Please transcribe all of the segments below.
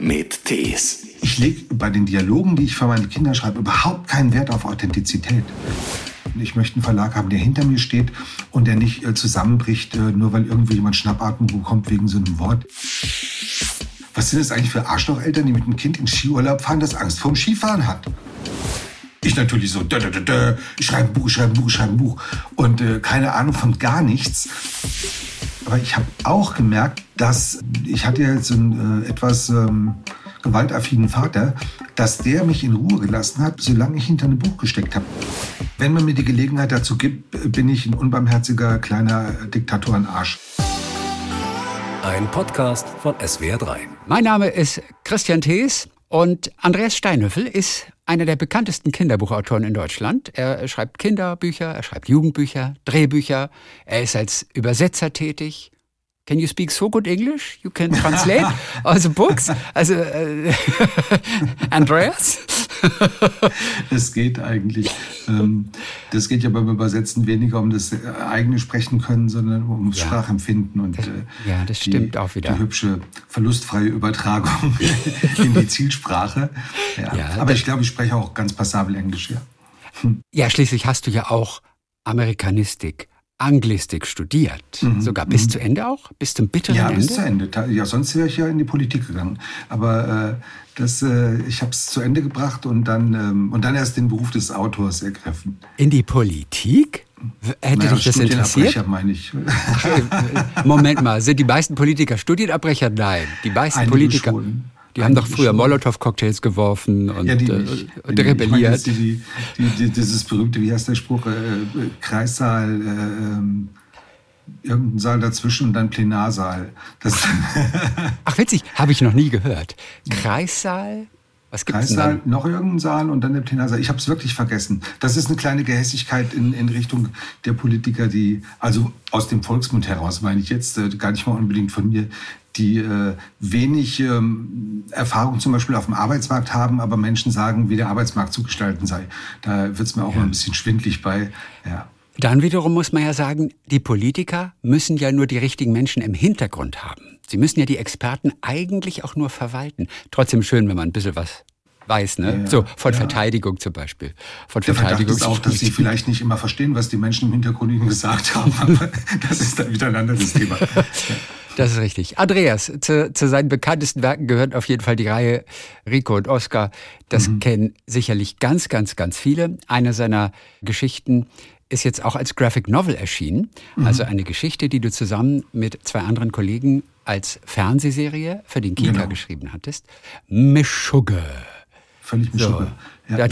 mit Tees. Ich lege bei den Dialogen, die ich für meine Kinder schreibe, überhaupt keinen Wert auf Authentizität. Ich möchte einen Verlag haben, der hinter mir steht und der nicht äh, zusammenbricht, äh, nur weil irgendwie jemand Schnappatmung bekommt wegen so einem Wort. Was sind das eigentlich für Arschlocheltern, die mit einem Kind in Skiurlaub fahren, das Angst vorm Skifahren hat? Ich natürlich so, dö, dö, dö, dö. ich schreibe ein Buch, ich schreibe ein Buch, ich schreibe ein Buch. Und äh, keine Ahnung von gar nichts. Aber ich habe auch gemerkt, dass ich hatte jetzt einen äh, etwas ähm, gewaltaffinen Vater, dass der mich in Ruhe gelassen hat, solange ich hinter einem Buch gesteckt habe. Wenn man mir die Gelegenheit dazu gibt, bin ich ein unbarmherziger kleiner Diktatorenarsch. Ein Podcast von SWR3. Mein Name ist Christian Thees und Andreas Steinhöffel ist einer der bekanntesten Kinderbuchautoren in Deutschland. Er schreibt Kinderbücher, er schreibt Jugendbücher, Drehbücher, er ist als Übersetzer tätig Can you speak so good English? You can translate also books? Also äh, Andreas? Es geht eigentlich. Ähm, das geht ja beim Übersetzen weniger um das eigene Sprechen können, sondern um ja. Sprachempfinden und das, äh, ja, das stimmt die, auch wieder. Die hübsche verlustfreie Übertragung in die Zielsprache. Ja. ja Aber ich glaube, ich spreche auch ganz passabel Englisch. Ja. Hm. Ja, schließlich hast du ja auch Amerikanistik Anglistik studiert. Mhm. Sogar bis mhm. zu Ende auch? Bis zum bitteren ja, Ende? Ja, bis zu Ende. Ja, sonst wäre ich ja in die Politik gegangen. Aber äh, das, äh, ich habe es zu Ende gebracht und dann, ähm, und dann erst den Beruf des Autors ergriffen. In die Politik? Hätte naja, dich das interessiert? meine ich. Moment mal, sind die meisten Politiker Studienabbrecher? Nein. Die meisten Einige Politiker. Schon. Die haben doch früher Molotow-Cocktails geworfen und, ja, die äh, und die rebelliert. Ich meine, die, die, dieses berühmte, wie heißt der Spruch, äh, Kreissaal, äh, ähm, irgendein Saal dazwischen und dann Plenarsaal. Ach witzig, habe ich noch nie gehört. Kreissaal? Was gibt's Kreissaal, noch irgendein Saal und dann der Plenarsaal. Ich habe es wirklich vergessen. Das ist eine kleine Gehässigkeit in, in Richtung der Politiker, die, also aus dem Volksmund heraus meine ich jetzt, äh, gar nicht mal unbedingt von mir, die äh, wenig ähm, Erfahrung zum Beispiel auf dem Arbeitsmarkt haben, aber Menschen sagen, wie der Arbeitsmarkt zu gestalten sei. Da wird es mir auch ja. mal ein bisschen schwindlig bei. Ja. Dann wiederum muss man ja sagen, die Politiker müssen ja nur die richtigen Menschen im Hintergrund haben. Sie müssen ja die Experten eigentlich auch nur verwalten. Trotzdem schön, wenn man ein bisschen was weiß, ne? Ja, so von ja. Verteidigung zum Beispiel. Von Der Verteidigung ist auch, dass sie vielleicht nicht immer verstehen, was die Menschen im Hintergrund ihnen gesagt haben. Aber das ist dann wieder ein anderes Thema. Das ist richtig. Andreas, zu, zu, seinen bekanntesten Werken gehört auf jeden Fall die Reihe Rico und Oscar. Das mhm. kennen sicherlich ganz, ganz, ganz viele. Eine seiner Geschichten ist jetzt auch als Graphic Novel erschienen. Mhm. Also eine Geschichte, die du zusammen mit zwei anderen Kollegen als Fernsehserie für den Kika genau. geschrieben hattest. Mischugge. Völlig Mischugge. So. Ja.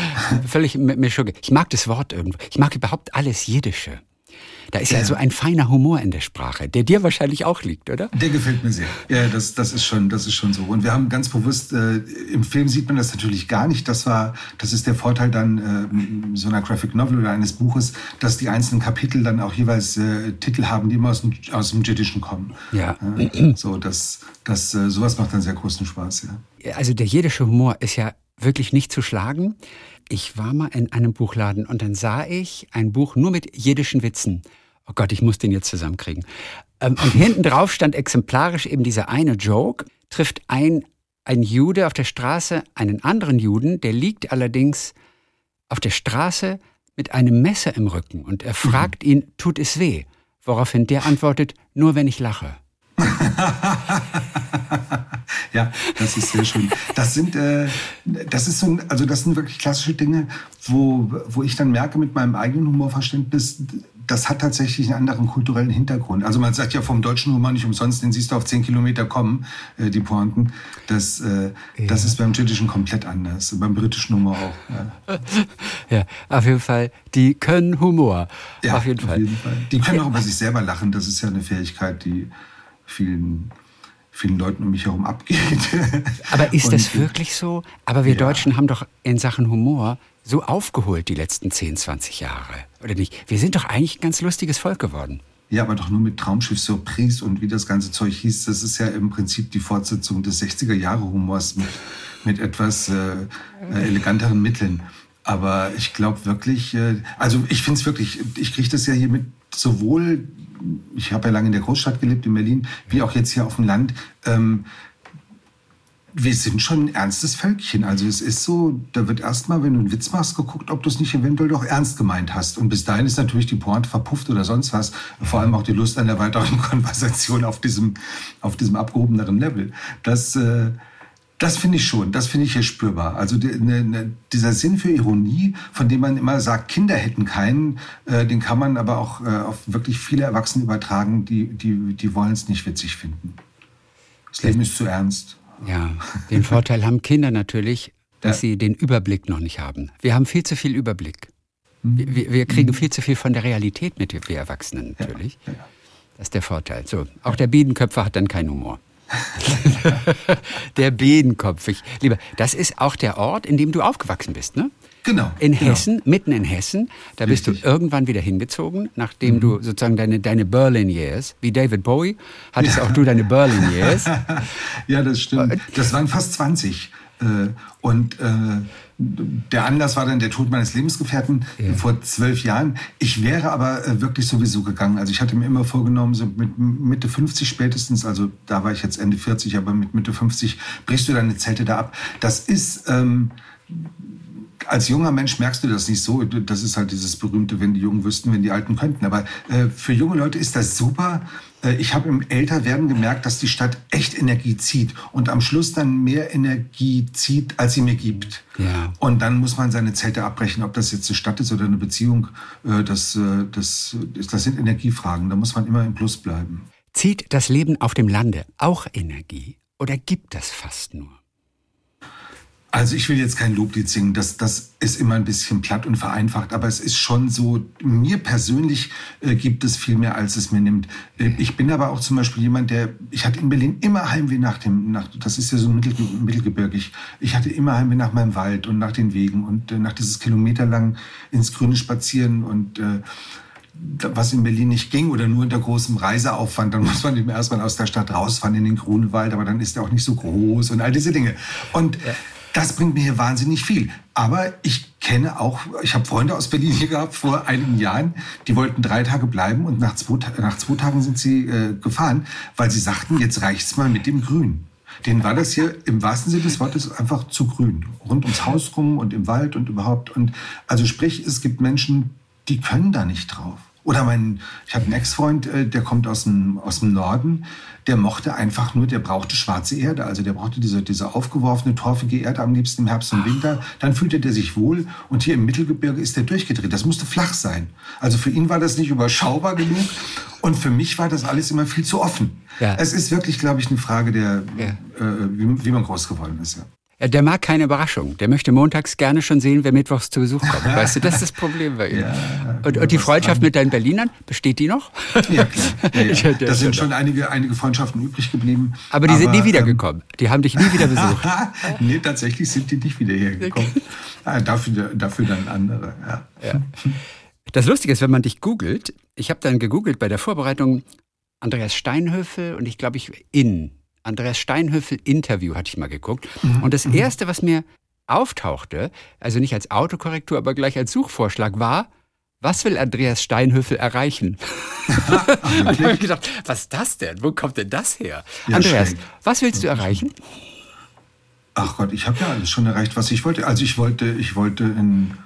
völlig Mischugge. Ich mag das Wort irgendwo. Ich mag überhaupt alles Jiddische. Da ist ja. so ein feiner Humor in der Sprache, der dir wahrscheinlich auch liegt, oder? Der gefällt mir sehr. Ja, das, das, ist, schon, das ist schon so. Und wir haben ganz bewusst, äh, im Film sieht man das natürlich gar nicht. Das, war, das ist der Vorteil dann äh, so einer Graphic Novel oder eines Buches, dass die einzelnen Kapitel dann auch jeweils äh, Titel haben, die immer aus dem, aus dem Jiddischen kommen. Ja. Äh, so, das, das, äh, sowas macht dann sehr großen Spaß, ja. Also der jiddische Humor ist ja wirklich nicht zu schlagen. Ich war mal in einem Buchladen und dann sah ich ein Buch nur mit jiddischen Witzen oh Gott, ich muss den jetzt zusammenkriegen. Ähm, und hinten drauf stand exemplarisch eben dieser eine Joke, trifft ein, ein Jude auf der Straße einen anderen Juden, der liegt allerdings auf der Straße mit einem Messer im Rücken und er fragt ihn, tut es weh? Woraufhin der antwortet, nur wenn ich lache. ja, das ist sehr schön. Das sind, äh, das ist so, also das sind wirklich klassische Dinge, wo, wo ich dann merke mit meinem eigenen Humorverständnis, das hat tatsächlich einen anderen kulturellen Hintergrund. Also man sagt ja vom deutschen Humor nicht umsonst, den siehst du auf zehn Kilometer kommen, äh, die Pointen. Das, äh, ja. das ist beim britischen komplett anders, beim britischen Humor auch. Ja. ja, auf jeden Fall. Die können Humor. Ja, auf jeden, auf Fall. jeden Fall. Die können auch über sich selber lachen. Das ist ja eine Fähigkeit, die vielen vielen Leuten um mich herum abgeht. Aber ist das wirklich so? Aber wir ja. Deutschen haben doch in Sachen Humor so aufgeholt die letzten 10, 20 Jahre, oder nicht? Wir sind doch eigentlich ein ganz lustiges Volk geworden. Ja, aber doch nur mit Traumschiff Surprise und wie das ganze Zeug hieß. Das ist ja im Prinzip die Fortsetzung des 60er-Jahre-Humors mit, mit etwas äh, äh, eleganteren Mitteln. Aber ich glaube wirklich, äh, also ich finde es wirklich, ich kriege das ja hier mit sowohl, ich habe ja lange in der Großstadt gelebt, in Berlin, wie auch jetzt hier auf dem Land. Ähm, wir sind schon ein ernstes Völkchen. Also es ist so, da wird erstmal, wenn du einen Witz machst, geguckt, ob du es nicht eventuell doch ernst gemeint hast. Und bis dahin ist natürlich die Pointe verpufft oder sonst was. Vor allem auch die Lust an der weiteren Konversation auf diesem, auf diesem abgehobeneren Level. Das, äh, das finde ich schon, das finde ich hier spürbar. Also die, ne, ne, dieser Sinn für Ironie, von dem man immer sagt, Kinder hätten keinen, äh, den kann man aber auch äh, auf wirklich viele Erwachsene übertragen, die, die, die wollen es nicht witzig finden. Das Leben ist zu ernst. Ja, den Vorteil haben Kinder natürlich, dass ja. sie den Überblick noch nicht haben. Wir haben viel zu viel Überblick. Mhm. Wir, wir kriegen mhm. viel zu viel von der Realität mit, wir Erwachsenen natürlich. Ja, ja. Das ist der Vorteil. So, auch der Bienenköpfer hat dann keinen Humor. der Bienenkopf. Ich, lieber, das ist auch der Ort, in dem du aufgewachsen bist, ne? Genau. In genau. Hessen, mitten in Hessen. Da Richtig. bist du irgendwann wieder hingezogen, nachdem mhm. du sozusagen deine, deine Berlin Years, wie David Bowie, hattest ja. auch du deine Berlin Years. ja, das stimmt. Das waren fast 20. Äh, und äh, der Anlass war dann der Tod meines Lebensgefährten ja. vor zwölf Jahren. Ich wäre aber äh, wirklich sowieso gegangen. Also ich hatte mir immer vorgenommen, so mit Mitte 50 spätestens, also da war ich jetzt Ende 40, aber mit Mitte 50 brichst du deine Zelte da ab. Das ist... Ähm, als junger Mensch merkst du das nicht so. Das ist halt dieses berühmte, wenn die Jungen wüssten, wenn die Alten könnten. Aber äh, für junge Leute ist das super. Äh, ich habe im Älterwerden gemerkt, dass die Stadt echt Energie zieht und am Schluss dann mehr Energie zieht, als sie mir gibt. Ja. Und dann muss man seine Zelte abbrechen, ob das jetzt eine Stadt ist oder eine Beziehung. Äh, das, äh, das, das sind Energiefragen. Da muss man immer im Plus bleiben. Zieht das Leben auf dem Lande auch Energie oder gibt das fast nur? Also ich will jetzt kein Loblied singen, das, das ist immer ein bisschen platt und vereinfacht, aber es ist schon so, mir persönlich äh, gibt es viel mehr, als es mir nimmt. Äh, ich bin aber auch zum Beispiel jemand, der, ich hatte in Berlin immer Heimweh nach dem, nach, das ist ja so mittel, mittelgebirgig, ich hatte immer Heimweh nach meinem Wald und nach den Wegen und äh, nach dieses kilometerlang ins Grüne spazieren und äh, was in Berlin nicht ging oder nur unter großem Reiseaufwand, dann muss man eben erstmal aus der Stadt rausfahren in den Grunewald, aber dann ist er auch nicht so groß und all diese Dinge. Und ja das bringt mir hier wahnsinnig viel. Aber ich kenne auch, ich habe Freunde aus Berlin hier gehabt vor einigen Jahren, die wollten drei Tage bleiben und nach zwei, nach zwei Tagen sind sie äh, gefahren, weil sie sagten, jetzt reicht's mal mit dem Grün. Denen war das hier im wahrsten Sinne des Wortes einfach zu grün. Rund ums Haus rum und im Wald und überhaupt. Und also sprich, es gibt Menschen, die können da nicht drauf. Oder mein, ich habe einen Ex-Freund, äh, der kommt aus dem, aus dem Norden, der mochte einfach nur, der brauchte schwarze Erde. Also der brauchte diese, diese aufgeworfene, torfige Erde am liebsten im Herbst und Winter. Dann fühlte der sich wohl und hier im Mittelgebirge ist der durchgedreht. Das musste flach sein. Also für ihn war das nicht überschaubar genug und für mich war das alles immer viel zu offen. Ja. Es ist wirklich, glaube ich, eine Frage der, ja. äh, wie, wie man groß geworden ist. Ja. Äh, der mag keine Überraschung. Der möchte montags gerne schon sehen, wer mittwochs zu Besuch kommt. Weißt du, das ist das Problem bei ihm. Ja, und, und, die Freundschaft mit deinen Berlinern, besteht die noch? Ja, klar. Ja. Da sind schon einige, einige Freundschaften übrig geblieben. Aber die aber, sind nie wiedergekommen. Ähm, die haben dich nie wieder besucht. nee, tatsächlich sind die nicht wieder hergekommen. Okay. Ah, dafür, dafür dann andere. Das Lustige ist, wenn man dich googelt, ich habe dann gegoogelt bei der Vorbereitung Andreas Steinhöfel und ich glaube, ich in Andreas Steinhöfel Interview hatte ich mal geguckt. Mhm. Und das mhm. erste, was mir auftauchte, also nicht als Autokorrektur, aber gleich als Suchvorschlag war, was will Andreas Steinhöfel erreichen? und ich habe gedacht, was ist das denn? Wo kommt denn das her? Ja, Andreas, schräg. was willst du erreichen? Ach Gott, ich habe ja alles schon erreicht, was ich wollte. Also ich wollte, ich wollte einen,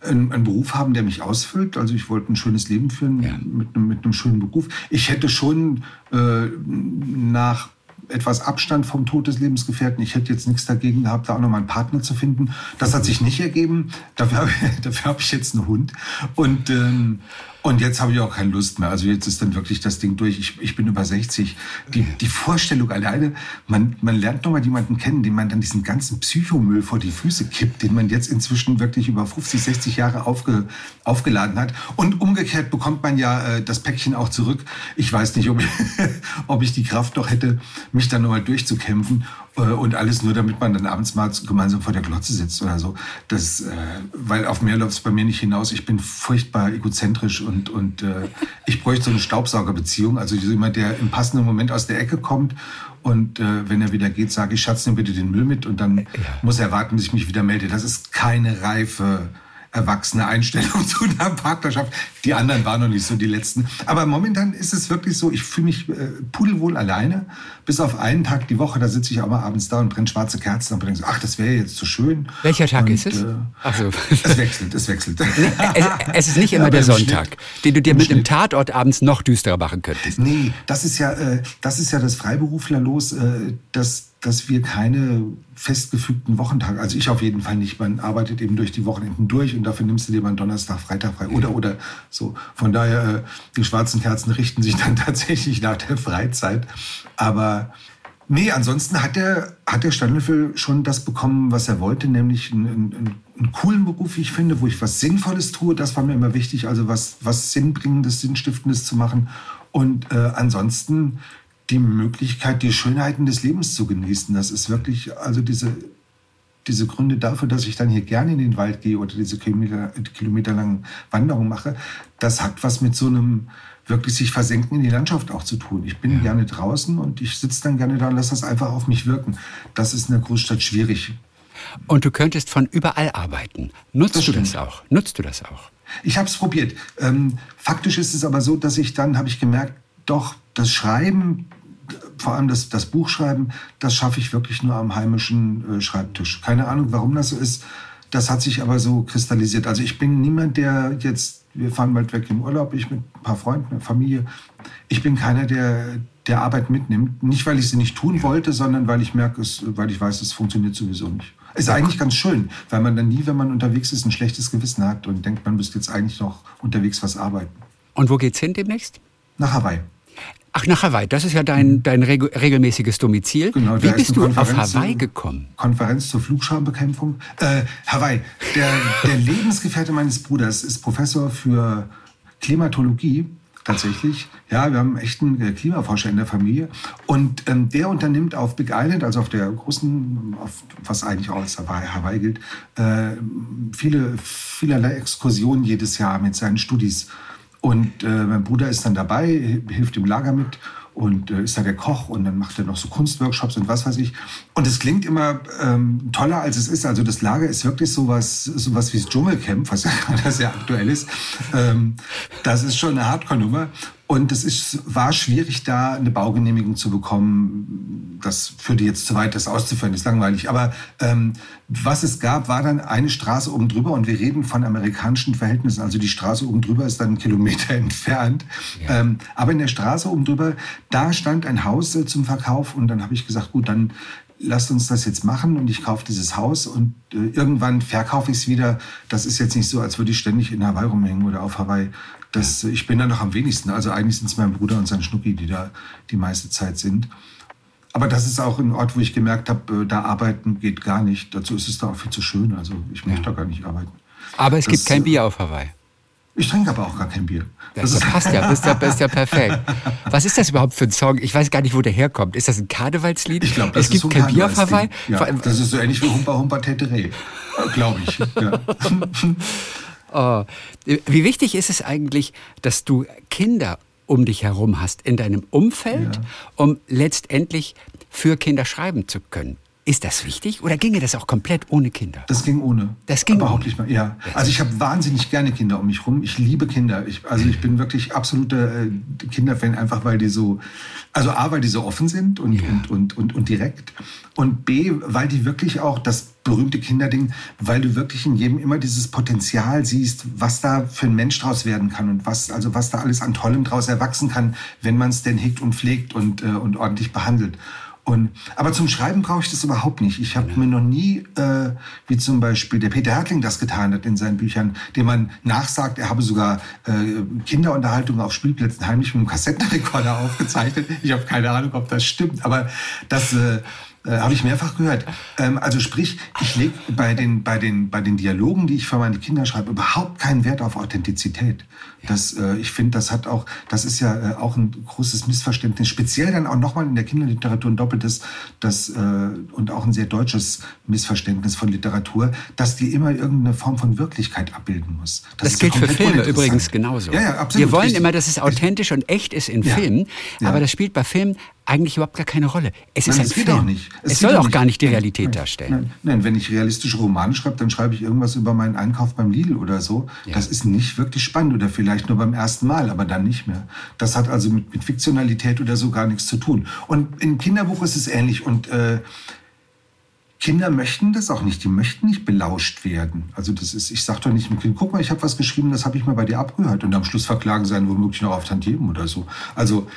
einen, einen Beruf haben, der mich ausfüllt. Also ich wollte ein schönes Leben führen ja. mit, einem, mit einem schönen Beruf. Ich hätte schon äh, nach etwas Abstand vom Tod des Lebensgefährten. Ich hätte jetzt nichts dagegen gehabt, da auch nochmal einen Partner zu finden. Das hat sich nicht ergeben. Dafür habe ich, dafür habe ich jetzt einen Hund. Und, ähm, und jetzt habe ich auch keine Lust mehr. Also jetzt ist dann wirklich das Ding durch. Ich, ich bin über 60. Die, die Vorstellung alleine, man, man lernt nochmal jemanden kennen, dem man dann diesen ganzen Psychomüll vor die Füße kippt, den man jetzt inzwischen wirklich über 50, 60 Jahre aufge, aufgeladen hat. Und umgekehrt bekommt man ja äh, das Päckchen auch zurück. Ich weiß nicht, ob ich, ob ich die Kraft doch hätte, mich dann nochmal durchzukämpfen. Äh, und alles nur, damit man dann abends mal gemeinsam vor der Glotze sitzt oder so. Das, äh, weil auf mehr läuft es bei mir nicht hinaus. Ich bin furchtbar egozentrisch und, und äh, ich bräuchte so eine Staubsaugerbeziehung. Also jemand, der im passenden Moment aus der Ecke kommt und äh, wenn er wieder geht, sage ich, Schatz, nimm bitte den Müll mit und dann ja. muss er warten, bis ich mich wieder melde. Das ist keine reife erwachsene Einstellung zu einer Partnerschaft. Die anderen waren noch nicht so die letzten. Aber momentan ist es wirklich so, ich fühle mich äh, pudelwohl alleine, bis auf einen Tag die Woche, da sitze ich auch mal abends da und brenne schwarze Kerzen und denke so, ach, das wäre jetzt so schön. Welcher Tag und, ist es? Äh, Ach so. es wechselt, es wechselt. Es, es ist nicht immer Ja, der Sonntag, Schnitt- den du dir mit dem Schnitt. Tatort abends noch düsterer machen könntest. Nee, das ist ja, äh, das ist ja das Freiberuflerlos, äh, dass, dass wir keine festgefügten Wochentage, also ich auf jeden Fall nicht, man arbeitet eben durch die Wochenenden durch und dafür nimmst du dir mal einen Donnerstag, Freitag frei oder, oder so. Von daher, äh, die schwarzen Kerzen richten sich dann tatsächlich nach der Freizeit. Aber nee, ansonsten hat der, hat der Standlöffel schon das bekommen, was er wollte, nämlich einen, einen, einen coolen Beruf, wie ich finde, wo ich was Sinnvolles tue. Das war mir immer wichtig, also was, was Sinnbringendes, Sinnstiftendes zu machen. Und äh, ansonsten die Möglichkeit, die Schönheiten des Lebens zu genießen. Das ist wirklich, also diese, diese Gründe dafür, dass ich dann hier gerne in den Wald gehe oder diese Kilometer, kilometerlangen Wanderungen mache, das hat was mit so einem wirklich sich versenken in die Landschaft auch zu tun. Ich bin gerne draußen und ich sitze dann gerne da und lasse das einfach auf mich wirken. Das ist in der Großstadt schwierig. Und du könntest von überall arbeiten. Nutzt Das du das auch? Nutzt du das auch? Ich habe es probiert. Ähm, faktisch ist es aber so, dass ich dann, habe ich gemerkt, doch das Schreiben, vor allem das, das Buchschreiben, das schaffe ich wirklich nur am heimischen äh, Schreibtisch. Keine Ahnung, warum das so ist. Das hat sich aber so kristallisiert. Also ich bin niemand, der jetzt, wir fahren bald weg im Urlaub, ich mit ein paar Freunden, Familie. Ich bin keiner, der, der Arbeit mitnimmt. Nicht, weil ich sie nicht tun wollte, sondern weil ich merke, es, weil ich weiß, es funktioniert sowieso nicht. Ist eigentlich ganz schön, weil man dann nie, wenn man unterwegs ist, ein schlechtes Gewissen hat und denkt, man müsste jetzt eigentlich noch unterwegs was arbeiten. Und wo geht's hin demnächst? Nach Hawaii. Ach, nach Hawaii. Das ist ja dein, dein regu regelmäßiges Domizil. Mhm. Genau, Wie bist du auf Konferenz, Hawaii äh, gekommen? Konferenz zur Flugschauenbekämpfung. Äh, Hawaii. Der, der Lebensgefährte meines Bruders ist Professor für Klimatologie. Tatsächlich. Ja, wir haben echt einen äh, Klimaforscher in der Familie. Und ähm, der unternimmt auf Big Island, also auf der großen, auf, was eigentlich auch als Hawaii, Hawaii gilt, äh, viele, vielerlei Exkursionen jedes Jahr mit seinen Studis. Und äh, mein Bruder ist dann dabei, hi- hilft im Lager mit und äh, ist da der Koch und dann macht er noch so Kunstworkshops und was weiß ich. Und es klingt immer ähm, toller, als es ist. Also das Lager ist wirklich sowas, sowas wie das Dschungelcamp, was ja gerade sehr aktuell ist. Ähm, das ist schon eine Hardcore-Nummer. Und es ist, war schwierig, da eine Baugenehmigung zu bekommen. Das führte jetzt zu weit, das auszuführen, ist langweilig. Aber ähm, was es gab, war dann eine Straße oben drüber und wir reden von amerikanischen Verhältnissen. Also die Straße oben drüber ist dann einen Kilometer entfernt. Ähm, aber in der Straße oben drüber, da stand ein Haus äh, zum Verkauf und dann habe ich gesagt, gut, dann lasst uns das jetzt machen und ich kaufe dieses Haus und äh, irgendwann verkaufe ich es wieder. Das ist jetzt nicht so, als würde ich ständig in Hawaii rumhängen oder auf Hawaii. Das, Ich bin da noch am wenigsten. Also eigentlich sind es mein Bruder und sein Schnucki, die da die meiste Zeit sind. Aber das ist auch ein Ort, wo ich gemerkt habe, äh, da arbeiten geht gar nicht. Dazu ist es da auch viel zu schön. Also ich möchte da gar nicht arbeiten. Aber es das, gibt kein äh, Bier auf Hawaii. Ich trinke aber auch gar kein Bier. Das, das passt ja, das ist ja, ist ja perfekt. Was ist das überhaupt für ein Song? Ich weiß gar nicht, wo der herkommt. Ist das ein Karnevalslied? Ich glaube, das es gibt ist so ein kein Bier auf Hawaii. Ja, das ist so ähnlich wie Humpa Humpa Tetere. Glaube ich. Ja. Oh. Wie wichtig ist es eigentlich, dass du Kinder um dich herum hast in deinem Umfeld, Ja. um letztendlich für Kinder schreiben zu können? Ist das wichtig oder ginge das auch komplett ohne Kinder? Das ging ohne. Das ging Überhaupt ohne. nicht mehr. Ja. Also ich habe wahnsinnig gerne Kinder um mich rum. Ich liebe Kinder. Ich, also ich bin wirklich absoluter äh, Kinderfan, einfach weil die so, also A, weil die so offen sind und, und, und, und, und direkt. Und B, weil die wirklich auch das berühmte Kinderding, weil du wirklich in jedem immer dieses Potenzial siehst, was da für ein Mensch draus werden kann und was, also was da alles an Tollem draus erwachsen kann, wenn man es denn hegt und pflegt und, äh, und ordentlich behandelt. Und, aber zum Schreiben brauche ich das überhaupt nicht. Ich habe mir noch nie, äh, wie zum Beispiel der Peter Hertling das getan hat in seinen Büchern, dem man nachsagt, er habe sogar äh, Kinderunterhaltungen auf Spielplätzen heimlich mit einem Kassettenrekorder aufgezeichnet. Ich habe keine Ahnung, ob das stimmt, aber das äh, äh, habe ich mehrfach gehört. Ähm, also sprich, ich lege bei den, bei, den, bei den Dialogen, die ich für meine Kinder schreibe, überhaupt keinen Wert auf Authentizität. Das, äh, ich finde, das hat auch, das ist ja äh, auch ein großes Missverständnis, speziell dann auch nochmal in der Kinderliteratur ein doppeltes, das, äh, und auch ein sehr deutsches Missverständnis von Literatur, dass die immer irgendeine Form von Wirklichkeit abbilden muss. Das, ja gilt für komplett Filme übrigens genauso. Ja, ja, absolut. Wir wollen richtig. immer, dass es authentisch und echt ist in Ja. Filmen, Ja. aber das spielt bei Filmen eigentlich überhaupt gar keine Rolle. Es Nein, ist ein Film. auch nicht. Es, Es soll auch nicht. gar nicht die Realität nein, darstellen. Nein, nein, wenn ich realistische Romane schreibe, dann schreibe ich irgendwas über meinen Einkauf beim Lidl oder so. Ja. Das ist nicht wirklich spannend oder vielleicht nur beim ersten Mal, aber dann nicht mehr. Das hat also mit, mit Fiktionalität oder so gar nichts zu tun. Und im Kinderbuch ist es ähnlich. Und äh, Kinder möchten das auch nicht. Die möchten nicht belauscht werden. Also das ist, ich sage doch nicht dem Kind, guck mal, ich habe was geschrieben, das habe ich mal bei dir abgehört. Und am Schluss verklagen sie einen womöglich noch auf Tantiemen oder so. Also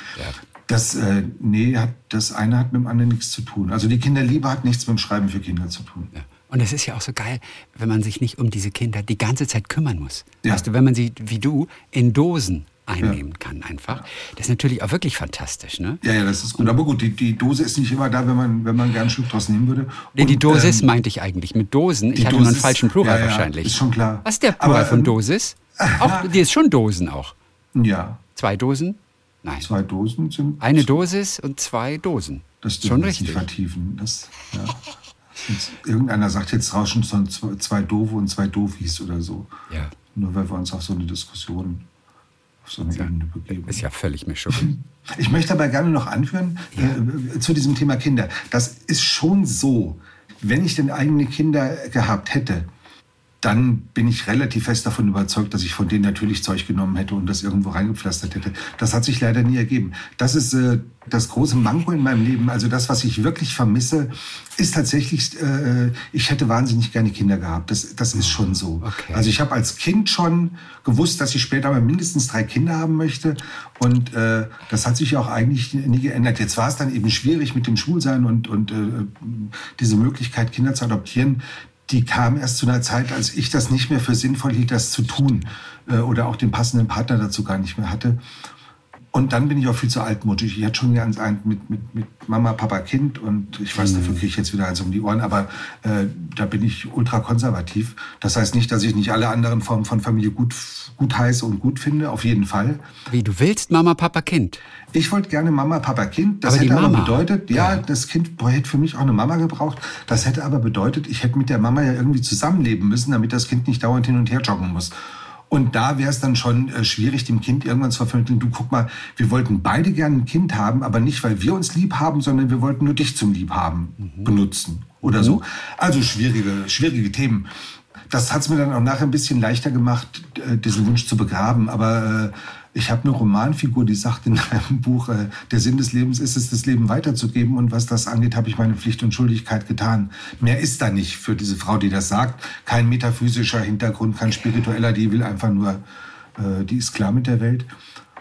das, äh, nee, hat, das eine hat mit dem anderen nichts zu tun. Also die Kinderliebe hat nichts mit dem Schreiben für Kinder zu tun. Ja. Und es ist ja auch so geil, wenn man sich nicht um diese Kinder die ganze Zeit kümmern muss. Ja. Weißt du, wenn man sie, wie du, in Dosen einnehmen kann einfach. Das ist natürlich auch wirklich fantastisch, ne? Ja, ja, das ist gut. Aber gut, die, die Dose ist nicht immer da, wenn man, wenn man gern Schluck draus nehmen würde. Nee, die Und, Dosis ähm, meinte ich eigentlich. Mit Dosen. Ich hatte nur einen Dosis- falschen Plural ja, ja, wahrscheinlich. ist schon klar. Was ist der Plural Aber, von ähm, Dosis? Auch, die ist schon Dosen auch. Ja, Zwei Dosen? Nein. zwei Dosen sind. Eine Dosis und zwei Dosen. Das schon dürfen wir richtig. nicht vertiefen. Das, ja. Jetzt, irgendeiner sagt jetzt rauschen schon zwei, Doofe und zwei Doofis oder so. Ja. Nur weil wir uns auf so eine Diskussion, auf so eine Ebene begeben. Ist ja völlig mir schon. Ich möchte aber gerne noch anführen äh, zu diesem Thema Kinder. Das ist schon so, wenn ich denn eigene Kinder gehabt hätte, dann bin ich relativ fest davon überzeugt, dass ich von denen natürlich Zeug genommen hätte und das irgendwo reingepflastert hätte. Das hat sich leider nie ergeben. Das ist äh, das große Manko in meinem Leben. Also das, was ich wirklich vermisse, ist tatsächlich, äh, ich hätte wahnsinnig gerne Kinder gehabt. Das, das ist schon so. Okay. Also ich habe als Kind schon gewusst, dass ich später mal mindestens drei Kinder haben möchte. Und äh, das hat sich auch eigentlich nie geändert. Jetzt war es dann eben schwierig mit dem Schwulsein und, und äh, diese Möglichkeit, Kinder zu adoptieren. Die kam erst zu einer Zeit, als ich das nicht mehr für sinnvoll hielt, das zu tun. Äh, oder auch den passenden Partner dazu gar nicht mehr hatte. Und dann bin ich auch viel zu altmodisch. Ich hatte schon ganz ein mit, mit, mit Mama, Papa, Kind und ich weiß, dafür kriege ich jetzt wieder eins um die Ohren, aber äh, da bin ich ultra konservativ. Das heißt nicht, dass ich nicht alle anderen Formen von Familie gut, gut heiße und gut finde, auf jeden Fall. Wie du willst, Mama, Papa, Kind. Ich wollte gerne Mama, Papa, Kind. Das Aber hätte aber bedeutet, ja, Ja. das Kind hätte für mich auch eine Mama gebraucht. Das hätte aber bedeutet, ich hätte mit der Mama ja irgendwie zusammenleben müssen, damit das Kind nicht dauernd hin und her joggen muss. Und da wäre es dann schon äh, schwierig, dem Kind irgendwann zu vermitteln, du guck mal, wir wollten beide gerne ein Kind haben, aber nicht, weil wir uns lieb haben, sondern wir wollten nur dich zum Liebhaben benutzen oder so. Also schwierige, schwierige Themen. Das hat es mir dann auch nachher ein bisschen leichter gemacht, äh, diesen Wunsch zu begraben. Aber äh, ich habe eine Romanfigur, die sagt in einem Buch, äh, der Sinn des Lebens ist es, das Leben weiterzugeben. Und was das angeht, habe ich meine Pflicht und Schuldigkeit getan. Mehr ist da nicht für diese Frau, die das sagt. Kein metaphysischer Hintergrund, kein spiritueller, die will einfach nur, äh, die ist klar mit der Welt.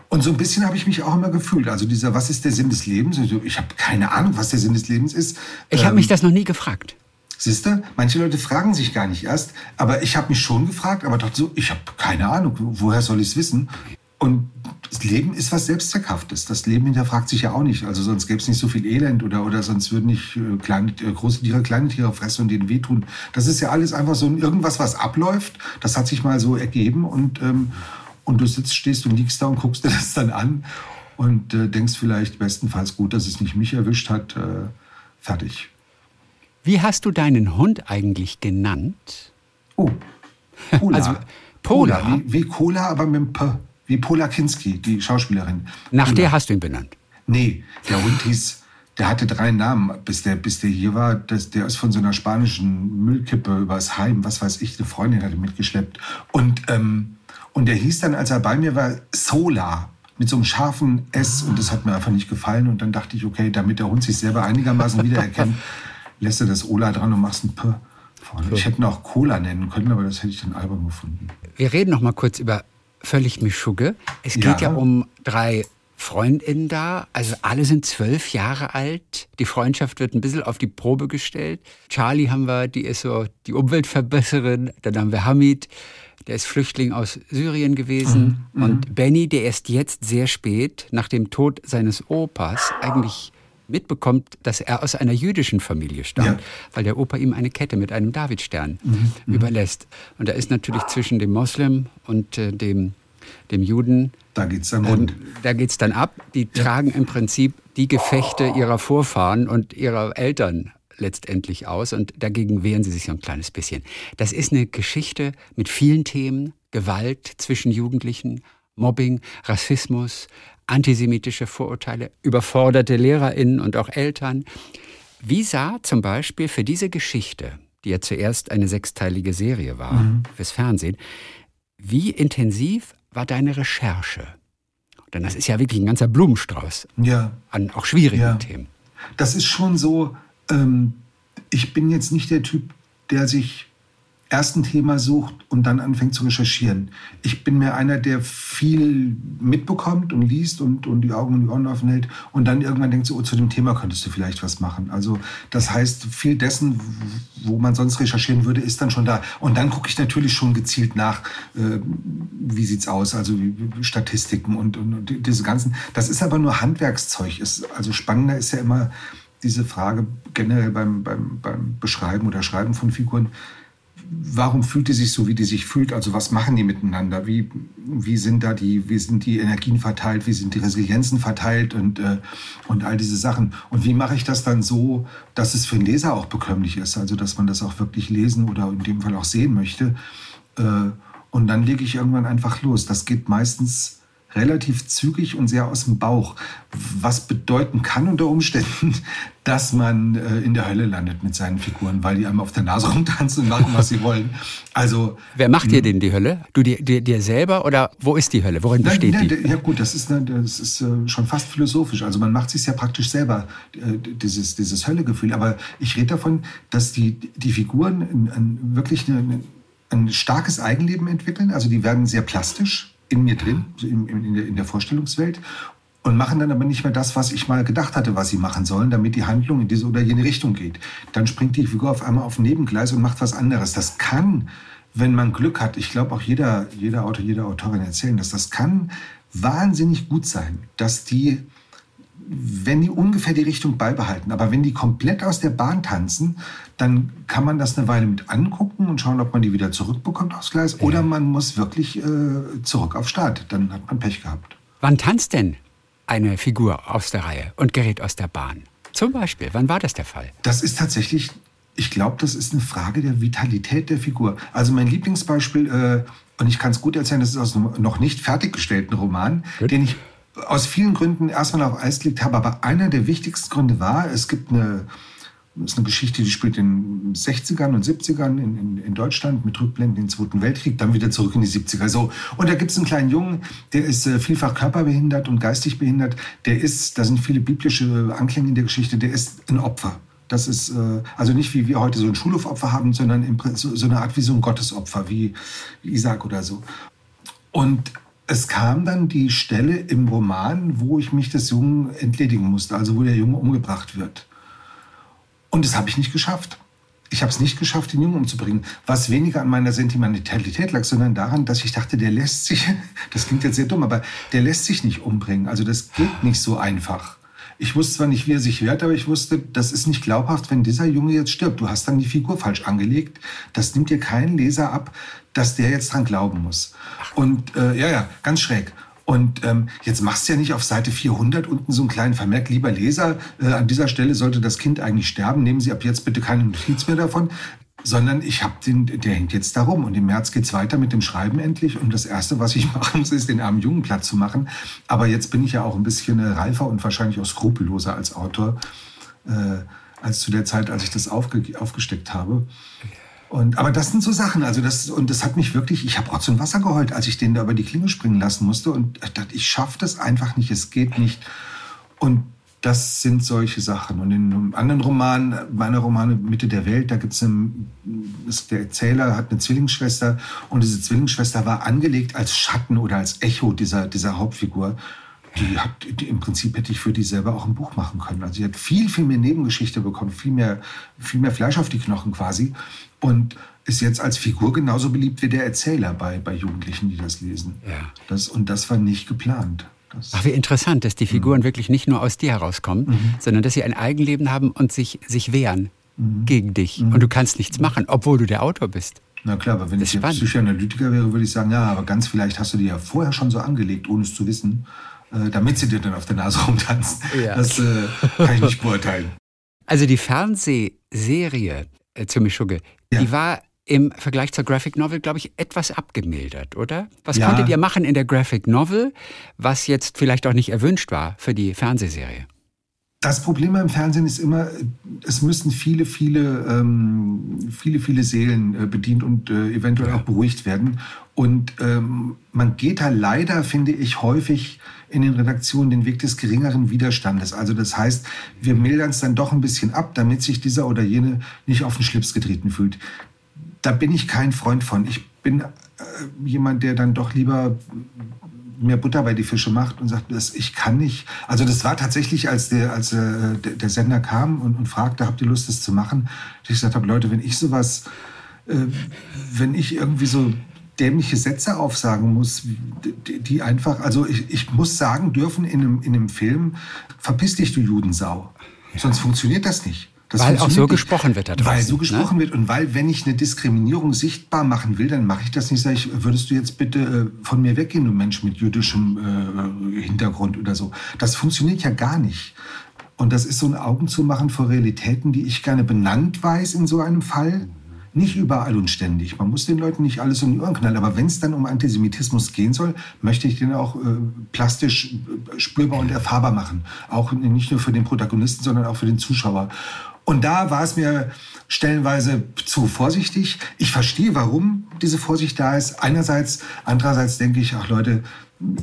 Und so ein bisschen habe ich mich auch immer gefühlt. Also dieser, was ist der Sinn des Lebens? Also ich habe keine Ahnung, was der Sinn des Lebens ist. Ich habe mich das noch nie gefragt. Siehst du, manche Leute fragen sich gar nicht erst, aber ich habe mich schon gefragt, aber dachte so, ich habe keine Ahnung, woher soll ich es wissen? Und das Leben ist was Selbstzweckhaftes. Das Leben hinterfragt sich ja auch nicht. Also sonst gäbe es nicht so viel Elend oder, oder sonst würden nicht äh, kleine, äh, große Tiere kleine Tiere fressen und denen wehtun. Das ist ja alles einfach so ein irgendwas, was abläuft. Das hat sich mal so ergeben und, ähm, und du sitzt, stehst und liegst da und guckst dir das dann an und äh, denkst vielleicht bestenfalls gut, dass es nicht mich erwischt hat. Äh, fertig. Wie hast du deinen Hund eigentlich genannt? Oh, Pola. Also, Pola? Wie, wie Cola, aber mit dem P. Wie Pola Kinski, die Schauspielerin. Nach der hast du ihn benannt. Nee, der Hund hieß, der hatte drei Namen, bis der, bis der hier war. Das, der ist von so einer spanischen Müllkippe übers Heim, was weiß ich, eine Freundin hatte mitgeschleppt. Und, ähm, und der hieß dann, als er bei mir war, Sola. Mit so einem scharfen S und das hat mir einfach nicht gefallen. Und dann dachte ich, okay, damit der Hund sich selber einigermaßen wiedererkennt, lässt er das Ola dran und machst ein P vorne. Ich hätte ihn auch Cola nennen können, aber das hätte ich dann albern gefunden. Wir reden noch mal kurz über völlig Mischugge. Es geht ja, Ja. um drei Freundinnen da. Also alle sind zwölf Jahre alt. Die Freundschaft wird ein bisschen auf die Probe gestellt. Charlie haben wir, die ist so die Umweltverbesserin. Dann haben wir Hamid, der ist Flüchtling aus Syrien gewesen. Und Benny, der erst jetzt sehr spät, nach dem Tod seines Opas, eigentlich mitbekommt, dass er aus einer jüdischen Familie stammt, Ja. weil der Opa ihm eine Kette mit einem Davidstern überlässt. Und da ist natürlich zwischen dem Moslem und äh, dem, dem Juden, Da geht's dann ähm, rund. da geht's dann ab. Die tragen im Prinzip die Gefechte ihrer Vorfahren und ihrer Eltern letztendlich aus und dagegen wehren sie sich so ein kleines bisschen. Das ist eine Geschichte mit vielen Themen, Gewalt zwischen Jugendlichen, Mobbing, Rassismus, antisemitische Vorurteile, überforderte LehrerInnen und auch Eltern. Wie sah zum Beispiel für diese Geschichte, die ja zuerst eine sechsteilige Serie war mhm. fürs Fernsehen, wie intensiv war deine Recherche? Denn das ist ja wirklich ein ganzer Blumenstrauß ja. an auch schwierigen ja. Themen. Das ist schon so, ähm, ich bin jetzt nicht der Typ, der sich erst ein Thema sucht und dann anfängt zu recherchieren. Ich bin mehr einer, der viel mitbekommt und liest und, und die Augen und die Ohren offen hält und dann irgendwann denkt, so, oh, zu dem Thema könntest du vielleicht was machen. Also das heißt, viel dessen, wo man sonst recherchieren würde, ist dann schon da. Und dann gucke ich natürlich schon gezielt nach, äh, wie sieht's aus, also Statistiken und, und, und diese ganzen. Das ist aber nur Handwerkszeug. Ist, also spannender ist ja immer diese Frage generell beim, beim, beim Beschreiben oder Schreiben von Figuren warum fühlt die sich so, wie die sich fühlt? Also was machen die miteinander? Wie, wie sind da die, wie sind die Energien verteilt? Wie sind die Resilienzen verteilt und, äh, und all diese Sachen? Und wie mache ich das dann so, dass es für den Leser auch bekömmlich ist? Also dass man das auch wirklich lesen oder in dem Fall auch sehen möchte. Äh, und dann lege ich irgendwann einfach los. Das geht meistens relativ zügig und sehr aus dem Bauch, was bedeuten kann unter Umständen, dass man äh, in der Hölle landet mit seinen Figuren, weil die einem auf der Nase rumtanzen und machen, was sie wollen. Also wer macht dir hm. denn die Hölle? Du dir, dir, dir selber oder wo ist die Hölle? Worin besteht nein, nein, die? Ja gut, das ist, das ist äh, schon fast philosophisch. Also man macht sich ja praktisch selber äh, dieses, dieses Höllegefühl. Aber ich rede davon, dass die, die Figuren wirklich eine, ein starkes Eigenleben entwickeln. Also die werden sehr plastisch in mir drin, in, in, in der Vorstellungswelt und machen dann aber nicht mehr das, was ich mal gedacht hatte, was sie machen sollen, damit die Handlung in diese oder jene Richtung geht. Dann springt die Figur auf einmal auf ein Nebengleis und macht was anderes. Das kann, wenn man Glück hat, ich glaube auch jeder, jeder Autor, jede Autorin erzählen das, das kann wahnsinnig gut sein, dass die wenn die ungefähr die Richtung beibehalten. Aber wenn die komplett aus der Bahn tanzen, dann kann man das eine Weile mit angucken und schauen, ob man die wieder zurückbekommt aufs Gleis. Ja. Oder man muss wirklich äh, zurück auf Start. Dann hat man Pech gehabt. Wann tanzt denn eine Figur aus der Reihe und gerät aus der Bahn? Zum Beispiel, wann war das der Fall? Das ist tatsächlich, ich glaube, das ist eine Frage der Vitalität der Figur. Also mein Lieblingsbeispiel, äh, und ich kann es gut erzählen, das ist aus einem noch nicht fertiggestellten Roman, Gut. den ich aus vielen Gründen erstmal auf Eis gelegt habe. Aber einer der wichtigsten Gründe war, es gibt eine, ist eine Geschichte, die spielt in den 60ern und 70ern in, in, in Deutschland mit Rückblenden in den Zweiten Weltkrieg, dann wieder zurück in die 70er. So. Und da gibt es einen kleinen Jungen, der ist äh, vielfach körperbehindert und geistig behindert. Der ist, da sind viele biblische Anklänge in der Geschichte, der ist ein Opfer. Das ist äh, also nicht wie wir heute so ein Schulhofopfer haben, sondern im, so, so eine Art wie so ein Gottesopfer, wie Isaac oder so. Und es kam dann die Stelle im Roman, wo ich mich des Jungen entledigen musste, also wo der Junge umgebracht wird. Und das habe ich nicht geschafft. Ich habe es nicht geschafft, den Jungen umzubringen. Was weniger an meiner Sentimentalität lag, sondern daran, dass ich dachte, der lässt sich, das klingt jetzt sehr dumm, aber der lässt sich nicht umbringen. Also das geht nicht so einfach. Ich wusste zwar nicht, wie er sich wehrt, aber ich wusste, das ist nicht glaubhaft, wenn dieser Junge jetzt stirbt. Du hast dann die Figur falsch angelegt. Das nimmt dir keinen Leser ab, dass der jetzt dran glauben muss. Und äh, ja, ja, ganz schräg. Und ähm, jetzt machst du ja nicht auf Seite 400 unten so einen kleinen Vermerk, lieber Leser, äh, an dieser Stelle sollte das Kind eigentlich sterben, nehmen Sie ab jetzt bitte keine Notiz mehr davon sondern ich habe den, der hängt jetzt da rum und im März geht's weiter mit dem Schreiben endlich und das erste, was ich machen muss, ist den armen Jungen platt zu machen. Aber jetzt bin ich ja auch ein bisschen äh, reifer und wahrscheinlich auch skrupelloser als Autor äh, als zu der Zeit, als ich das aufge, aufgesteckt habe. Und, aber das sind so Sachen, also das, und das hat mich wirklich, ich habe Rotz Wasser geheult, als ich den da über die Klinge springen lassen musste und ich dachte, ich schaffe das einfach nicht, es geht nicht. Und das sind solche Sachen. Und in einem anderen Roman, meiner Romane Mitte der Welt, da gibt es der Erzähler hat eine Zwillingsschwester und diese Zwillingsschwester war angelegt als Schatten oder als Echo dieser, dieser Hauptfigur. Die hat, die, im Prinzip hätte ich für die selber auch ein Buch machen können. Also sie hat viel, viel mehr Nebengeschichte bekommen, viel mehr, viel mehr Fleisch auf die Knochen quasi. Und ist jetzt als Figur genauso beliebt wie der Erzähler bei, bei Jugendlichen, die das lesen. Ja. Das, und das war nicht geplant. Das Ach, wie interessant, dass die Figuren mhm. wirklich nicht nur aus dir herauskommen, mhm. sondern dass sie ein Eigenleben haben und sich, sich wehren mhm. gegen dich. Mhm. Und du kannst nichts machen, obwohl du der Autor bist. Na klar, aber wenn ich jetzt Psychoanalytiker wäre, würde ich sagen, ja, aber ganz vielleicht hast du dir ja vorher schon so angelegt, ohne es zu wissen, äh, damit sie dir dann auf der Nase rumtanzt. Ja. Das äh, kann ich nicht beurteilen. Also die Fernsehserie äh, zu Mischugge, ja. die war im Vergleich zur Graphic Novel, glaube ich, etwas abgemildert, oder? Was ja. konntet ihr machen in der Graphic Novel, was jetzt vielleicht auch nicht erwünscht war für die Fernsehserie? Das Problem beim Fernsehen ist immer, es müssen viele, viele, ähm, viele, viele Seelen äh, bedient und äh, eventuell ja. auch beruhigt werden. Und ähm, man geht da leider, finde ich, häufig in den Redaktionen den Weg des geringeren Widerstandes. Also das heißt, wir mildern es dann doch ein bisschen ab, damit sich dieser oder jene nicht auf den Schlips getreten fühlt. Da bin ich kein Freund von. Ich bin äh, jemand, der dann doch lieber mehr Butter bei die Fische macht und sagt, das, ich kann nicht. Also das war tatsächlich, als der, als äh, der, der, Sender kam und, und fragte, habt ihr Lust, das zu machen? Ich gesagt habe, Leute, wenn ich sowas, äh, wenn ich irgendwie so dämliche Sätze aufsagen muss, die, einfach, also ich, ich, muss sagen dürfen in einem, in einem Film, verpiss dich, du Judensau. Ja. Sonst funktioniert das nicht. Das weil auch so nicht, gesprochen wird da draußen. Weil so ne? gesprochen ne? wird und weil, wenn ich eine Diskriminierung sichtbar machen will, dann mache ich das nicht. Sag ich, würdest du jetzt bitte äh, von mir weggehen, du Mensch mit jüdischem äh, Hintergrund oder so. Das funktioniert ja gar nicht. Und das ist so ein Augenzumachen vor Realitäten, die ich gerne benannt weiß in so einem Fall. Nicht überall und ständig. Man muss den Leuten nicht alles um die Ohren knallen. Aber wenn es dann um Antisemitismus gehen soll, möchte ich den auch äh, plastisch äh, spürbar und erfahrbar machen. Auch nicht nur für den Protagonisten, sondern auch für den Zuschauer. Und da war es mir stellenweise zu vorsichtig. Ich verstehe, warum diese Vorsicht da ist. Einerseits, andererseits denke ich, ach Leute,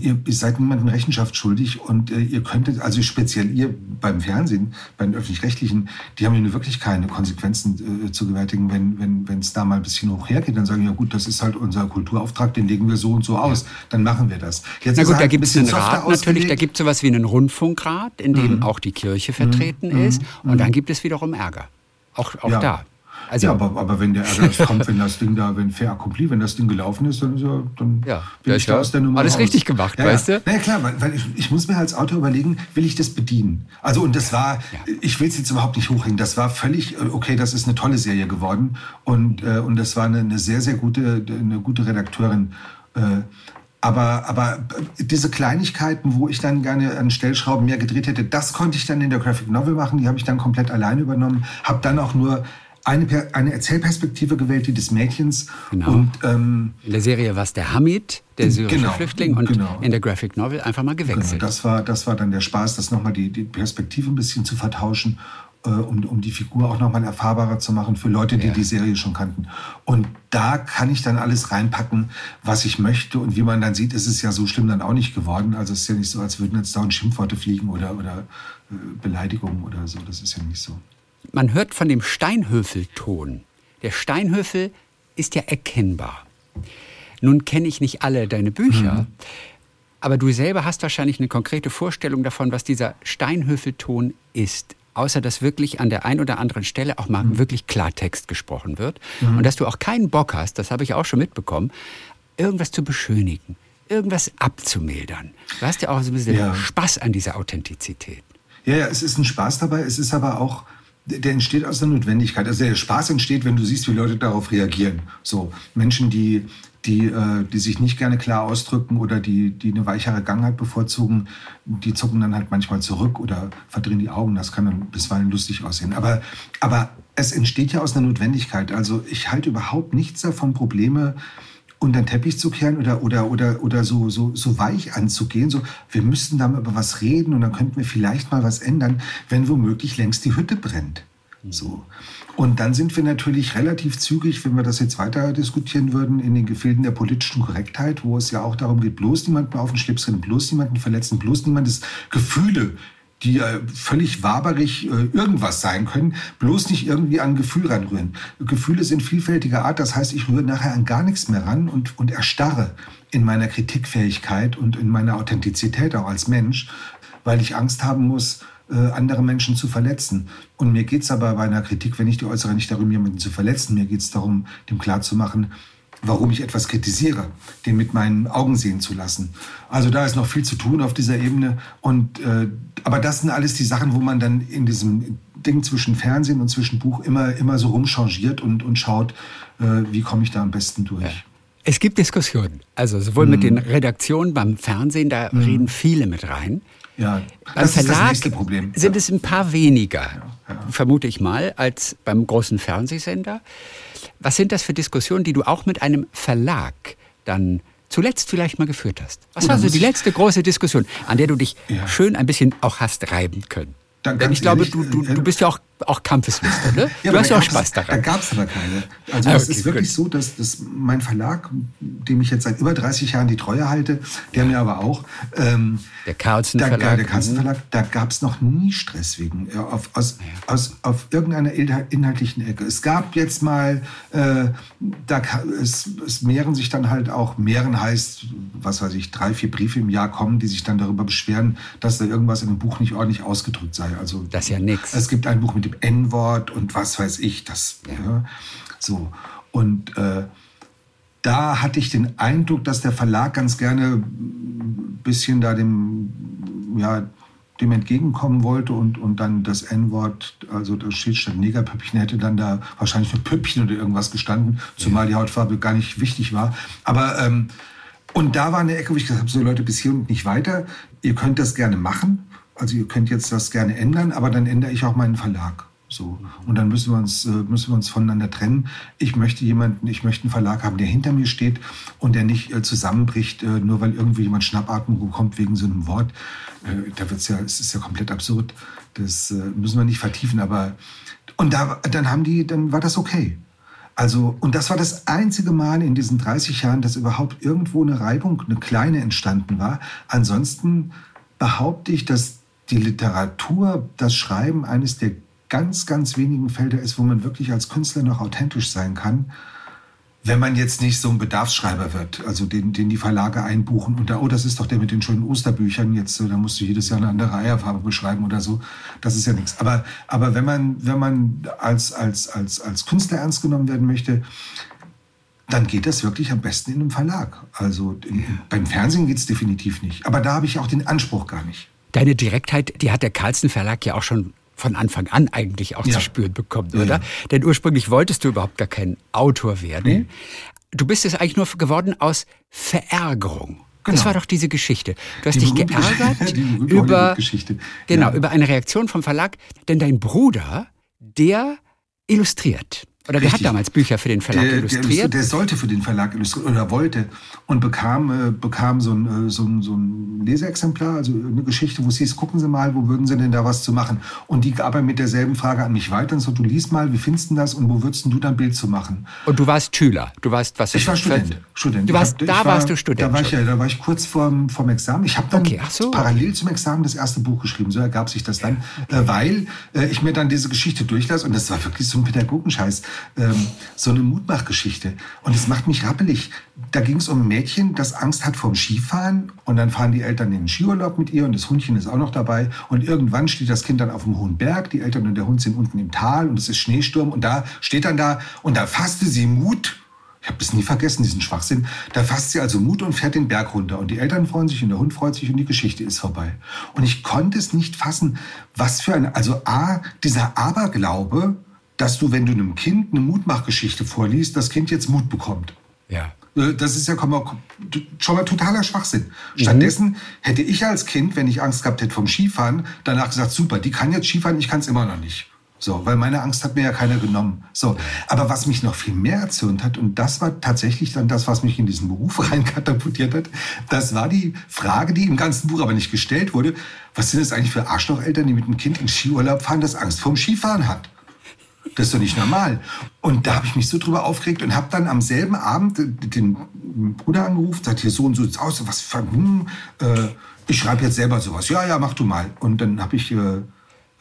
ihr, ihr seid niemandem Rechenschaft schuldig und äh, ihr könntet, also speziell ihr beim Fernsehen, bei den Öffentlich-Rechtlichen, die haben ja wirklich keine Konsequenzen äh, zu gewärtigen, wenn wenn wenn, es da mal ein bisschen hoch hergeht, dann sagen ja gut, das ist halt unser Kulturauftrag, den legen wir so und so aus, ja. dann machen wir das. Jetzt Na gut, da halt gibt es einen Rat natürlich, da gibt es sowas wie einen Rundfunkrat, in dem mhm. auch die Kirche vertreten mhm. ist und mhm. dann gibt es wiederum Ärger. Auch, auch ja. da. Also, ja, aber, aber wenn der Ärger kommt, wenn das Ding da, wenn fair accompli, wenn das Ding gelaufen ist, dann, ist er, dann ja, bin ich da aus der Nummer Alles raus. richtig gemacht, ja, weißt du? Na ja, klar, weil, weil ich, ich, muss mir als Autor überlegen, will ich das bedienen? Also, und das war, ich will es jetzt überhaupt nicht hochhängen, das war völlig, äh, okay, das ist eine tolle Serie geworden und, äh, und das war eine, eine sehr, sehr gute, eine gute Redakteurin. Äh, aber, aber diese Kleinigkeiten, wo ich dann gerne an Stellschrauben mehr gedreht hätte, das konnte ich dann in der Graphic Novel machen. Die habe ich dann komplett alleine übernommen. Habe dann auch nur eine, eine Erzählperspektive gewählt, die des Mädchens. Genau. Und, ähm, in der Serie war es der Hamid, der syrische genau, Flüchtling, und genau. in der Graphic Novel einfach mal gewechselt. Genau, das, war, das war dann der Spaß, das nochmal die, die Perspektive ein bisschen zu vertauschen, äh, um, um die Figur auch nochmal erfahrbarer zu machen für Leute, die ja. die Serie schon kannten. Und da kann ich dann alles reinpacken, was ich möchte. Und wie man dann sieht, ist es ja so schlimm dann auch nicht geworden. Also es ist ja nicht so, als würden jetzt dauernd Schimpfworte fliegen oder, oder äh, Beleidigungen oder so. Das ist ja nicht so man hört von dem Steinhöfelton. Der Steinhöfel ist ja erkennbar. Nun kenne ich nicht alle deine Bücher, mhm. aber du selber hast wahrscheinlich eine konkrete Vorstellung davon, was dieser Steinhöfelton ist. Außer dass wirklich an der einen oder anderen Stelle auch mal mhm. wirklich Klartext gesprochen wird. Mhm. Und dass du auch keinen Bock hast, das habe ich auch schon mitbekommen, irgendwas zu beschönigen, irgendwas abzumildern. Du hast ja auch so ein bisschen ja. Spaß an dieser Authentizität. Ja, ja, es ist ein Spaß dabei. Es ist aber auch der entsteht aus der Notwendigkeit. Also der Spaß entsteht, wenn du siehst, wie Leute darauf reagieren. So Menschen, die die, äh, die sich nicht gerne klar ausdrücken oder die, die eine weichere Gangart bevorzugen, die zucken dann halt manchmal zurück oder verdrehen die Augen. Das kann dann bisweilen lustig aussehen. Aber, aber es entsteht ja aus einer Notwendigkeit. Also ich halte überhaupt nichts davon, Probleme unter den Teppich zu kehren oder, oder, oder, oder so, so, so weich anzugehen. So, wir müssten da mal über was reden und dann könnten wir vielleicht mal was ändern, wenn womöglich längst die Hütte brennt. So. Und dann sind wir natürlich relativ zügig, wenn wir das jetzt weiter diskutieren würden, in den Gefilden der politischen Korrektheit, wo es ja auch darum geht, bloß niemanden auf den Schlips rennen, bloß niemanden verletzen, bloß niemandes Gefühle die äh, völlig waberig äh, irgendwas sein können, bloß nicht irgendwie an Gefühl ranrühren. Gefühle sind vielfältiger Art, das heißt, ich rühre nachher an gar nichts mehr ran und, und erstarre in meiner Kritikfähigkeit und in meiner Authentizität auch als Mensch, weil ich Angst haben muss, äh, andere Menschen zu verletzen. Und mir geht es aber bei einer Kritik, wenn ich die äußere, nicht darum, jemanden zu verletzen. Mir geht es darum, dem klarzumachen, warum ich etwas kritisiere, den mit meinen Augen sehen zu lassen. Also da ist noch viel zu tun auf dieser Ebene. Und, äh, aber das sind alles die Sachen, wo man dann in diesem Ding zwischen Fernsehen und zwischen Buch immer, immer so rumchangiert und, und schaut, äh, wie komme ich da am besten durch. Ja. Es gibt Diskussionen. Also sowohl mhm. mit den Redaktionen beim Fernsehen, da mhm. reden viele mit rein. Ja, beim das Verlag ist das nächste Problem. sind es ein paar weniger, ja, ja. vermute ich mal, als beim großen Fernsehsender. Was sind das für Diskussionen, die du auch mit einem Verlag dann zuletzt vielleicht mal geführt hast? Was war so die letzte große Diskussion, an der du dich schön ein bisschen auch hast reiben können? Dann Denn ich glaube, du, du, du bist ja auch, auch Kampfesluster, ne? ja, du hast ja auch Spaß daran. Da gab es aber keine. Also ah, es ist wirklich gut. so, dass, dass mein Verlag, dem ich jetzt seit über 30 Jahren die Treue halte, der mir aber auch... Ähm, der Carlsen Verlag. Da, der Carlsen Verlag, da gab es noch nie Stress wegen, auf, aus, ja. aus, auf irgendeiner inhaltlichen Ecke. Es gab jetzt mal, äh, da, es, es mehren sich dann halt auch, mehren heißt, was weiß ich, drei, vier Briefe im Jahr kommen, die sich dann darüber beschweren, dass da irgendwas in dem Buch nicht ordentlich ausgedrückt sei. Also das ist ja nichts. Es gibt ein Buch mit dem N-Wort und was weiß ich, das ja. Ja, so und äh, da hatte ich den Eindruck, dass der Verlag ganz gerne ein bisschen da dem ja dem entgegenkommen wollte und, und dann das N-Wort, also das steht statt Negerpüppchen, hätte dann da wahrscheinlich für Püppchen oder irgendwas gestanden, zumal die Hautfarbe gar nicht wichtig war. Aber ähm, und da war eine Ecke, wo ich gesagt habe, so Leute, bis hier und nicht weiter. Ihr könnt das gerne machen, also ihr könnt jetzt das gerne ändern, aber dann ändere ich auch meinen Verlag. So. Und dann müssen wir uns, äh, müssen wir uns voneinander trennen. Ich möchte jemanden, ich möchte einen Verlag haben, der hinter mir steht und der nicht äh, zusammenbricht, äh, nur weil irgendwie jemand Schnappatmung bekommt wegen so einem Wort. Da wird's ja, es ist ja komplett absurd. Das müssen wir nicht vertiefen, aber und da, dann haben die, dann war das okay. Also, und das war das einzige Mal in diesen 30 Jahren, dass überhaupt irgendwo eine Reibung, eine kleine entstanden war. Ansonsten behaupte ich, dass die Literatur, das Schreiben eines der ganz, ganz wenigen Felder ist, wo man wirklich als Künstler noch authentisch sein kann, wenn man jetzt nicht so ein Bedarfsschreiber wird, also den, den die Verlage einbuchen und da, oh, das ist doch der mit den schönen Osterbüchern, jetzt, da musst du jedes Jahr eine andere Eierfarbe beschreiben oder so, das ist ja nichts. Aber, aber wenn man, wenn man als, als, als, als Künstler ernst genommen werden möchte, dann geht das wirklich am besten in einem Verlag. Also in, beim Fernsehen geht es definitiv nicht. Aber da habe ich auch den Anspruch gar nicht. Deine Direktheit, die hat der Carlsen Verlag ja auch schon von Anfang an eigentlich auch ja. zu spüren bekommen, oder? Ja. Denn ursprünglich wolltest du überhaupt gar kein Autor werden. Nee. Du bist es eigentlich nur geworden aus Verärgerung. Genau. Das war doch diese Geschichte. Du hast die dich geärgert über, genau, ja. über eine Reaktion vom Verlag, denn dein Bruder, der illustriert. Oder der hat damals Bücher für den Verlag der, illustriert. Der, der, sollte für den Verlag illustrieren oder wollte und bekam, äh, bekam so, ein, äh, so, ein, so ein Leseexemplar, also eine Geschichte, wo es hieß, gucken Sie mal, wo würden Sie denn da was zu machen? Und die gab er mit derselben Frage an mich weiter und so, du liest mal, wie findest du das und wo würdest du dann Bild zu machen? Und du warst Schüler, du warst was? Ich war Student. Student. Du warst, hab, da war, warst du Student. Da war ich, ja, da war ich kurz vorm, vorm Examen. Ich habe dann okay, so. parallel zum Examen das erste Buch geschrieben, so ergab sich das dann, okay. äh, weil äh, ich mir dann diese Geschichte durchlasse und das war wirklich so ein Pädagogenscheiß. Ähm, so eine Mutmachgeschichte. Und es macht mich rappelig. Da ging es um ein Mädchen, das Angst hat vorm Skifahren. Und dann fahren die Eltern in den Skiurlaub mit ihr und das Hundchen ist auch noch dabei. Und irgendwann steht das Kind dann auf dem hohen Berg. Die Eltern und der Hund sind unten im Tal und es ist Schneesturm. Und da steht dann da und da fasste sie Mut ich habe das nie vergessen, diesen Schwachsinn. Da fasst sie also Mut und fährt den Berg runter. Und die Eltern freuen sich und der Hund freut sich und die Geschichte ist vorbei. Und ich konnte es nicht fassen, was für ein, also A, dieser Aberglaube, dass du, wenn du einem Kind eine Mutmachgeschichte vorliest, das Kind jetzt Mut bekommt. Ja. Äh, das ist ja schon mal totaler Schwachsinn. Stattdessen mhm. hätte ich als Kind, wenn ich Angst gehabt hätte vom Skifahren, danach gesagt, super, die kann jetzt Skifahren, ich kann es immer noch nicht. So, weil meine Angst hat mir ja keiner genommen. So, aber was mich noch viel mehr erzürnt hat, und das war tatsächlich dann das, was mich in diesen Beruf reinkatapultiert hat, das war die Frage, die im ganzen Buch aber nicht gestellt wurde. Was sind das eigentlich für Arschlocheltern, die mit einem Kind in Skiurlaub fahren, das Angst vorm Skifahren hat? Das ist doch nicht normal. Und da habe ich mich so drüber aufgeregt und habe dann am selben Abend den Bruder angerufen, sagt hier so und so sieht's aus, was hm, äh, ich schreibe jetzt selber sowas. Ja, ja, mach du mal. Und dann habe ich äh,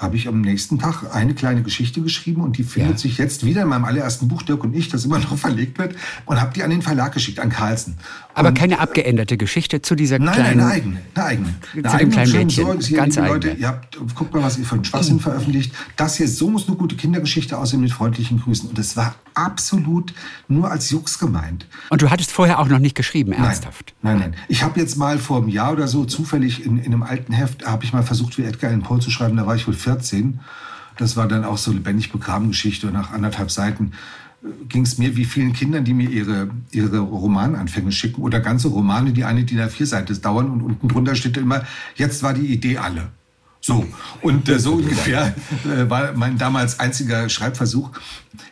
habe ich am nächsten Tag eine kleine Geschichte geschrieben und die findet ja. sich jetzt wieder in meinem allerersten Buch, Dirk und ich, das immer noch verlegt wird, und habe die an den Verlag geschickt, an Carlsen. Aber und keine abgeänderte Geschichte zu dieser nein, kleinen... Nein, eine eigene. Eine eigene. Eine zu eigene dem kleinen Mädchen. So, Ganz eigene. Leute, ihr habt, guckt mal, was ihr für einen Schwachsinn mhm. veröffentlicht. Das hier, so muss eine gute Kindergeschichte aussehen mit freundlichen Grüßen. Und das war absolut nur als Jux gemeint. Und du hattest vorher auch noch nicht geschrieben, ernsthaft? Nein, nein. nein. Ich habe jetzt mal vor einem Jahr oder so zufällig in, in einem alten Heft, habe ich mal versucht, wie Edgar Allan Poe zu schreiben, da war ich wohl 14. Das war dann auch so lebendig begraben Geschichte nach anderthalb Seiten ging es mir wie vielen Kindern, die mir ihre, ihre Romananfänge schicken oder ganze Romane, die eine DIN A4-Seite dauern und unten drunter steht immer, jetzt war die Idee alle. So, und äh, so ungefähr äh, war mein damals einziger Schreibversuch.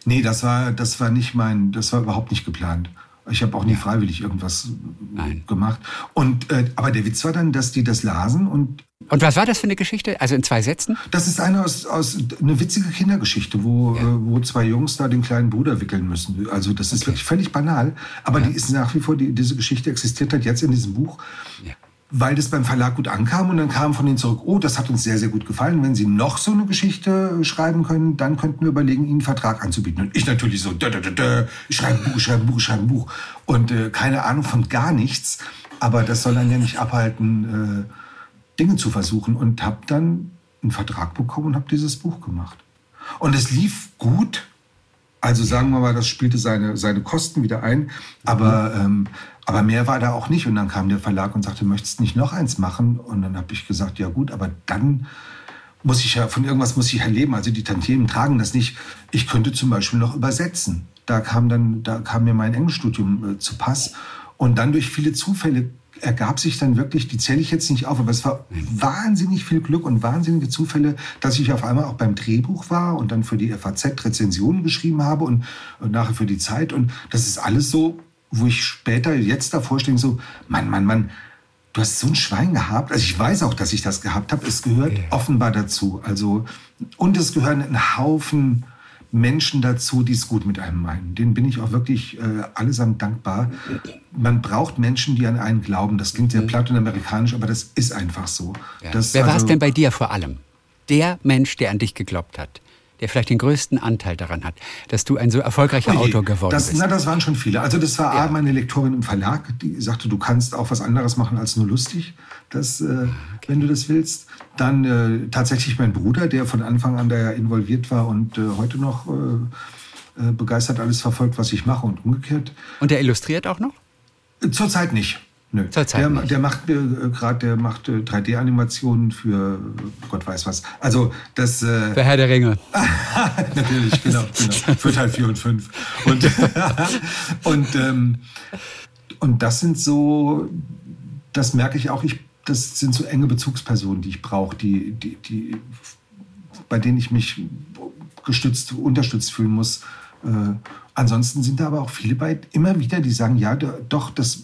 Nee, das war, das war nicht mein, das war überhaupt nicht geplant. Ich habe auch nie freiwillig irgendwas Nein. gemacht. Und, äh, aber der Witz war dann, dass die das lasen und und was war das für eine Geschichte? Also in zwei Sätzen? Das ist eine aus, aus eine witzige Kindergeschichte, wo, ja. äh, wo zwei Jungs da den kleinen Bruder wickeln müssen. Also das ist okay. wirklich völlig banal, aber ja. die ist nach wie vor, die, diese Geschichte existiert halt jetzt in diesem Buch. Ja weil das beim Verlag gut ankam und dann kam von ihnen zurück, oh, das hat uns sehr, sehr gut gefallen. Wenn Sie noch so eine Geschichte schreiben können, dann könnten wir überlegen, Ihnen einen Vertrag anzubieten. Und ich natürlich so, dö, dö, dö, ich schreibe ein Buch, ich schreibe ein Buch, ich schreibe ein Buch. Und äh, keine Ahnung von gar nichts. Aber das soll dann ja nicht abhalten, äh, Dinge zu versuchen. Und habe dann einen Vertrag bekommen und habe dieses Buch gemacht. Und es lief gut. Also sagen wir mal, das spielte seine, seine Kosten wieder ein. Aber ähm, aber mehr war da auch nicht. Und dann kam der Verlag und sagte, möchtest du nicht noch eins machen? Und dann habe ich gesagt, ja gut, aber dann muss ich ja, von irgendwas muss ich ja leben. Also die Tantiemen tragen das nicht. Ich könnte zum Beispiel noch übersetzen. Da kam dann, da kam mir mein Englischstudium äh, zu Pass. Und dann durch viele Zufälle ergab sich dann wirklich, die zähle ich jetzt nicht auf, aber es war wahnsinnig viel Glück und wahnsinnige Zufälle, dass ich auf einmal auch beim Drehbuch war und dann für die FAZ Rezensionen geschrieben habe und, und nachher für die Zeit. Und das ist alles so wo ich später jetzt davor stehe, so, Mann, Mann, Mann, du hast so ein Schwein gehabt. Also ich weiß auch, dass ich das gehabt habe. Es gehört ja. offenbar dazu. Also, und es gehören ein Haufen Menschen dazu, die es gut mit einem meinen. Denen bin ich auch wirklich äh, allesamt dankbar. Man braucht Menschen, die an einen glauben. Das klingt sehr mhm. platt und amerikanisch, aber das ist einfach so. Ja. Wer also, war es denn bei dir vor allem? Der Mensch, der an dich geglaubt hat der vielleicht den größten Anteil daran hat, dass du ein so erfolgreicher Oje, Autor geworden das, bist? Na, das waren schon viele. Also das war ja. meine Lektorin im Verlag, die sagte, du kannst auch was anderes machen als nur lustig, das, äh, okay. wenn du das willst. Dann äh, tatsächlich mein Bruder, der von Anfang an da involviert war und äh, heute noch äh, äh, begeistert alles verfolgt, was ich mache und umgekehrt. Und der illustriert auch noch? Zurzeit nicht. Nö. Der, der, macht äh, gerade, der macht äh, 3D-Animationen für Gott weiß was. Also das. Äh, für Herr der Ringe. natürlich, genau, genau. Für Teil 4 und 5. Und, und, ähm, und das sind so, das merke ich auch, ich, das sind so enge Bezugspersonen, die ich brauche, die, die, die, bei denen ich mich gestützt, unterstützt fühlen muss. Äh, ansonsten sind da aber auch viele bei, immer wieder, die sagen, ja, doch, das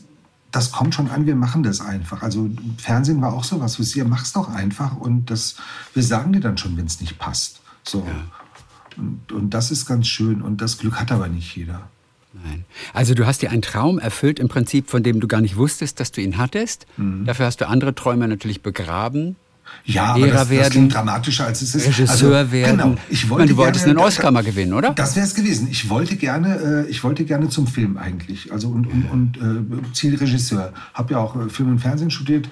das kommt schon an, wir machen das einfach. Also Fernsehen war auch sowas, was ihr machst doch einfach und das, wir sagen dir dann schon, wenn es nicht passt. So. Ja. Und, und das ist ganz schön und das Glück hat aber nicht jeder. Nein. Also du hast dir einen Traum erfüllt im Prinzip, von dem du gar nicht wusstest, dass du ihn hattest. Mhm. Dafür hast du andere Träume natürlich begraben. Ja, Lehrer aber das, werden, das klingt dramatischer als es ist. Regisseur also, werden. Genau. Ich wollte meine, du wolltest gerne, einen Oscar mal gewinnen, oder? Das wäre es gewesen. Ich wollte gerne, äh, ich wollte gerne zum Film eigentlich. Also und, und, und äh, Zielregisseur. Habe ja auch äh, Film und Fernsehen studiert.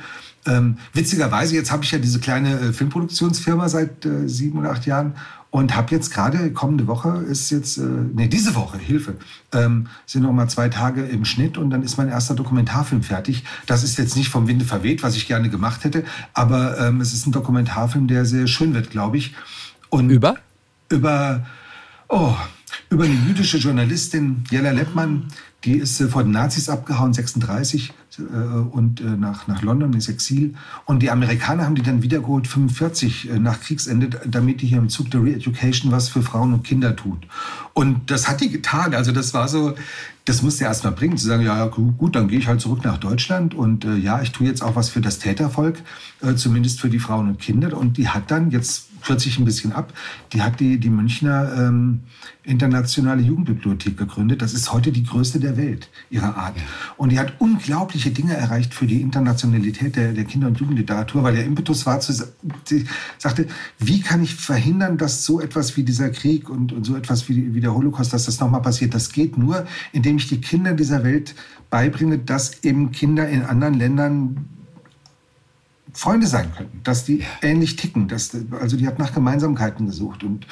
Ähm, witzigerweise, jetzt habe ich ja diese kleine äh, Filmproduktionsfirma seit äh, sieben oder acht Jahren und habe jetzt gerade, kommende Woche ist jetzt, äh, nee, diese Woche, Hilfe, ähm, sind noch mal zwei Tage im Schnitt und dann ist mein erster Dokumentarfilm fertig. Das ist jetzt nicht vom Winde verweht, was ich gerne gemacht hätte, aber ähm, es ist ein Dokumentarfilm, der sehr schön wird, glaube ich. Und über? Über, oh, über eine jüdische Journalistin, Jella Leppmann, die ist äh, vor den Nazis abgehauen, 36, äh, und äh, nach, nach London ins Exil. Und die Amerikaner haben die dann wiedergeholt, 45 äh, nach Kriegsende, damit die hier im Zug der Re-Education was für Frauen und Kinder tut. Und das hat die getan. Also das war so, das musste er erst mal bringen, zu sagen, ja gut, dann gehe ich halt zurück nach Deutschland und ja, ich tue jetzt auch was für das Tätervolk, zumindest für die Frauen und Kinder. Und die hat dann jetzt kürze ich ein bisschen ab, die hat die, die Münchner ähm, Internationale Jugendbibliothek gegründet. Das ist heute die größte der Welt ihrer Art. Und die hat unglaubliche Dinge erreicht für die Internationalität der, der Kinder- und Jugendliteratur, weil der Impetus war, zu, sie sagte, wie kann ich verhindern, dass so etwas wie dieser Krieg und, und so etwas wie, wie der Holocaust, dass das nochmal passiert. Das geht nur, indem ich die Kinder dieser Welt beibringe, dass eben Kinder in anderen Ländern Freunde sein könnten, dass die ähnlich ticken. Dass, also die hat nach Gemeinsamkeiten gesucht. Und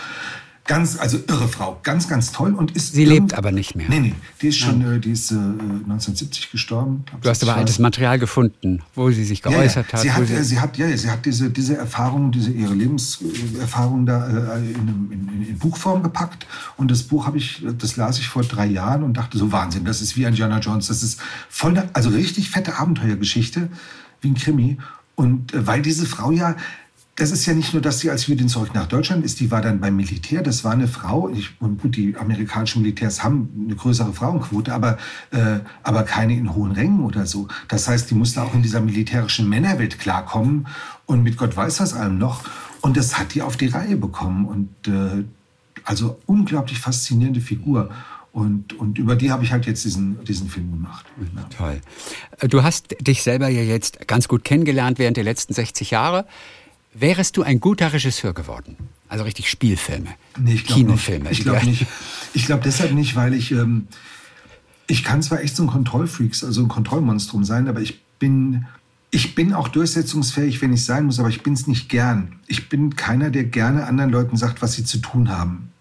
Ganz, also irre Frau, ganz, ganz toll und ist. Sie lebt aber nicht mehr. Nee, nee, die ist schon, äh, die ist äh, 1970 gestorben. Du hast aber altes Material gefunden, wo sie sich geäußert ja, ja. Sie hat. hat, sie, äh, sie hat, ja, sie hat diese, diese Erfahrung, diese ihre Lebenserfahrung da äh, in, in, in, Buchform gepackt. Und das Buch habe ich, das las ich vor drei Jahren und dachte so Wahnsinn, das ist wie ein Indiana Jones, das ist voll, also richtig fette Abenteuergeschichte, wie ein Krimi. Und äh, weil diese Frau ja das ist ja nicht nur, dass sie als Jüdin zurück nach Deutschland ist, die war dann beim Militär, das war eine Frau, ich, und gut, die amerikanischen Militärs haben eine größere Frauenquote, aber, äh, aber keine in hohen Rängen oder so. Das heißt, die musste auch in dieser militärischen Männerwelt klarkommen und mit Gott weiß was allem noch. Und das hat die auf die Reihe bekommen und äh, also unglaublich faszinierende Figur. Und, und über die habe ich halt jetzt diesen, diesen Film gemacht. Toll. Du hast dich selber ja jetzt ganz gut kennengelernt während der letzten 60 Jahre. Wärest du ein guter Regisseur geworden? Also richtig Spielfilme, nee, ich Kinofilme. Nicht. Ich glaube nicht. Ich glaube deshalb nicht, weil ich, ähm, ich kann zwar echt so ein Kontrollfreak, also ein Kontrollmonstrum sein, aber ich bin, ich bin auch durchsetzungsfähig, wenn ich sein muss, aber ich bin es nicht gern. Ich bin keiner, der gerne anderen Leuten sagt, was sie zu tun haben.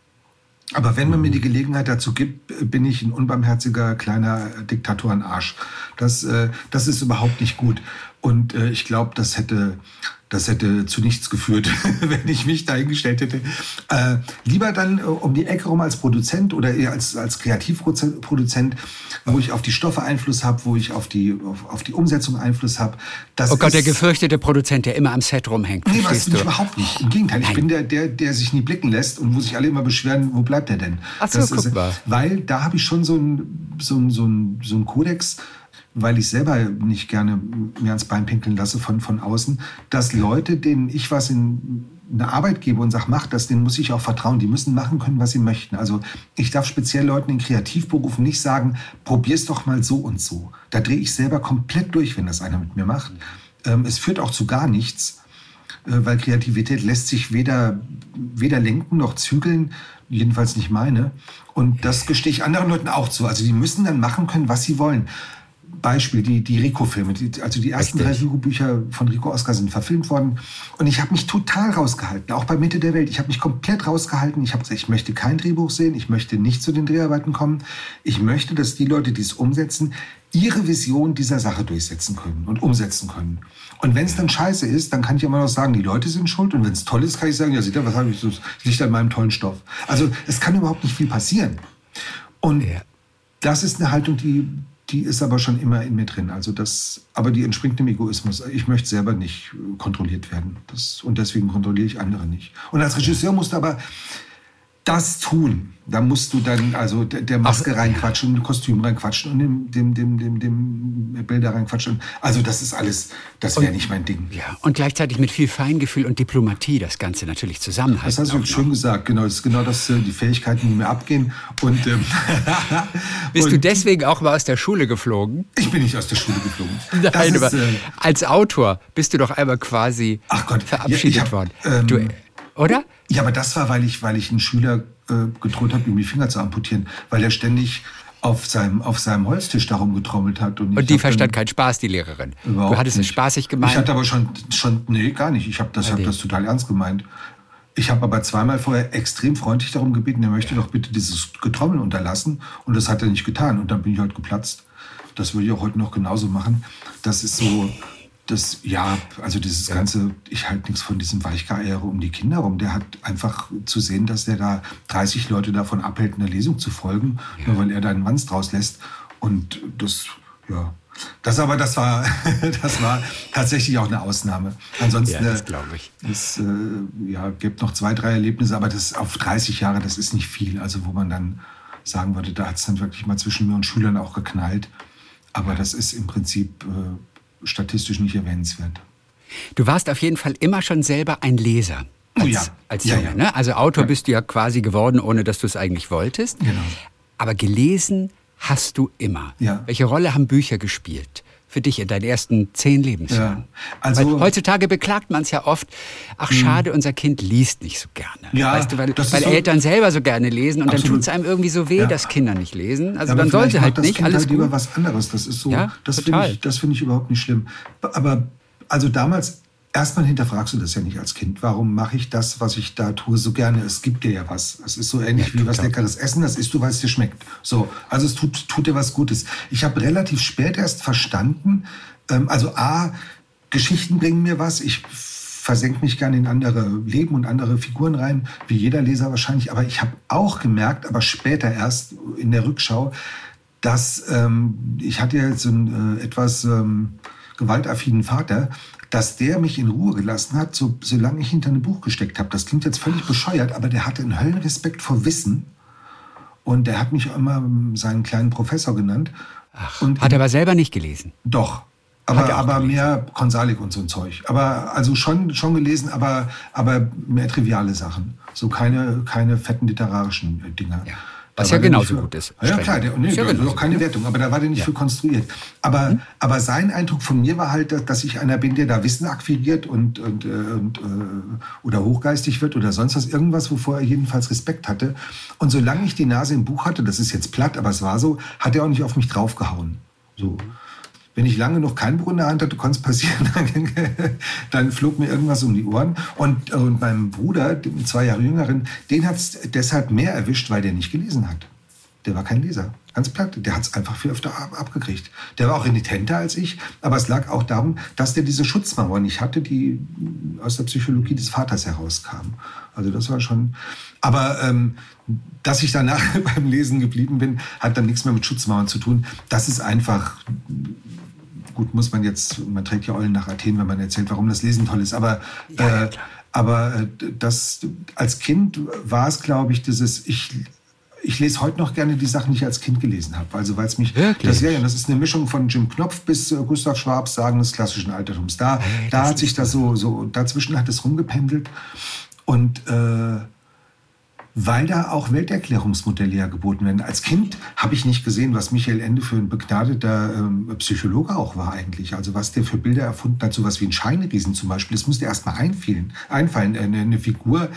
Aber wenn man mir die Gelegenheit dazu gibt, bin ich ein unbarmherziger kleiner Diktator Arsch. Das, äh, das ist überhaupt nicht gut. Und äh, ich glaube, das hätte, das hätte zu nichts geführt, wenn ich mich dahingestellt hätte. Äh, lieber dann äh, um die Ecke rum als Produzent oder eher als, als Kreativproduzent, wo ich auf die Stoffe Einfluss habe, wo ich auf die, auf, auf die Umsetzung Einfluss habe. Oh Gott, der gefürchtete Produzent, der immer am Set rumhängt. Nee, was nicht, überhaupt nicht. Im Gegenteil, Nein. ich bin der, der, der sich nie blicken lässt und wo sich alle immer beschweren, wo bleibt er denn? Ach so, das guck ist, mal. Weil da habe ich schon so einen so ein, so ein, so ein Kodex, weil ich selber nicht gerne mir ans Bein pinkeln lasse von, von außen, dass Leute, denen ich was in eine Arbeit gebe und sage, mach das, denen muss ich auch vertrauen. Die müssen machen können, was sie möchten. Also ich darf speziell Leuten in Kreativberufen nicht sagen, probier's doch mal so und so. Da drehe ich selber komplett durch, wenn das einer mit mir macht. Ähm, es führt auch zu gar nichts, äh, weil Kreativität lässt sich weder, weder lenken noch zügeln, jedenfalls nicht meine. Und das gestehe ich anderen Leuten auch zu. Also die müssen dann machen können, was sie wollen. Beispiel, die, die Rico-Filme. Also die ersten Richtig. drei Rico-Bücher von Rico Oscar sind verfilmt worden. Und ich habe mich total rausgehalten, auch bei Mitte der Welt. Ich habe mich komplett rausgehalten. Ich habe gesagt, ich möchte kein Drehbuch sehen, ich möchte nicht zu den Dreharbeiten kommen. Ich möchte, dass die Leute, die es umsetzen, ihre Vision dieser Sache durchsetzen können und umsetzen können. Und wenn es dann scheiße ist, dann kann ich immer noch sagen, die Leute sind schuld. Und wenn es toll ist, kann ich sagen, ja, seht ihr, was habe ich so? Liegt an meinem tollen Stoff. Also es kann überhaupt nicht viel passieren. Und ja. das ist eine Haltung, die die ist aber schon immer in mir drin. Also das, aber die entspringt dem Egoismus. Ich möchte selber nicht kontrolliert werden. Das, und deswegen kontrolliere ich andere nicht. Und als Regisseur musst du aber das tun. Da musst du dann also der Maske Ach, reinquatschen, ja. Kostüm reinquatschen und dem, dem, dem, dem, dem Bilder reinquatschen. Also das ist alles, das wäre nicht mein Ding. Ja, und gleichzeitig mit viel Feingefühl und Diplomatie das Ganze natürlich zusammenhalten. Das hast du schön gesagt, genau. Das ist genau das, äh, die Fähigkeiten, die mir abgehen. Und, ähm, Bist und, du deswegen auch mal aus der Schule geflogen? Ich bin nicht aus der Schule geflogen. Nein, ist, äh, als Autor bist du doch einmal quasi Gott, verabschiedet ja, hab, worden. Ähm, du, oder? Ja, aber das war, weil ich, weil ich einen Schüler äh, gedroht habe, ihm die Finger zu amputieren, weil er ständig auf seinem, auf seinem Holztisch darum getrommelt hat. Und, und die verstand keinen Spaß, die Lehrerin. Du hattest nicht. es spaßig gemeint. Ich hatte aber schon, schon nee, gar nicht. Ich habe das, hab das total ernst gemeint. Ich habe aber zweimal vorher extrem freundlich darum gebeten, er möchte doch bitte dieses Getrommel unterlassen. Und das hat er nicht getan. Und dann bin ich halt geplatzt. Das würde ich auch heute noch genauso machen. Das ist so, das, ja, also dieses ja. ganze, ich halte nichts von diesem Weichgeier um die Kinder rum. Der hat einfach zu sehen, dass der da 30 Leute davon abhält, einer Lesung zu folgen, ja. nur weil er da einen Wanz draus lässt. Und das, ja, das aber, das war, das war tatsächlich auch eine Ausnahme. Ansonsten, ja, das glaube ich. Es äh, ja, gibt noch zwei, drei Erlebnisse, aber das auf 30 Jahre, das ist nicht viel. Also wo man dann sagen würde, da hat es dann wirklich mal zwischen mir und Schülern auch geknallt. Aber das ist im Prinzip äh, statistisch nicht erwähnenswert. Du warst auf jeden Fall immer schon selber ein Leser. Als, oh ja. Als ja, ja. Ne? Also Autor bist du ja quasi geworden, ohne dass du es eigentlich wolltest. Genau. Aber gelesen hast du immer. Ja. Welche Rolle haben Bücher gespielt? Für dich in deinen ersten zehn Lebensjahren? Ja, also weil heutzutage beklagt man es ja oft, ach hm. schade, unser Kind liest nicht so gerne. Ja, weißt du, weil, weil Eltern so, selber so gerne lesen und absolut. dann tut es einem irgendwie so weh, ja. dass Kinder nicht lesen. Also ja, dann sollte halt das nicht kind alles halt lieber was anderes. Das ist so, das finde ich, das ich überhaupt nicht schlimm. Aber also damals erstmal hinterfragst du das ja nicht als Kind. Warum mache ich das, was ich da tue, so gerne? Es gibt dir ja was. Es ist so ähnlich ja, wie was leckeres Essen. Das isst du, weil es dir schmeckt. So, also es tut, tut dir was Gutes. Ich habe relativ spät erst verstanden, ähm, also A, Geschichten bringen mir was. Ich versenke mich gerne in andere Leben und andere Figuren rein, wie jeder Leser wahrscheinlich. Aber ich habe auch gemerkt, aber später erst in der Rückschau, dass ähm, ich hatte ja so einen äh, etwas ähm, gewaltaffinen Vater, dass der mich in Ruhe gelassen hat, so, solange ich hinter einem Buch gesteckt habe. Das klingt jetzt völlig bescheuert, aber der hatte einen Höllenrespekt vor Wissen. Und der hat mich immer seinen kleinen Professor genannt. Ach, und hat er aber selber nicht gelesen? Doch. Aber, aber mehr Konsalik und so ein Zeug. Aber also schon, schon gelesen, aber, aber mehr triviale Sachen. So keine, keine fetten literarischen Dinger. Ja. Was ja genauso gut ist. Ja, klar, der, nee, ja genau. keine Wertung, aber da war der nicht ja. für konstruiert. Aber, mhm. aber sein Eindruck von mir war halt, dass ich einer bin, der da Wissen akquiriert und, und, äh, und äh, oder hochgeistig wird oder sonst was, irgendwas, wovor er jedenfalls Respekt hatte. Und solange ich die Nase im Buch hatte, das ist jetzt platt, aber es war so, hat er auch nicht auf mich draufgehauen. So wenn ich lange noch kein Buch in der Hand hatte, konnte es passieren, dann flog mir irgendwas um die Ohren. Und, und meinem Bruder, dem zwei Jahre jüngeren, den hat es deshalb mehr erwischt, weil der nicht gelesen hat. Der war kein Leser. Ganz platt. Der hat es einfach viel öfter abgekriegt. Der war auch renitenter als ich, aber es lag auch darum, dass der diese Schutzmauer nicht hatte, die aus der Psychologie des Vaters herauskam. Also das war schon. Aber ähm, dass ich danach beim Lesen geblieben bin, hat dann nichts mehr mit Schutzmauern zu tun. Das ist einfach gut, muss man jetzt, man trägt ja Eulen nach Athen, wenn man erzählt, warum das Lesen toll ist, aber, ja, äh, aber äh, das, als Kind war es, glaube ich, dieses, ich, ich lese heute noch gerne die Sachen, die ich als Kind gelesen habe. Also weil es mich, Wirklich? das, ja, das ist eine Mischung von Jim Knopf bis äh, Gustav Schwabs Sagen des klassischen Altertums. Da, hey, da hat sich das so, so, dazwischen hat es rumgependelt und äh, weil da auch Welterklärungsmodelle ja geboten werden. Als Kind habe ich nicht gesehen, was Michael Ende für ein begnadeter ähm, Psychologe auch war eigentlich. Also was der für Bilder erfunden hat, so was wie ein Scheinriesen zum Beispiel. Das musste erst mal einfallen. einfallen. Eine, eine Figur,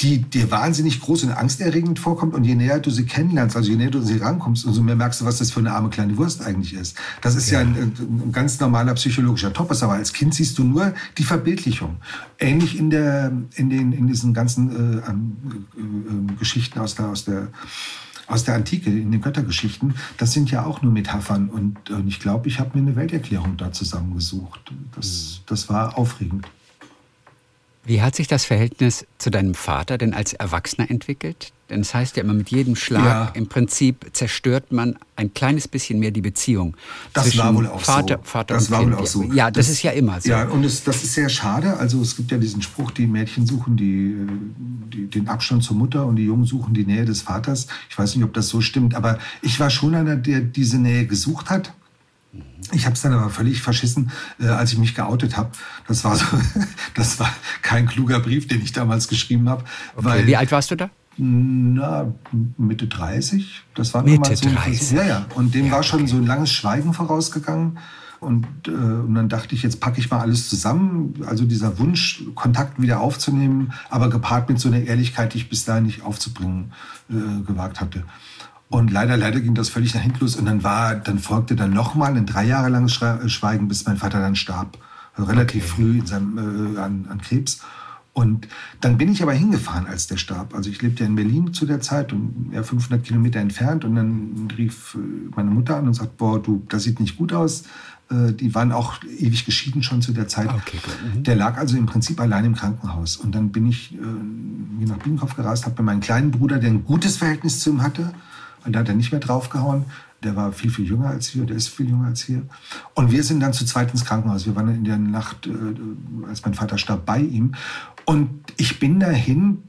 die dir wahnsinnig groß und angsterregend vorkommt. Und je näher du sie kennenlernst, also je näher du sie rankommst, umso mehr merkst du, was das für eine arme kleine Wurst eigentlich ist. Das ist ja, ja ein, ein, ganz normaler psychologischer Topos, aber als Kind siehst du nur die Verbildlichung. Ähnlich in, der, in, den, in diesen ganzen äh, äh, äh, Geschichten aus der, aus der aus der Antike, in den Göttergeschichten, das sind ja auch nur Metaphern. Und, und ich glaube, ich habe mir eine Welterklärung da zusammengesucht. Das, das war aufregend. Wie hat sich das Verhältnis zu deinem Vater denn als Erwachsener entwickelt? Denn es heißt ja immer, mit jedem Schlag ja. im Prinzip zerstört man ein kleines bisschen mehr die Beziehung. Das war wohl auch Vater, so. Vater das und war kind. wohl auch so. Ja, das, das, ist ja immer so. Ja, und es, das ist sehr schade. Also es gibt ja diesen Spruch, die Mädchen suchen die, die, den Abstand zur Mutter und die Jungen suchen die Nähe des Vaters. Ich weiß nicht, ob das so stimmt, aber ich war schon einer, der diese Nähe gesucht hat ich habe es dann aber völlig verschissen, äh, als ich mich geoutet habe. Das war so, das war kein kluger Brief, den ich damals geschrieben habe. Okay, wie alt warst du da? Na, Mitte 30. Das war Mitte so 30. Ja, ja. Und dem ja, war schon okay. so ein langes Schweigen vorausgegangen. Und, äh, und dann dachte ich, jetzt packe ich mal alles zusammen. Also dieser Wunsch, Kontakt wieder aufzunehmen, aber gepaart mit so einer Ehrlichkeit, die ich bis dahin nicht aufzubringen äh, gewagt hatte. Und leider, leider ging das völlig nach hinten los. Und dann war, dann folgte dann nochmal ein drei Jahre langes Schweigen, bis mein Vater dann starb. Also relativ okay. früh in seinem, äh, an, an Krebs. Und dann bin ich aber hingefahren, als der starb. Also ich lebte ja in Berlin zu der Zeit und ja, 500 Kilometer entfernt. Und dann rief äh, meine Mutter an und sagt, boah, du, das sieht nicht gut aus. Äh, die waren auch ewig geschieden schon zu der Zeit. Ah, okay, mhm. Der lag also im Prinzip allein im Krankenhaus. Und dann bin ich äh, nach Biedenkopf gereist, habe mir meinen kleinen Bruder, der ein gutes Verhältnis zu ihm hatte, und da hat er nicht mehr draufgehauen. Der war viel, viel jünger als wir, der ist viel jünger als wir. Und wir sind dann zu zweit ins Krankenhaus. Wir waren in der Nacht, äh, als mein Vater starb, bei ihm. Und ich bin dahin,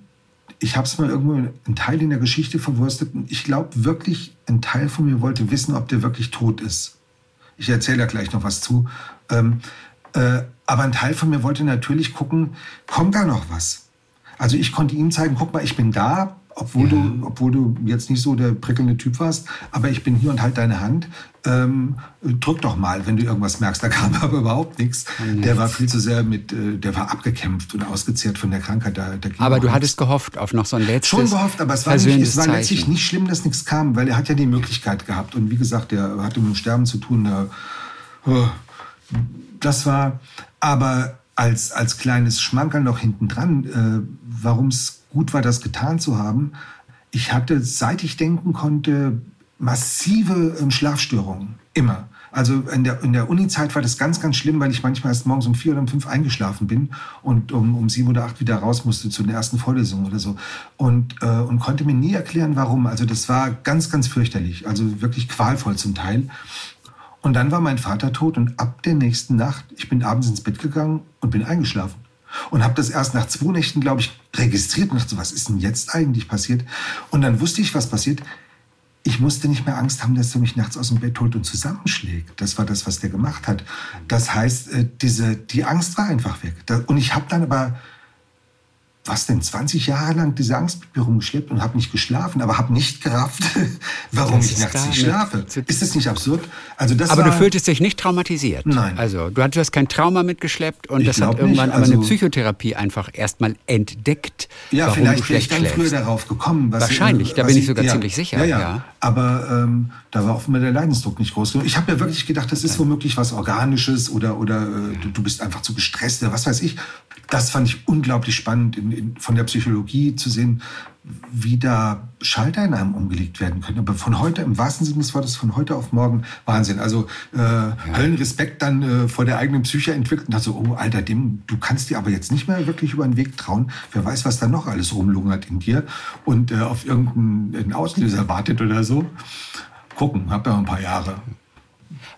ich habe es mal irgendwo einen Teil in der Geschichte verwurstet. Ich glaube wirklich, ein Teil von mir wollte wissen, ob der wirklich tot ist. Ich erzähle da gleich noch was zu. Ähm, äh, aber ein Teil von mir wollte natürlich gucken, kommt da noch was? Also ich konnte ihm zeigen, guck mal, ich bin da, obwohl, ja. du, obwohl du jetzt nicht so der prickelnde Typ warst, aber ich bin hier und halt deine Hand. Ähm, drück doch mal, wenn du irgendwas merkst. Da kam aber überhaupt nichts. Oh, der war viel zu sehr mit, äh, der war abgekämpft und ausgezehrt von der Krankheit. Da, da aber du hattest gehofft auf noch so ein letztes Schon gehofft, aber es war, nicht, es war letztlich nicht schlimm, dass nichts kam, weil er hat ja die Möglichkeit gehabt. Und wie gesagt, der hatte mit dem Sterben zu tun. Da, oh, das war, aber als, als kleines Schmankerl noch hinten dran, äh, warum es gut war, das getan zu haben. Ich hatte, seit ich denken konnte, massive ähm, Schlafstörungen. Immer. Also in der, in der Uni-Zeit war das ganz, ganz schlimm, weil ich manchmal erst morgens um vier oder um fünf eingeschlafen bin und um, um sieben oder acht wieder raus musste zu der ersten Vorlesung oder so. Und, äh, und konnte mir nie erklären, warum. Also das war ganz, ganz fürchterlich. Also wirklich qualvoll zum Teil. Und dann war mein Vater tot und ab der nächsten Nacht, ich bin abends ins Bett gegangen und bin eingeschlafen. Und habe das erst nach zwei Nächten, glaube ich, registriert und dachte so, was ist denn jetzt eigentlich passiert? Und dann wusste ich, was passiert ich musste nicht mehr Angst haben, dass er mich nachts aus dem Bett holt und zusammenschlägt. Das war das, was der gemacht hat. Das heißt, äh, diese, die Angst war einfach weg. Und ich habe dann aber was denn, 20 Jahre lang diese Angst mit mir rumgeschleppt und habe nicht geschlafen, aber habe nicht gerafft, warum das ich nachts nicht schlafe. Ist das nicht absurd? Also das aber war, du fühltest dich nicht traumatisiert. Nein. Also du hast kein Trauma mitgeschleppt und ich das hat irgendwann also, aber eine Psychotherapie einfach erstmal entdeckt. Ja, vielleicht wäre ich dann früher darauf gekommen. Wahrscheinlich, ich, da bin ich sogar ja, ziemlich sicher. Ja, ja. ja. Aber ähm, da war offenbar der Leidensdruck nicht groß genug. Ich habe mir wirklich gedacht, das ist womöglich was Organisches oder, oder äh, du, du bist einfach zu gestresst oder was weiß ich das fand ich unglaublich spannend, in, in, von der Psychologie zu sehen, wie da Schalter in einem umgelegt werden können. Aber von heute, im wahrsten Sinne des Wortes, von heute auf morgen Wahnsinn. Also äh, ja. Höllenrespekt dann äh, vor der eigenen Psyche entwickelt und dachte so, oh Alter, dem, du kannst dir aber jetzt nicht mehr wirklich über den Weg trauen. Wer weiß, was da noch alles rumlungert in dir und äh, auf irgendeinen Auslöser wartet oder so. Gucken, hab ja ein paar Jahre.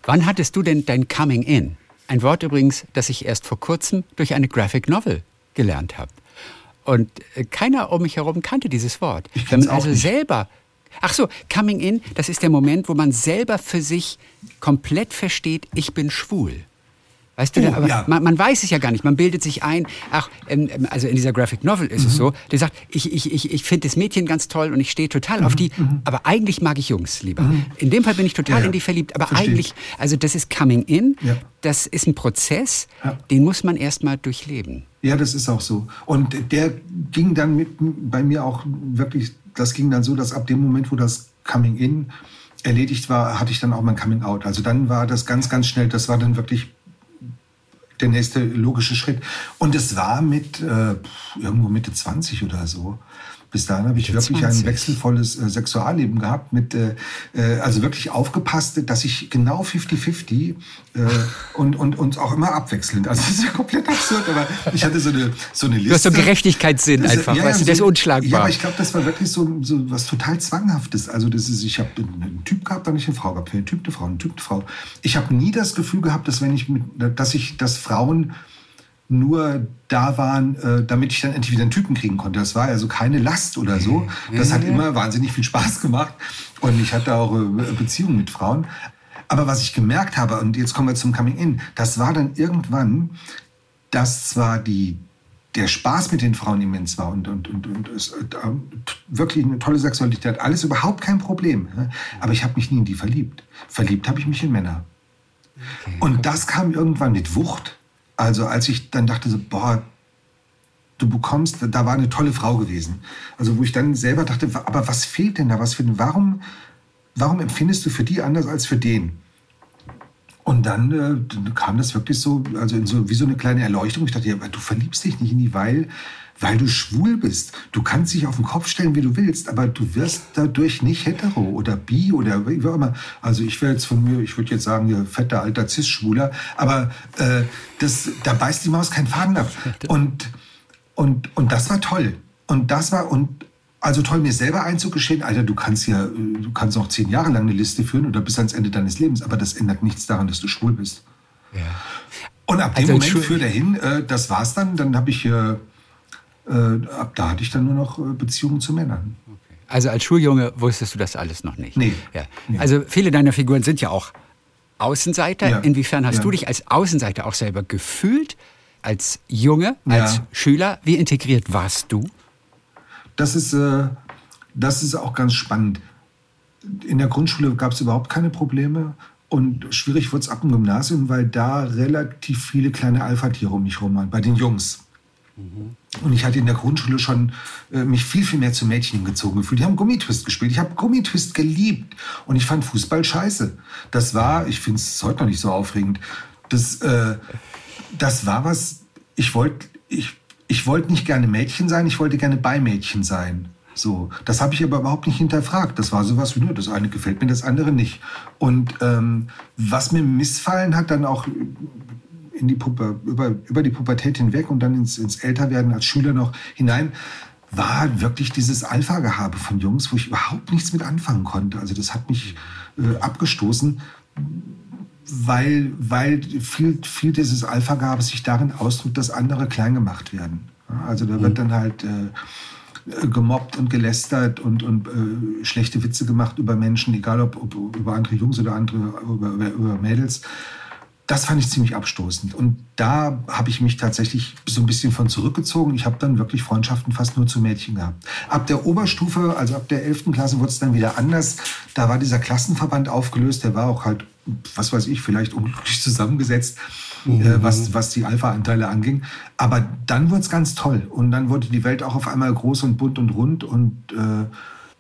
Wann hattest du denn dein Coming In? Ein Wort übrigens, das ich erst vor kurzem durch eine Graphic Novel gelernt habe. Und äh, keiner um mich herum kannte dieses Wort. Wenn man also nicht. selber Ach so, Coming In, das ist der Moment, wo man selber für sich komplett versteht, ich bin schwul. Weißt du, oh, aber ja. man, man, weiß es ja gar nicht. Man bildet sich ein, ach, ähm, ähm also in dieser Graphic Novel ist mhm. es so, der sagt, ich, ich, ich, ich finde das Mädchen ganz toll und ich stehe total mhm. auf die, mhm. aber eigentlich mag ich Jungs lieber. Mhm. In dem Fall bin ich total ja, in die verliebt, aber Verstehe. eigentlich, also das ist Coming In, das ist ein Prozess, den muss man erstmal durchleben. Ja, das ist auch so. Und der ging dann mit, bei mir auch wirklich, das ging dann so, dass ab dem Moment, wo das Coming In erledigt war, hatte ich dann auch mein Coming Out. Also dann war das ganz, ganz schnell, das war dann wirklich der nächste logische Schritt. Und es war mit äh, irgendwo Mitte 20 oder so. Bis dahin habe ich wirklich 20. ein wechselvolles äh, Sexualleben gehabt, mit, äh, äh, also wirklich aufgepasst, dass ich genau 50-50 äh, und, und, und auch immer abwechselnd. Also das ist ja komplett absurd, aber ich hatte so eine, so eine Liste. Du hast so Gerechtigkeitssinn das, einfach, ja, weißt du, das ist unschlagbar. Ja, aber ich glaube, das war wirklich so, so was total Zwanghaftes. Also das ist, ich habe einen Typ gehabt, dann nicht eine Frau gehabt, einen Typ, eine Frau, einen Typ, eine Frau. Ich habe nie das Gefühl gehabt, dass wenn ich mit, dass ich, dass Frauen nur da waren, äh, damit ich dann endlich wieder einen Typen kriegen konnte. Das war also keine Last oder so. Das hat immer wahnsinnig viel Spaß gemacht und ich hatte auch äh, Beziehungen mit Frauen. Aber was ich gemerkt habe, und jetzt kommen wir zum Coming In, das war dann irgendwann, dass zwar die, der Spaß mit den Frauen immens war und, und, und, und es, äh, wirklich eine tolle Sexualität, alles überhaupt kein Problem. Aber ich habe mich nie in die verliebt. Verliebt habe ich mich in Männer. Okay, und das kam irgendwann mit Wucht. Also als ich dann dachte so, boah, du bekommst, da war eine tolle Frau gewesen. Also wo ich dann selber dachte, aber was fehlt denn da? Was für, warum, warum empfindest du für die anders als für den? Und dann, äh, dann kam das wirklich so, also so, wie so eine kleine Erleuchtung. Ich dachte, ja, du verliebst dich nicht in die, weil weil du schwul bist. Du kannst dich auf den Kopf stellen, wie du willst, aber du wirst dadurch nicht hetero oder bi oder wie auch immer. Also ich wäre jetzt von mir, ich würde jetzt sagen, ihr fetter alter Cis-Schwuler, aber äh, das, da beißt die Maus keinen Faden ab. Und, und, und das war toll. Und das war, und also toll, mir selber einzugestehen, Alter, du kannst ja, du kannst noch zehn Jahre lang eine Liste führen oder bis ans Ende deines Lebens, aber das ändert nichts daran, dass du schwul bist. Ja. Und ab dem also Moment führt er hin, äh, das war's dann, dann habe ich äh, ab da hatte ich dann nur noch äh, Beziehungen zu Männern. Okay. Also als Schuljunge wusstest du das alles noch nicht? Nee. Ja. nee. Also viele deiner Figuren sind ja auch Außenseiter. Ja. Inwiefern hast ja. du dich als Außenseiter auch selber gefühlt? Als Junge, als ja. Schüler? Wie integriert warst du? Das ist, äh, das ist auch ganz spannend. In der Grundschule gab es überhaupt keine Probleme. Und schwierig wurde es ab dem Gymnasium, weil da relativ viele kleine Alpha-Tiere um mich herum waren, bei den Jungs. Und ich hatte in der Grundschule schon äh, mich viel, viel mehr zu Mädchen gezogen gefühlt. Die haben Gummitwist gespielt. Ich habe Gummitwist geliebt. Und ich fand Fußball scheiße. Das war, ich finde es heute noch nicht so aufregend, das, äh, das war was, ich wollte ich, ich wollt nicht gerne Mädchen sein, ich wollte gerne Beimädchen sein. So, das habe ich aber überhaupt nicht hinterfragt. Das war sowas wie nur, das eine gefällt mir, das andere nicht. Und ähm, was mir missfallen hat, dann auch in die Puppe, über, über die Pubertät hinweg und dann ins, ins Älterwerden als Schüler noch hinein, war wirklich dieses Alpha-Gehabe von Jungs, wo ich überhaupt nichts mit anfangen konnte. Also das hat mich äh, abgestoßen, weil, weil viel, viel dieses Alpha-Gehabe sich darin ausdrückt, dass andere klein gemacht werden. Also da wird mhm. dann halt äh, gemobbt und gelästert und, und äh, schlechte Witze gemacht über Menschen, egal ob, ob über andere Jungs oder andere über, über, über Mädels das fand ich ziemlich abstoßend. Und da habe ich mich tatsächlich so ein bisschen von zurückgezogen. Ich habe dann wirklich Freundschaften fast nur zu Mädchen gehabt. Ab der Oberstufe, also ab der 11. Klasse, wurde es dann wieder anders. Da war dieser Klassenverband aufgelöst. Der war auch halt, was weiß ich, vielleicht unglücklich zusammengesetzt, mhm. äh, was, was die Alpha-Anteile anging. Aber dann wurde es ganz toll. Und dann wurde die Welt auch auf einmal groß und bunt und rund. Und äh,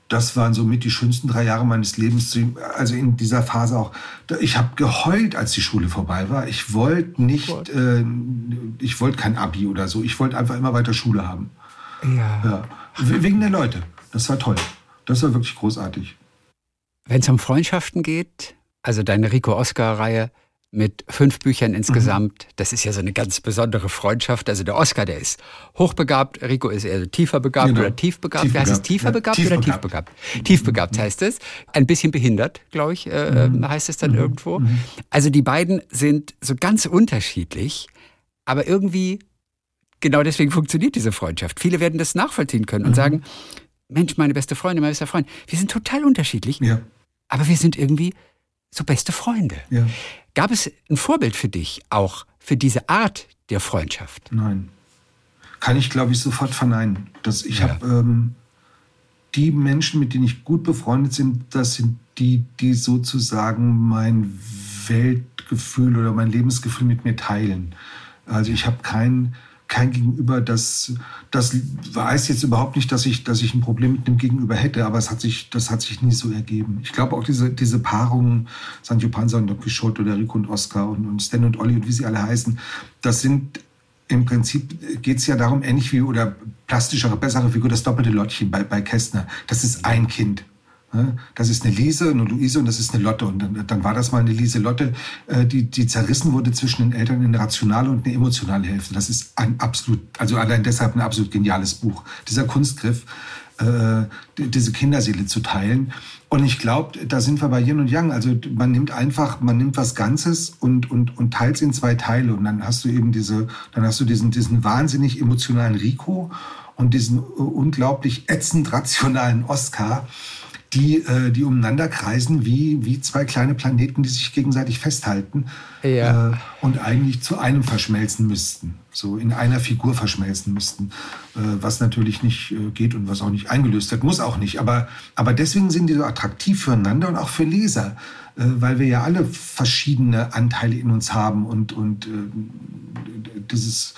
das waren somit die schönsten drei Jahre meines Lebens. Also in dieser Phase auch. Ich habe geheult, als die Schule vorbei war. Ich wollte nicht, äh, ich wollte kein Abi oder so. Ich wollte einfach immer weiter Schule haben. Ja. ja. Wegen der Leute. Das war toll. Das war wirklich großartig. Wenn es um Freundschaften geht, also deine Rico-Oscar-Reihe, mit fünf Büchern insgesamt. Mhm. Das ist ja so eine ganz besondere Freundschaft. Also der Oscar, der ist hochbegabt, Rico ist eher tiefer begabt genau. oder tiefbegabt. Tief Wie heißt es? Tiefer ja, begabt tief oder tiefbegabt? Tiefbegabt heißt es. Ein bisschen behindert, glaube ich, äh, mhm. heißt es dann mhm. irgendwo. Mhm. Also die beiden sind so ganz unterschiedlich, aber irgendwie genau deswegen funktioniert diese Freundschaft. Viele werden das nachvollziehen können und mhm. sagen, Mensch, meine beste Freundin, mein bester Freund, wir sind total unterschiedlich, ja. aber wir sind irgendwie so beste Freunde. Ja. Gab es ein Vorbild für dich auch für diese Art der Freundschaft? Nein. Kann ich, glaube ich, sofort verneinen. Das, ich ja. habe ähm, die Menschen, mit denen ich gut befreundet bin, das sind die, die sozusagen mein Weltgefühl oder mein Lebensgefühl mit mir teilen. Also ich habe keinen kein Gegenüber, das, das weiß jetzt überhaupt nicht, dass ich, dass ich ein Problem mit dem Gegenüber hätte, aber es hat sich, das hat sich nie so ergeben. Ich glaube auch diese, diese Paarungen, Sancho Panza und Don Quixote oder Rico und Oscar und, und Stan und Olli und wie sie alle heißen, das sind im Prinzip geht es ja darum, ähnlich wie oder plastischere, bessere Figur, das doppelte Lottchen bei, bei Kästner. Das ist ein Kind. Das ist eine Lise, eine Luise und das ist eine Lotte. Und dann, dann war das mal eine Lise Lotte, äh, die, die zerrissen wurde zwischen den Eltern in eine rationale und eine emotionale Hälfte. Das ist ein absolut, also allein deshalb ein absolut geniales Buch. Dieser Kunstgriff, äh, diese Kinderseele zu teilen. Und ich glaube, da sind wir bei Yin und Yang. Also man nimmt einfach, man nimmt was Ganzes und, und, und teilt es in zwei Teile. Und dann hast du eben diese, dann hast du diesen, diesen wahnsinnig emotionalen Rico und diesen unglaublich ätzend rationalen Oscar die, äh, die umeinander kreisen wie, wie zwei kleine Planeten, die sich gegenseitig festhalten ja. äh, und eigentlich zu einem verschmelzen müssten. So in einer Figur verschmelzen müssten. Äh, was natürlich nicht äh, geht und was auch nicht eingelöst wird, muss auch nicht. Aber, aber deswegen sind die so attraktiv füreinander und auch für Leser, äh, weil wir ja alle verschiedene Anteile in uns haben und, und äh, dieses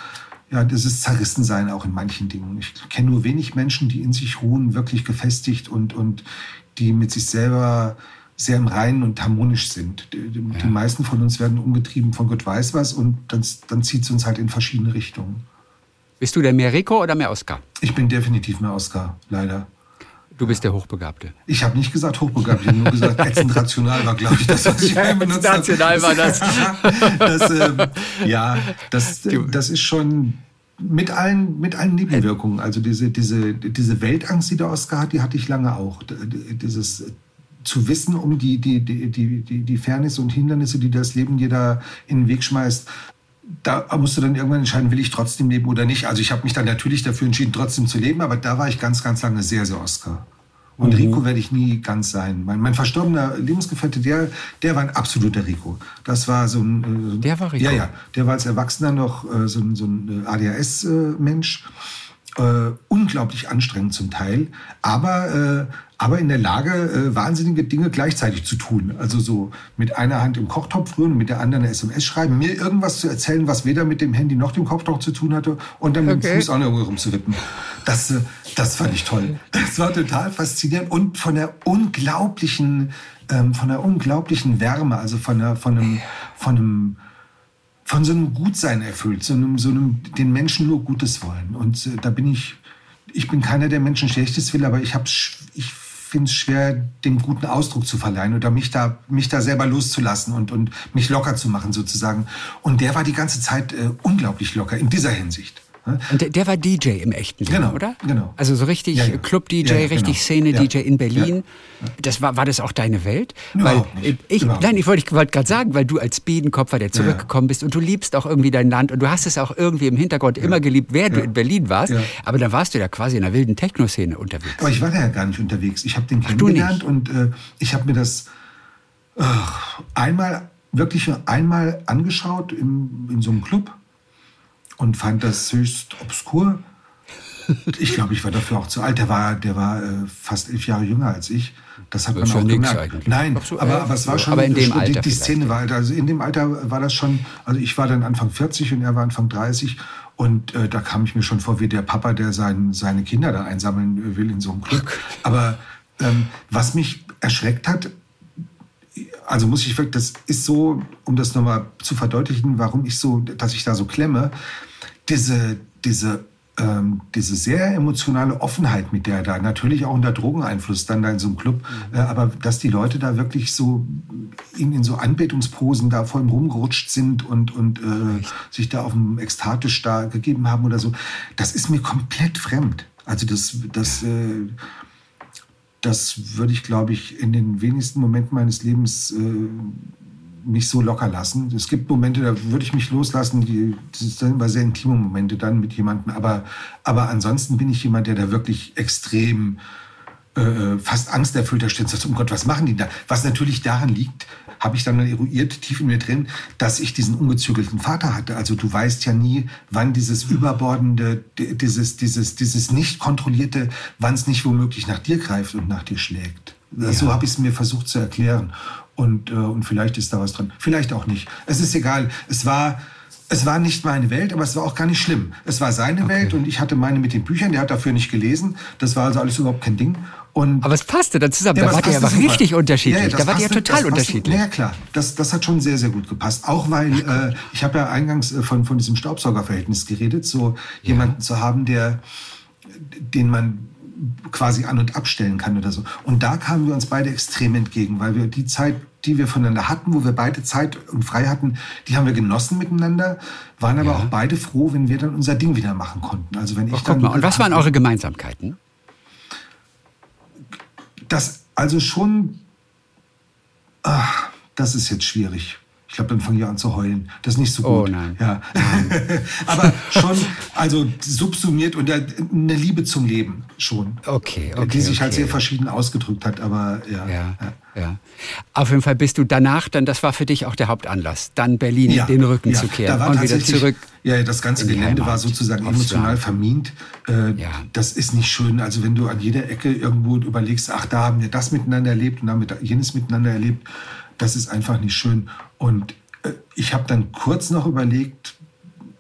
ja, das ist Zerrissensein auch in manchen Dingen. Ich kenne nur wenig Menschen, die in sich ruhen, wirklich gefestigt und, und die mit sich selber sehr im Reinen und harmonisch sind. Die, ja. die meisten von uns werden umgetrieben von Gott weiß was und dann, dann zieht es uns halt in verschiedene Richtungen. Bist du der mehr Rico oder mehr Oscar? Ich bin definitiv mehr Oscar, leider. Du bist der Hochbegabte. Ich habe nicht gesagt hochbegabt, ich habe nur gesagt, ätzend rational war, glaube ich, das, was ich ja, benutzt habe. Rational war das. das ähm, ja, das, das ist schon mit allen, mit allen Nebenwirkungen. Also diese, diese, diese Weltangst, die der Oscar hat, die hatte ich lange auch. Dieses zu wissen um die, die, die, die, die Fairness und Hindernisse, die das Leben dir da in den Weg schmeißt, da musst du dann irgendwann entscheiden, will ich trotzdem leben oder nicht. Also ich habe mich dann natürlich dafür entschieden, trotzdem zu leben, aber da war ich ganz, ganz lange sehr, sehr Oscar. Und mhm. Rico werde ich nie ganz sein. Mein, mein verstorbener Lebensgefährte, der, der war ein absoluter Rico. Das war so ein. Äh, der war Rico? Ja, ja. Der war als Erwachsener noch äh, so, so ein ADHS-Mensch. Äh, unglaublich anstrengend zum Teil, aber, äh, aber in der Lage, äh, wahnsinnige Dinge gleichzeitig zu tun. Also so mit einer Hand im Kochtopf rühren mit der anderen eine SMS schreiben, mir irgendwas zu erzählen, was weder mit dem Handy noch dem Kochtopf zu tun hatte und dann mit dem Fuß auch noch rumzuwippen. Das, äh, das fand ich toll. Das war total faszinierend und von der unglaublichen, ähm, von der unglaublichen Wärme, also von, der, von einem, von einem von so einem Gutsein erfüllt, so einem, so einem den Menschen nur Gutes wollen. Und äh, da bin ich, ich bin keiner, der Menschen Schlechtes will, aber ich habe, ich finde es schwer, dem guten Ausdruck zu verleihen oder mich da, mich da selber loszulassen und, und mich locker zu machen sozusagen. Und der war die ganze Zeit äh, unglaublich locker in dieser Hinsicht. Und der, der, war DJ im echten Leben, genau, oder? Genau. Also so richtig Ja, ja. Club-DJ, Ja, richtig genau. Szene-DJ in Berlin. Das war, war das auch deine Welt? Weil nicht. ich, Überhaupt nein, ich wollte ich wollte gerade sagen, weil du als Biedenkopfer, der zurückgekommen bist und du liebst auch irgendwie dein Land und du hast es auch irgendwie im Hintergrund immer geliebt, während du in Berlin warst. Aber dann warst du ja quasi in einer wilden Techno-Szene unterwegs. Aber ich war da ja gar nicht unterwegs. Ich habe den kennengelernt nicht? und äh, ich habe mir das äh, einmal, wirklich nur einmal angeschaut im, in so einem Club und fand das höchst obskur. Ich glaube, ich war dafür auch zu alt. Der war, der war äh, fast elf Jahre jünger als ich. Das hat Das man auch gemerkt. eigentlich. Nein, so, aber, aber es war schon, Aber in dem schon Alter die, die Szene war, also in dem Alter war das schon, also ich war dann Anfang 40 und er war Anfang 30 und äh, da kam ich mir schon vor wie der Papa, der sein, seine Kinder da einsammeln will in so einem Club. Aber ähm, was mich erschreckt hat, also muss ich wirklich, das ist so, um das nochmal zu verdeutlichen, warum ich so, dass ich da so klemme, diese, diese, ähm, diese sehr emotionale Offenheit, mit der er da, natürlich auch unter Drogeneinfluss dann da in so einem Club, äh, aber dass die Leute da wirklich so in, in so Anbetungsposen da vor ihm rumgerutscht sind und, und äh, sich da auf dem ekstatisch da gegeben haben oder so, das ist mir komplett fremd. Also das, das, äh, das würde ich, glaube ich, in den wenigsten Momenten meines Lebens äh, mich so locker lassen. Es gibt Momente, da würde ich mich loslassen, die, das sind immer sehr intime Momente dann mit jemandem, aber, aber ansonsten bin ich jemand, der da wirklich extrem äh, fast angsterfüllter steht und sagt, um Gott, was machen die da? Was natürlich daran liegt, habe ich dann mal eruiert, tief in mir drin, dass ich diesen ungezügelten Vater hatte. Also du weißt ja nie, wann dieses überbordende, di- dieses, dieses, dieses nicht kontrollierte, wann es nicht womöglich nach dir greift und nach dir schlägt. So habe ich es mir versucht zu erklären. Und, äh, und vielleicht ist da was dran. Vielleicht auch nicht. Es ist egal. Es war, es war nicht meine Welt, aber es war auch gar nicht schlimm. Es war seine Welt und ich hatte meine mit den Büchern. Der hat dafür nicht gelesen. Das war also alles überhaupt kein Ding. Und Aber es passte dann zusammen. ja, da aber passte super. richtig unterschiedlich. Ja, ja, da wart ihr passte- total unterschiedlich. Ja, klar. Das, das hat schon sehr, sehr gut gepasst. Auch weil äh, ich habe ja eingangs äh, von, von diesem Staubsaugerverhältnis geredet, so jemanden zu haben, der, den man quasi an- und abstellen kann oder so. Und da kamen wir uns beide extrem entgegen, weil wir die Zeit, die wir voneinander hatten, wo wir beide Zeit und frei hatten, die haben wir genossen miteinander, waren aber Ja. auch beide froh, wenn wir dann unser Ding wieder machen konnten. Also wenn ich Ach, dann guck mal, und was waren eure Gemeinsamkeiten? Das also schon, ach, das ist jetzt schwierig. Ich glaube, dann fange ich an zu heulen. Das ist nicht so Oh, gut. nein. Ja. Aber schon, also subsumiert und eine Liebe zum Leben schon. Okay, okay. die sich halt okay. sehr verschieden ausgedrückt hat, aber ja. Ja, ja. Auf jeden Fall bist du danach, dann das war für dich auch der Hauptanlass, dann Berlin den Rücken ja. zu kehren und wieder zurück. Ja, das ganze Gelände Heimat, war sozusagen emotional Land. vermint. Äh, Ja. Das ist nicht schön. Also wenn du an jeder Ecke irgendwo überlegst, ach, da haben wir das miteinander erlebt und da haben wir da jenes miteinander erlebt, das ist einfach nicht schön. Und äh, ich habe dann kurz noch überlegt,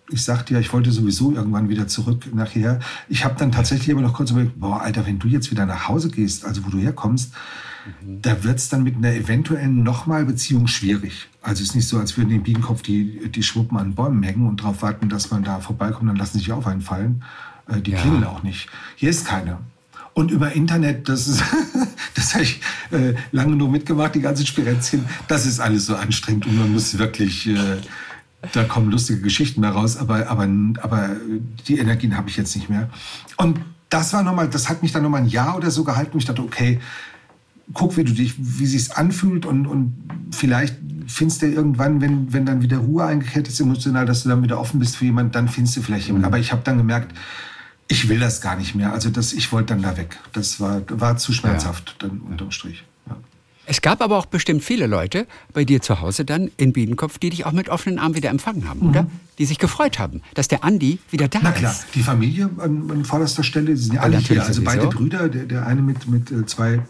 ich sagte ja, ich wollte sowieso irgendwann wieder zurück nachher. Ich habe dann tatsächlich aber noch kurz überlegt, boah, Alter, wenn du jetzt wieder nach Hause gehst, also wo du herkommst, da wird es dann mit einer eventuellen nochmal Beziehung schwierig. Also es ist nicht so, als würden die im Biedenkopf die, die Schwuppen an Bäumen hängen und darauf warten, dass man da vorbeikommt, dann lassen sie sich auf einen fallen. Äh, die Ja. klingeln auch nicht. Hier ist keine. Und über Internet, das ist, das habe ich äh, lange nur mitgemacht, die ganzen Spirenzchen. Das ist alles so anstrengend und man muss wirklich, äh, da kommen lustige Geschichten mehr raus, aber, aber, aber die Energien habe ich jetzt nicht mehr. Und das war nochmal, das hat mich dann nochmal ein Jahr oder so gehalten ich dachte, okay, guck, wie du dich, wie sich's anfühlt und, und vielleicht findest du irgendwann, wenn, wenn dann wieder Ruhe eingekehrt ist emotional, dass du dann wieder offen bist für jemanden, dann findest du vielleicht jemanden. Aber ich habe dann gemerkt, ich will das gar nicht mehr. Also das, ich wollte dann da weg. Das war, war zu schmerzhaft dann unterm Strich. Ja. Es gab aber auch bestimmt viele Leute bei dir zu Hause dann in Biedenkopf, die dich auch mit offenen Armen wieder empfangen haben, oder? Die sich gefreut haben, dass der Andi wieder da Mhm. Na klar, ist. die Familie an, an vorderster Stelle, die sind ja alle hier. Also beide Brüder, der, der eine mit, mit äh, zwei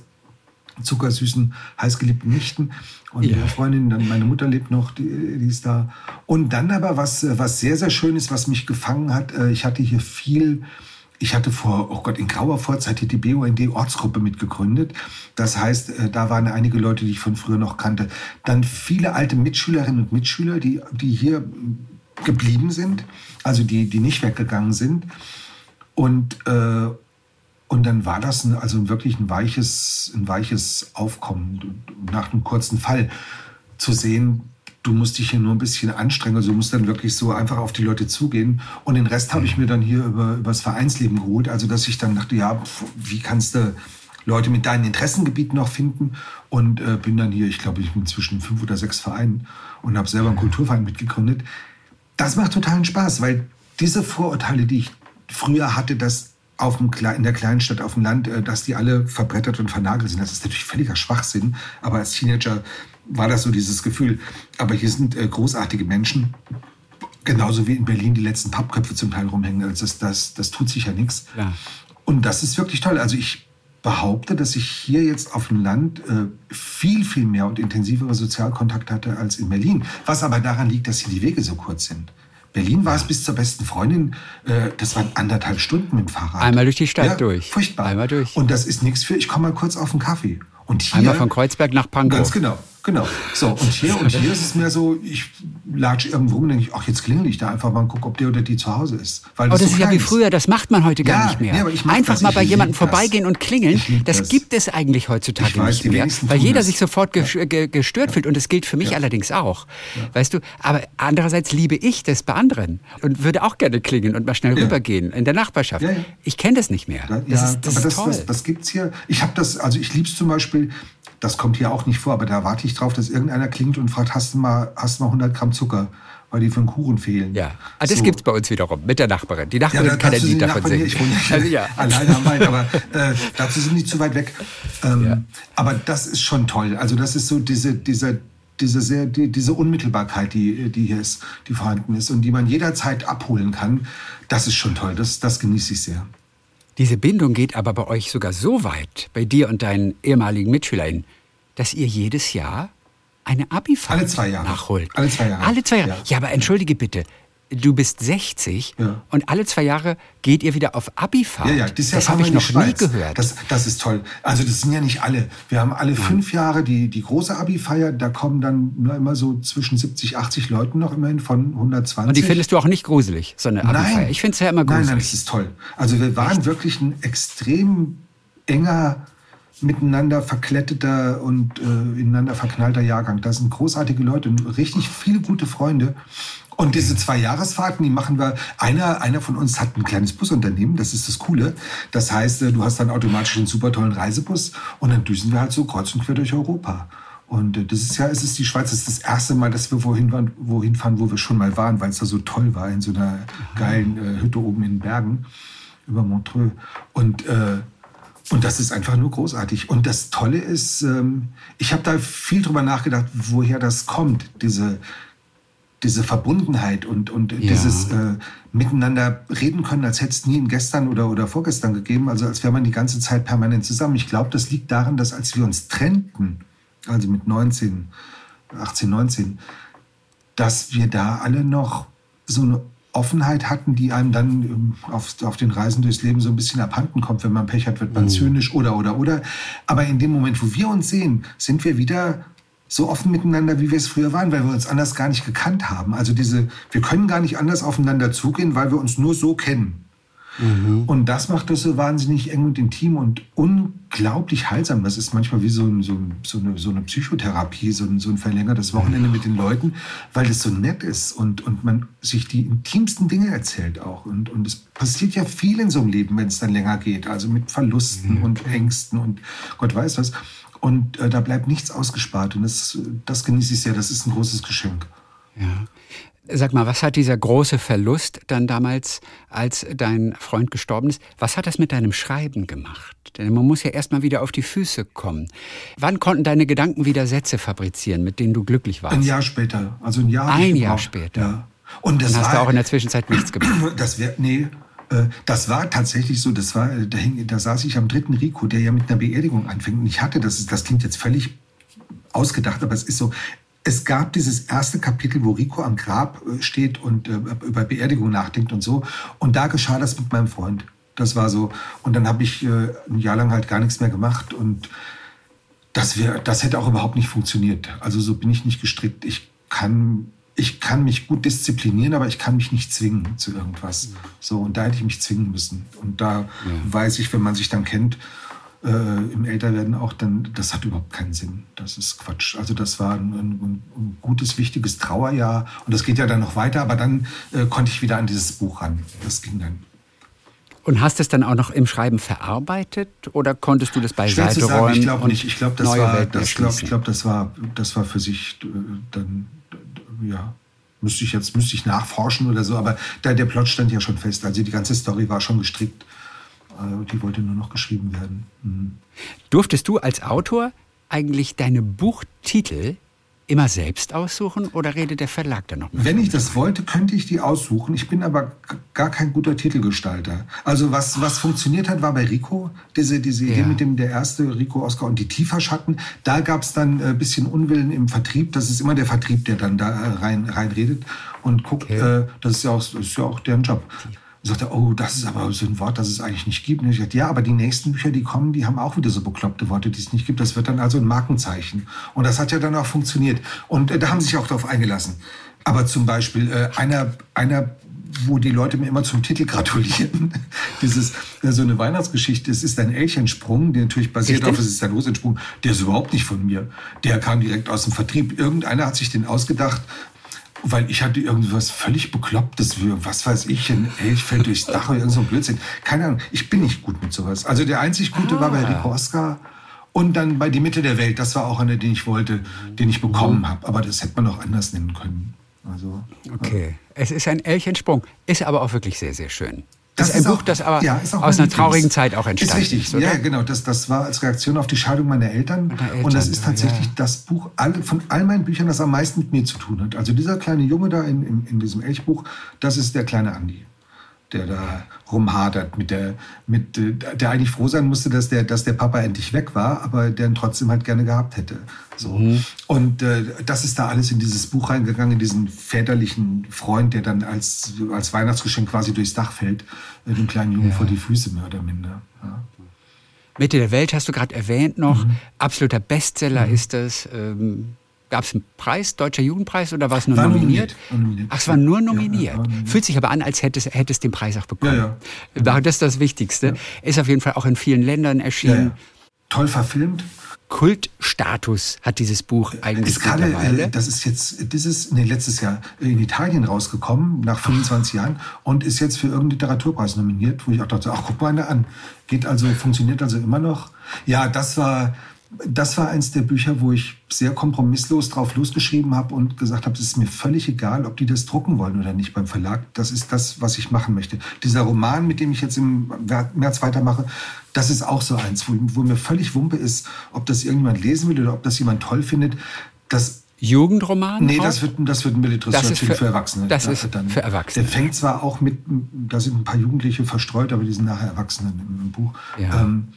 zuckersüßen, heißgeliebten Nichten und Ja. ihre Freundin, dann meine Mutter lebt noch, die, die ist da. Und dann aber was, äh, was sehr, sehr schön ist, was mich gefangen hat, äh, ich hatte hier viel ich hatte vor, oh Gott, in grauer Vorzeit die BUND-Ortsgruppe mitgegründet. Das heißt, äh, da waren einige Leute, die ich von früher noch kannte. Dann viele alte Mitschülerinnen und Mitschüler, die, die hier geblieben sind, also die, die nicht weggegangen sind. Und, äh, und dann war das ein, also wirklich ein weiches, ein weiches Aufkommen nach einem kurzen Fall zu sehen, du musst dich hier nur ein bisschen anstrengen. Also du musst dann wirklich so einfach auf die Leute zugehen. Und den Rest habe ich mir dann hier über, über das Vereinsleben geholt. Also dass ich dann dachte, ja, wie kannst du Leute mit deinen Interessengebieten noch finden? Und äh, bin dann hier, ich glaube, ich bin zwischen fünf oder sechs Vereinen und habe selber einen Kulturverein mitgegründet. Das macht totalen Spaß, weil diese Vorurteile, die ich früher hatte, dass auf dem, in der kleinen Stadt auf dem Land, äh, dass die alle verbrettert und vernagelt sind. Das ist natürlich völliger Schwachsinn. Aber als Teenager war das so dieses Gefühl. Aber hier sind äh, großartige Menschen. Genauso wie in Berlin die letzten Pappköpfe zum Teil rumhängen. Also das, das, das tut sich ja nichts. Ja. Und das ist wirklich toll. Also ich behaupte, dass ich hier jetzt auf dem Land äh, viel, viel mehr und intensivere Sozialkontakt hatte als in Berlin. Was aber daran liegt, dass hier die Wege so kurz sind. Berlin war es bis zur besten Freundin, äh, das waren anderthalb Stunden mit dem Fahrrad. Einmal durch die Stadt ja, durch. Furchtbar. Einmal durch. Und das ist nichts für, ich komme mal kurz auf einen Kaffee. Und hier, Einmal von Kreuzberg nach Pankow. Ganz genau. Genau. So, und hier, und hier ist es mehr so, ich latsche irgendwo und denke ich, ach, jetzt klingel ich da einfach mal und gucke, ob der oder die zu Hause ist. Weil das, oh, das ist ja wie früher, das macht man heute gar nicht mehr. Nee, einfach das. mal bei jemandem vorbeigehen und klingeln, das, das, gibt es eigentlich heutzutage weiß, nicht mehr, weil jeder sich sofort ja. gestört fühlt und das gilt für mich ja. allerdings auch. Ja. Weißt du, aber andererseits liebe ich das bei anderen und würde auch gerne klingeln und mal schnell rübergehen in der Nachbarschaft. Ich kenne das nicht mehr. Das ist, das aber ist toll. Das, das, gibt's hier. Ich habe das, also ich liebe es zum Beispiel, das kommt hier auch nicht vor, aber da warte ich drauf, dass irgendeiner klingt und fragt, hast du mal, hast du mal 100 Gramm Zucker? Weil die für den Kuchen fehlen. Ja, ah, das so. gibt es bei uns wiederum mit der Nachbarin. Die Nachbarin ja, kann ein Lied davon singen. Ich wohne ja, also, ja. alleine am Main, aber äh, dazu sind die zu weit weg. Ähm, ja. Aber das ist schon toll. Also das ist so diese, diese, diese, sehr, die, diese Unmittelbarkeit, die, die hier ist, die vorhanden ist und die man jederzeit abholen kann. Das ist schon toll. Das, das genieße ich sehr. Diese Bindung geht aber bei euch sogar so weit, bei dir und deinen ehemaligen MitschülerInnen, dass ihr jedes Jahr eine Abi-Fahrt nachholt. Alle zwei Jahre. Alle zwei Jahre. Ja, ja aber entschuldige bitte, du bist 60 ja. und alle zwei Jahre geht ihr wieder auf Abifahrt. Ja, ja, das, das habe ich noch nie gehört. Das, das ist toll. Also das sind ja nicht alle. Wir haben alle fünf Jahre die, die große Abi-Feier. Da kommen dann nur immer so zwischen 70, 80 Leuten noch immerhin von 120. Und die findest du auch nicht gruselig, so eine Abi-Feier? Ich finde es ja immer gruselig. Nein, nein, das ist toll. Also wir waren Echt? wirklich ein extrem enger miteinander verkletteter und äh, ineinander verknallter Jahrgang. Da sind großartige Leute, richtig viele gute Freunde. Und diese zwei Jahresfahrten, die machen wir. Einer, einer von uns hat ein kleines Busunternehmen, das ist das Coole. Das heißt, äh, du hast dann automatisch einen super tollen Reisebus und dann düsen wir halt so kreuz und quer durch Europa. Und äh, Jahr ist es die Schweiz. Das ist das erste Mal, dass wir wohin, waren, wohin fahren, wo wir schon mal waren, weil es da so toll war, in so einer geilen äh, Hütte oben in den Bergen über Montreux. Und äh, und das ist einfach nur großartig. Und das Tolle ist, ähm, ich habe da viel drüber nachgedacht, woher das kommt, diese, diese Verbundenheit und, und ja. dieses äh, Miteinander reden können, als hätte es nie in gestern oder, oder vorgestern gegeben, also als wäre man die ganze Zeit permanent zusammen. Ich glaube, das liegt daran, dass als wir uns trennten, also mit 19, 18, 19, dass wir da alle noch so eine Offenheit hatten, die einem dann ähm, auf, auf den Reisen durchs Leben so ein bisschen abhanden kommt. Wenn man Pech hat, wird man mhm. zynisch oder, oder, oder. Aber in dem Moment, wo wir uns sehen, sind wir wieder so offen miteinander, wie wir es früher waren, weil wir uns anders gar nicht gekannt haben. Also diese, wir können gar nicht anders aufeinander zugehen, weil wir uns nur so kennen. Mhm. Und das macht das so wahnsinnig eng und intim und unglaublich heilsam. Das ist manchmal wie so, ein, so, so, eine, so eine, Psychotherapie, so ein, so ein verlängertes Wochenende mit den Leuten, weil das so nett ist und, und man sich die intimsten Dinge erzählt auch. Und, und es passiert ja viel in so einem Leben, wenn es dann länger geht. Also mit Verlusten mhm. und Ängsten und Gott weiß was. Und äh, da bleibt nichts ausgespart. Und das, das genieße ich sehr. Das ist ein großes Geschenk. Ja. Sag mal, was hat dieser große Verlust dann damals, als dein Freund gestorben ist, was hat das mit deinem Schreiben gemacht? Denn man muss ja erstmal wieder auf die Füße kommen. Wann konnten deine Gedanken wieder Sätze fabrizieren, mit denen du glücklich warst? Ein Jahr später. Also ein Jahr. Ein Jahr später. Ja. Und das dann hast war, du auch in der Zwischenzeit nichts gemacht. Das wäre, nee, das war tatsächlich so, das war, da, hing, da saß ich am dritten Rico, der ja mit einer Beerdigung anfängt. Und ich hatte, das, das klingt jetzt völlig ausgedacht, aber es ist so, es gab dieses erste Kapitel, wo Rico am Grab äh, steht und äh, über Beerdigung nachdenkt und so. Und da geschah das mit meinem Freund. Das war so. Und dann habe ich äh, ein Jahr lang halt gar nichts mehr gemacht und das, wär, das hätte auch überhaupt nicht funktioniert. Also so bin ich nicht gestrickt. Ich kann, ich kann mich gut disziplinieren, aber ich kann mich nicht zwingen zu irgendwas. So, und da hätte ich mich zwingen müssen. Und da ja. weiß ich, wenn man sich dann kennt, äh, im Älterwerden auch, dann, das hat überhaupt keinen Sinn. Das ist Quatsch. Also das war ein, ein, ein gutes, wichtiges Trauerjahr. Und das geht ja dann noch weiter, aber dann äh, konnte ich wieder an dieses Buch ran. Das ging dann. Und hast es dann auch noch im Schreiben verarbeitet oder konntest du das beiseite sagen, räumen? Ich glaube nicht. Ich glaube, das war, das glaub, ich glaube, das war, das war für sich äh, dann, ja, müsste ich jetzt, müsste ich nachforschen oder so. Aber da, der Plot stand ja schon fest. Also die ganze Story war schon gestrickt. Äh, die wollte nur noch geschrieben werden. Mhm. Durftest du als Autor eigentlich deine Buchtitel immer selbst aussuchen oder redet der Verlag dann noch? Wenn ich das wollte, könnte ich die aussuchen. Ich bin aber gar kein guter Titelgestalter. Also was, was funktioniert hat, war bei Rico, diese, diese ja. Idee mit dem der erste Rico Oscar und die Tieferschatten. Da gab es dann ein äh, bisschen Unwillen im Vertrieb. Das ist immer der Vertrieb, der dann da äh, rein, redet und guckt. Okay. Äh, das, ist ja auch, das ist ja auch deren Job. Und sagte, oh, das ist aber so ein Wort, das es eigentlich nicht gibt. Und ich sagte, ja, aber die nächsten Bücher, die kommen, die haben auch wieder so bekloppte Worte, die es nicht gibt. Das wird dann also ein Markenzeichen. Und das hat ja dann auch funktioniert. Und äh, da haben sie sich auch darauf eingelassen. Aber zum Beispiel äh, einer, einer wo die Leute mir immer zum Titel gratulieren. Dieses, äh, so eine Weihnachtsgeschichte, es ist ein Elchensprung, der natürlich basiert Richtig? auf, es ist ein Rosentsprung, der ist überhaupt nicht von mir. Der kam direkt aus dem Vertrieb. Irgendeiner hat sich den ausgedacht, weil ich hatte irgendwas völlig Beklopptes, für, was weiß ich, ein Elch fällt durchs Dach oder irgend so ein Blödsinn. Keine Ahnung, ich bin nicht gut mit sowas. Also der einzig Gute ah. war bei ah. Rico Oscar und dann bei Die Mitte der Welt. Das war auch einer, den ich wollte, den ich bekommen mhm. habe. Aber das hätte man auch anders nennen können. Also, okay, ja. es ist ein Elchensprung, ist aber auch wirklich sehr, sehr schön. Das, das ist ein Buch, das aber ja, aus einer traurigen Zeit auch entstanden ist. Richtig, ist, ja, genau. Das, das war als Reaktion auf die Scheidung meiner Eltern. Eltern und das ist tatsächlich ja. das Buch von all meinen Büchern, das am meisten mit mir zu tun hat. Also dieser kleine Junge da in, in, in diesem Elchbuch, das ist der kleine Andi der da rumhadert mit der, mit, der eigentlich froh sein musste, dass der, dass der Papa endlich weg war, aber der ihn trotzdem halt gerne gehabt hätte. So. Mhm. Und äh, das ist da alles in dieses Buch reingegangen, in diesen väterlichen Freund, der dann als, als Weihnachtsgeschenk quasi durchs Dach fällt, äh, dem kleinen Jungen ja. vor die Füße, mehr oder minder. Ja. Mitte der Welt hast du gerade erwähnt noch. Mhm. Absoluter Bestseller mhm. ist das. Ähm Gab es einen Preis, Deutscher Jugendpreis, oder war es nur war nominiert? nominiert? Ach, es war nur nominiert. Ja, nominiert. Fühlt sich aber an, als hätte es den Preis auch bekommen. Ja, ja. War das das Wichtigste? Ist auf jeden Fall auch in vielen Ländern erschienen. Toll verfilmt. Kultstatus hat dieses Buch eigentlich ist gerade, äh, Das ist jetzt dieses, nee, letztes Jahr in Italien rausgekommen, nach 25 Jahren, und ist jetzt für irgendeinen Literaturpreis nominiert, wo ich auch dachte, ach, guck mal an. Geht also, funktioniert also immer noch. Ja, das war, das war eins der Bücher, wo ich sehr kompromisslos drauf losgeschrieben habe und gesagt habe, es ist mir völlig egal, ob die das drucken wollen oder nicht beim Verlag. Das ist das, was ich machen möchte. Dieser Roman, mit dem ich jetzt im März weitermache, das ist auch so eins, wo, wo mir völlig Wumpe ist, ob das irgendjemand lesen will oder ob das jemand toll findet. Das Jugendroman? Nee, das wird, das wird ein Belletristik für, für, Erwachsene. Das ist dann, für Erwachsene. Der fängt zwar auch mit, da sind ein paar Jugendliche verstreut, aber die sind nachher Erwachsene im, im Buch. Ja. Ähm,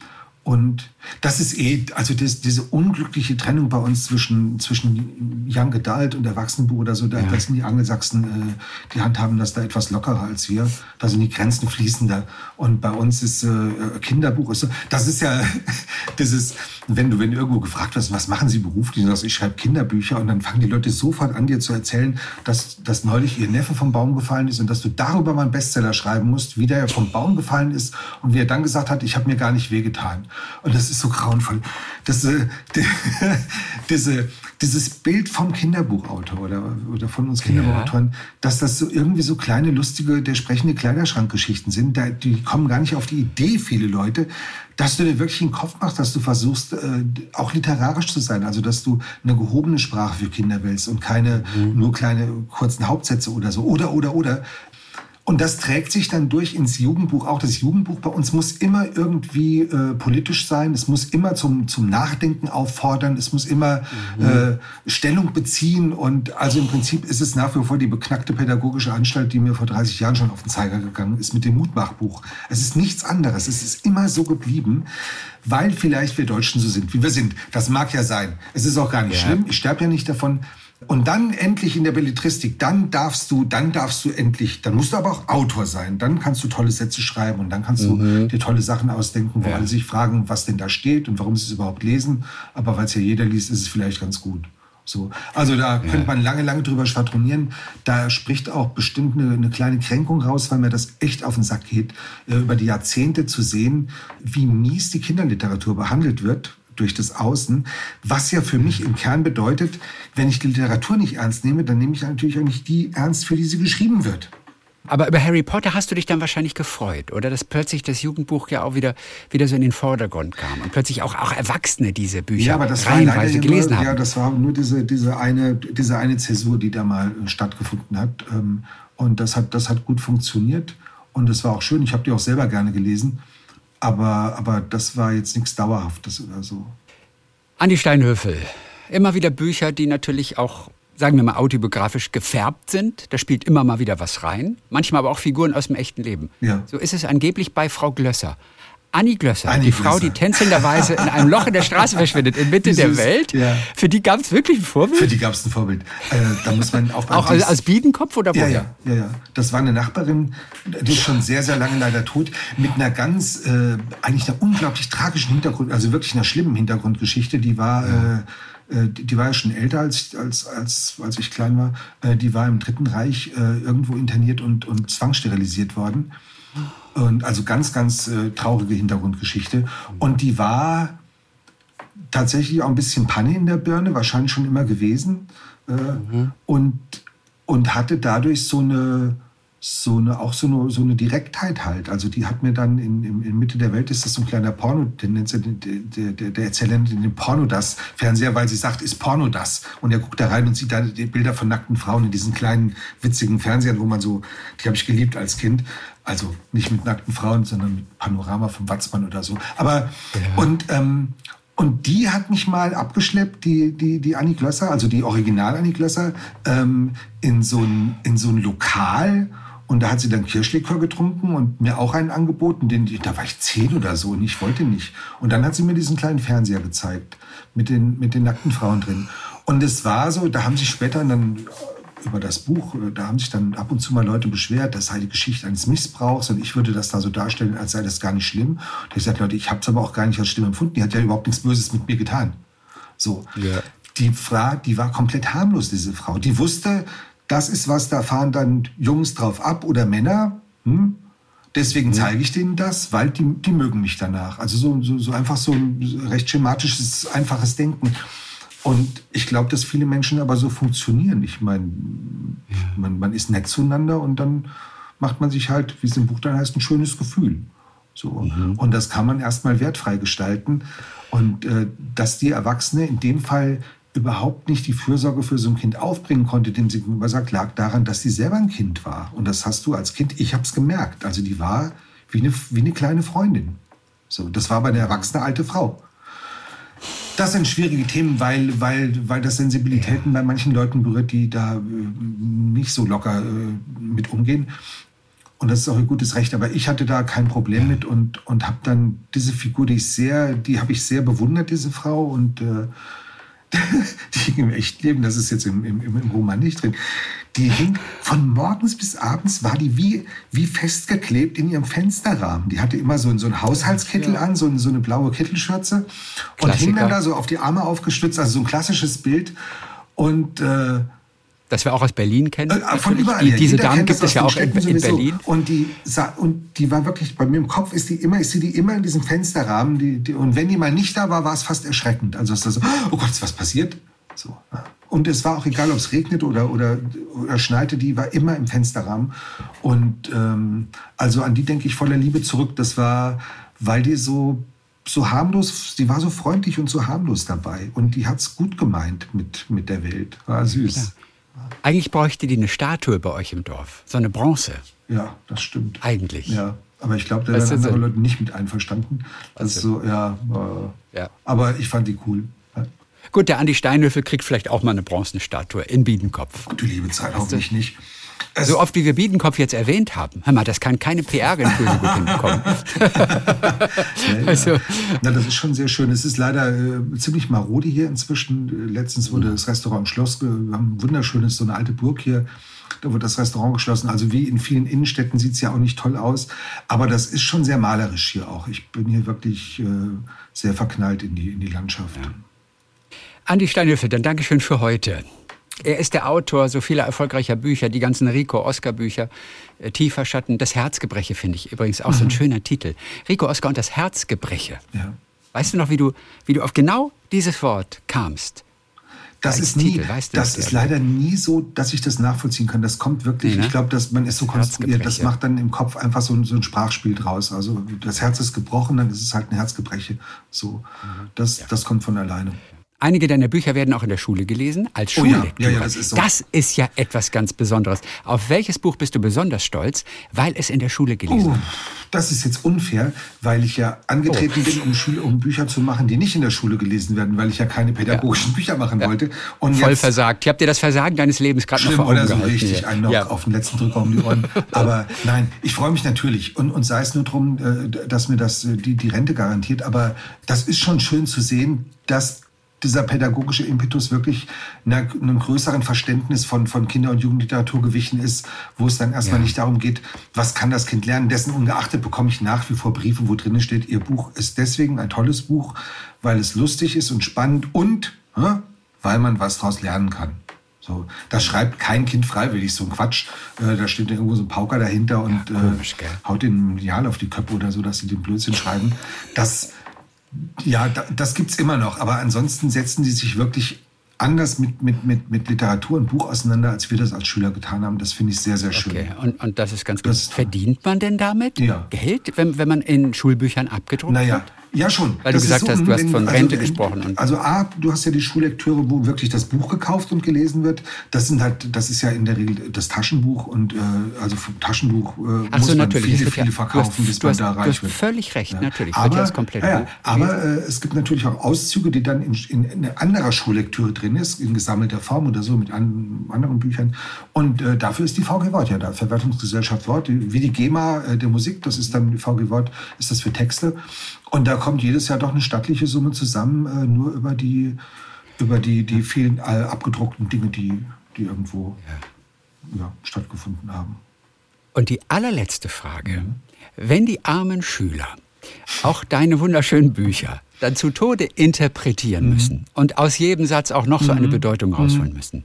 und das ist eh, also das, diese unglückliche Trennung bei uns zwischen, zwischen Young Adult und Erwachsenenbuch oder so, da, ja. sind die Angelsachsen, äh, die handhaben das da etwas lockerer als wir. Da sind die Grenzen fließender. Und bei uns ist äh, Kinderbuch, ist so, das ist ja, das ist, wenn du, wenn du irgendwo gefragt wirst, was machen Sie beruflich, sagst, ich schreibe Kinderbücher und dann fangen die Leute sofort an, dir zu erzählen, dass, dass neulich ihr Neffe vom Baum gefallen ist und dass du darüber mal einen Bestseller schreiben musst, wie der vom Baum gefallen ist und wie er dann gesagt hat, ich habe mir gar nicht wehgetan. Und das ist so grauenvoll. Das, äh, die, diese, dieses Bild vom Kinderbuchautor oder, oder von uns Kinderbuchautoren, ja. dass das so irgendwie so kleine, lustige, der sprechende Kleiderschrankgeschichten sind, da, die kommen gar nicht auf die Idee, viele Leute, dass du dir wirklich einen Kopf machst, dass du versuchst, äh, auch literarisch zu sein. Also, dass du eine gehobene Sprache für Kinder wählst und keine mhm. nur kleine, kurzen Hauptsätze oder so. Oder, oder, oder. Und das trägt sich dann durch ins Jugendbuch. Auch das Jugendbuch bei uns muss immer irgendwie äh, politisch sein. Es muss immer zum, zum Nachdenken auffordern. Es muss immer mhm. äh, Stellung beziehen. Und also im Prinzip ist es nach wie vor die beknackte pädagogische Anstalt, die mir vor 30 Jahren schon auf den Zeiger gegangen ist mit dem Mutmachbuch. Es ist nichts anderes. Es ist immer so geblieben, weil vielleicht wir Deutschen so sind, wie wir sind. Das mag ja sein. Es ist auch gar nicht ja. schlimm. Ich sterbe ja nicht davon. Und dann endlich in der Belletristik, dann darfst du, dann darfst du endlich, dann musst du aber auch Autor sein. Dann kannst du tolle Sätze schreiben und dann kannst mhm. du dir tolle Sachen ausdenken, wo ja. alle sich fragen, was denn da steht und warum sie es überhaupt lesen. Aber weil es ja jeder liest, ist es vielleicht ganz gut. So. Also da ja. könnte man lange, lange drüber schwadronieren. Da spricht auch bestimmt eine, eine, kleine Kränkung raus, weil mir das echt auf den Sack geht, äh, über die Jahrzehnte zu sehen, wie mies die Kinderliteratur behandelt wird durch das Außen, was ja für mich im Kern bedeutet, wenn ich die Literatur nicht ernst nehme, dann nehme ich natürlich auch nicht die ernst, für die sie geschrieben wird. Aber über Harry Potter hast du dich dann wahrscheinlich gefreut, oder? Dass plötzlich das Jugendbuch ja auch wieder, wieder so in den Vordergrund kam und plötzlich auch, auch Erwachsene diese Bücher ja, aber das reihenweise war gelesen nur, haben. Ja, das war nur diese, diese, eine, diese eine Zäsur, die da mal stattgefunden hat. Ähm, und das hat, das hat gut funktioniert und das war auch schön. Ich habe die auch selber gerne gelesen. Aber, aber das war jetzt nichts Dauerhaftes oder so. Andi Steinhöfel. Immer wieder Bücher, die natürlich auch, sagen wir mal, autobiografisch gefärbt sind. Da spielt immer mal wieder was rein. Manchmal aber auch Figuren aus dem echten Leben. Ja. So ist es angeblich bei Frau Glösser. Annie Glösser, Annie die Frau, die tänzelnderweise in einem Loch in der Straße verschwindet, inmitten der Welt. Ja. Für die gab es wirklich ein Vorbild? Für die gab es ein Vorbild. Äh, da muss man auch Auch als, als Biedenkopf oder woher? Ja, ja, ja, ja. Das war eine Nachbarin, die ist schon sehr, sehr lange leider tot, mit einer ganz, äh, eigentlich einer unglaublich tragischen Hintergrund, also wirklich einer schlimmen Hintergrundgeschichte. Die war... Ja. Äh, äh die war ja schon älter als, als, als, als ich klein war. Äh, die war im Dritten Reich äh, irgendwo interniert und, und zwangssterilisiert worden. Und also ganz, ganz äh, traurige Hintergrundgeschichte. Und die war tatsächlich auch ein bisschen Panne in der Birne, wahrscheinlich schon immer gewesen. Äh, mhm. und, und hatte dadurch so eine, so eine, auch so eine, so eine Direktheit halt. Also die hat mir dann in, in, in Mitte der Welt ist das so ein kleiner Porno, den nennt der, der, der erzählt in dem Porno das Fernseher, weil sie sagt, ist Porno das. Und er guckt da rein und sieht da die Bilder von nackten Frauen in diesen kleinen witzigen Fernsehern, wo man so, die habe ich geliebt als Kind. Also nicht mit nackten Frauen, sondern mit Panorama vom Watzmann oder so. Aber ja. und ähm, und die hat mich mal abgeschleppt, die, die, die Annie Glösser, also die Original Annie Glösser, ähm, in, so ein, in so ein Lokal. Und da hat sie dann Kirschlikör getrunken und mir auch einen angeboten. Den, da war ich zehn oder so und ich wollte nicht. Und dann hat sie mir diesen kleinen Fernseher gezeigt mit den, mit den nackten Frauen drin. Und es war so, da haben sich später dann über das Buch, äh, da haben sich dann ab und zu mal Leute beschwert, das sei die Geschichte eines Missbrauchs und ich würde das da so darstellen, als sei das gar nicht schlimm. Und ich gesagt, Leute, ich habe es aber auch gar nicht als schlimm empfunden. Die hat ja überhaupt nichts Böses mit mir getan. So. Ja. Die Frau, die war komplett harmlos, diese Frau. Die wusste, das ist was, da fahren dann Jungs drauf ab oder Männer. Hm? Deswegen mhm. zeige ich denen das, weil die, die mögen mich danach. Also so, so, so einfach so ein recht schematisches, einfaches Denken. Und ich glaube, dass viele Menschen aber so funktionieren. Ich meine, ja. man, man ist nett zueinander und dann macht man sich halt, wie es im Buch dann heißt, ein schönes Gefühl. So. Mhm. Und das kann man erstmal wertfrei gestalten. Und äh, dass die Erwachsene in dem Fall überhaupt nicht die Fürsorge für so ein Kind aufbringen konnte, dem sie gegenüber sagt, lag daran, dass sie selber ein Kind war. Und das hast du als Kind, ich habe es gemerkt. Also die war wie eine, wie eine kleine Freundin. So, das war aber eine erwachsene alte Frau das sind schwierige Themen, weil, weil, weil das Sensibilitäten bei manchen Leuten berührt, die da äh, nicht so locker äh, mit umgehen. Und das ist auch ein gutes Recht. Aber ich hatte da kein Problem mit und, und habe dann diese Figur, die ich sehr, die habe ich sehr bewundert, diese Frau. Und äh, die im Echtleben, das ist jetzt im, im, im Roman nicht drin, die hing von morgens bis abends, war die wie, wie festgeklebt in ihrem Fensterrahmen. Die hatte immer so, so einen Haushaltskittel ja. an, so, so, eine blaue Kittelschürze und hing dann da so auf die Arme aufgestützt, also so ein klassisches Bild. Und äh, das wir auch aus Berlin kennen. Äh, von überall die, Diese Damen gibt es ja auch in, in, Berlin. Und die, und die war wirklich, bei mir im Kopf ist die immer, ist sie die immer in diesem Fensterrahmen. Die, die, und wenn die mal nicht da war, war es fast erschreckend. Also ist das so, oh Gott, ist was passiert? So. Und es war auch egal, ob es regnet oder, oder, oder schneite, die war immer im Fensterrahmen. Und ähm, also an die denke ich voller Liebe zurück. Das war, weil die so so harmlos, die war so freundlich und so harmlos dabei. Und die hat es gut gemeint mit, mit der Welt. War süß. Klar. Eigentlich bräuchte die eine Statue bei euch im Dorf, so eine Bronze. Ja, das stimmt. Eigentlich. Ja, aber ich glaube, da sind andere Leute nicht mit einverstanden. Ist so, ja, äh, ja. Aber ich fand die cool. Gut, der Andi Steinhöfel kriegt vielleicht auch mal eine Bronzenstatue in Biedenkopf. Du liebe Zeit, hoffentlich nicht. Es so oft wie wir Biedenkopf jetzt erwähnt haben. Hör mal, das kann keine PR-Agentur so gut hinbekommen. ja. Also. Na, das ist schon sehr schön. Es ist leider äh, ziemlich marode hier inzwischen. Letztens wurde das Restaurant im Schloss, wir haben ein wunderschönes, so eine alte Burg hier. Da wurde das Restaurant geschlossen. Also wie in vielen Innenstädten sieht es ja auch nicht toll aus. Aber das ist schon sehr malerisch hier auch. Ich bin hier wirklich äh, sehr verknallt in die, in die Landschaft. Ja. Andi Steinhöfe, dann Dankeschön für heute. Er ist der Autor so vieler erfolgreicher Bücher, die ganzen Rico-Oscar-Bücher. Äh, Tiefer Schatten, das Herzgebreche finde ich übrigens auch mhm. so ein mhm. schöner Titel. Rico Oscar und das Herzgebreche. Ja. Weißt du noch, wie du, wie du auf genau dieses Wort kamst? Das ist nie, Titel, weißt du das ist leider nie so, dass ich das nachvollziehen kann. Das kommt wirklich, ne? ich glaube, dass man ist so konstruiert, das macht dann im Kopf einfach so, so, ein Sprachspiel draus. Also das Herz ist gebrochen, dann ist es halt ein Herzgebreche. So, mhm. das, ja. das kommt von alleine. Einige deiner Bücher werden auch in der Schule gelesen, als Schullektüre. Oh ja, ja, ja, das, ist so. das ist ja etwas ganz Besonderes. Auf welches Buch bist du besonders stolz, weil es in der Schule gelesen oh, wird? Das ist jetzt unfair, weil ich ja angetreten oh. bin, um, Schule, um Bücher zu machen, die nicht in der Schule gelesen werden, weil ich ja keine pädagogischen ja. Bücher machen wollte. Und Voll jetzt, versagt. Ich habe dir das Versagen deines Lebens gerade noch vor Augen oder so gehalten. richtig, einen noch auf den letzten Drücker um die Ohren. aber nein, ich freue mich natürlich. Und, und sei es nur darum, äh, dass mir das äh, die, die Rente garantiert. Aber das ist schon schön zu sehen, dass dieser pädagogische Impetus wirklich einer, einem größeren Verständnis von, von Kinder- und Jugendliteratur gewichen ist, wo es dann erstmal ja. nicht darum geht, was kann das Kind lernen. Dessen ungeachtet bekomme ich nach wie vor Briefe, wo drinnen steht, Ihr Buch ist deswegen ein tolles Buch, weil es lustig ist und spannend und äh, weil man was daraus lernen kann. So, das schreibt kein Kind freiwillig, so ein Quatsch. Äh, da steht irgendwo so ein Pauker dahinter und ja, komisch, äh, haut den Medial auf die Köpfe oder so, dass sie den Blödsinn schreiben. Das, ja, das gibt es immer noch. Aber ansonsten setzen die sich wirklich anders mit, mit, mit, mit Literatur und Buch auseinander, als wir das als Schüler getan haben. Das finde ich sehr, sehr schön. Okay, und, und das ist ganz gut. Verdient man denn damit ja. Geld, wenn, wenn man in Schulbüchern abgedruckt naja, wird? Ja, schon. Weil das du gesagt so, hast, du hast von Rente also, gesprochen. Also A, du hast ja die Schullektüre, wo wirklich das Buch gekauft und gelesen wird. Das sind halt, das ist ja in der Regel das Taschenbuch und äh, also vom Taschenbuch äh, Ach muss so, man viele, viele verkaufen, hast, bis man hast, da reich du hast völlig recht, ja. natürlich. Aber, ja komplett ja, aber äh, es gibt natürlich auch Auszüge, die dann in, in, in einer anderer Schullektüre drin ist, in gesammelter Form oder so mit an, anderen Büchern. Und äh, dafür ist die VG Wort ja da, Verwertungsgesellschaft Wort, wie die GEMA äh, der Musik, das ist dann die VG Wort, ist das für Texte. Und da kommt jedes Jahr doch eine stattliche Summe zusammen, äh, nur über die, über die, die vielen äh, abgedruckten Dinge, die, die irgendwo ja. Ja, stattgefunden haben. Und die allerletzte Frage. Mhm. Wenn die armen Schüler auch deine wunderschönen Bücher dann zu Tode interpretieren mhm. müssen und aus jedem Satz auch noch so eine mhm. Bedeutung rausholen mhm. müssen,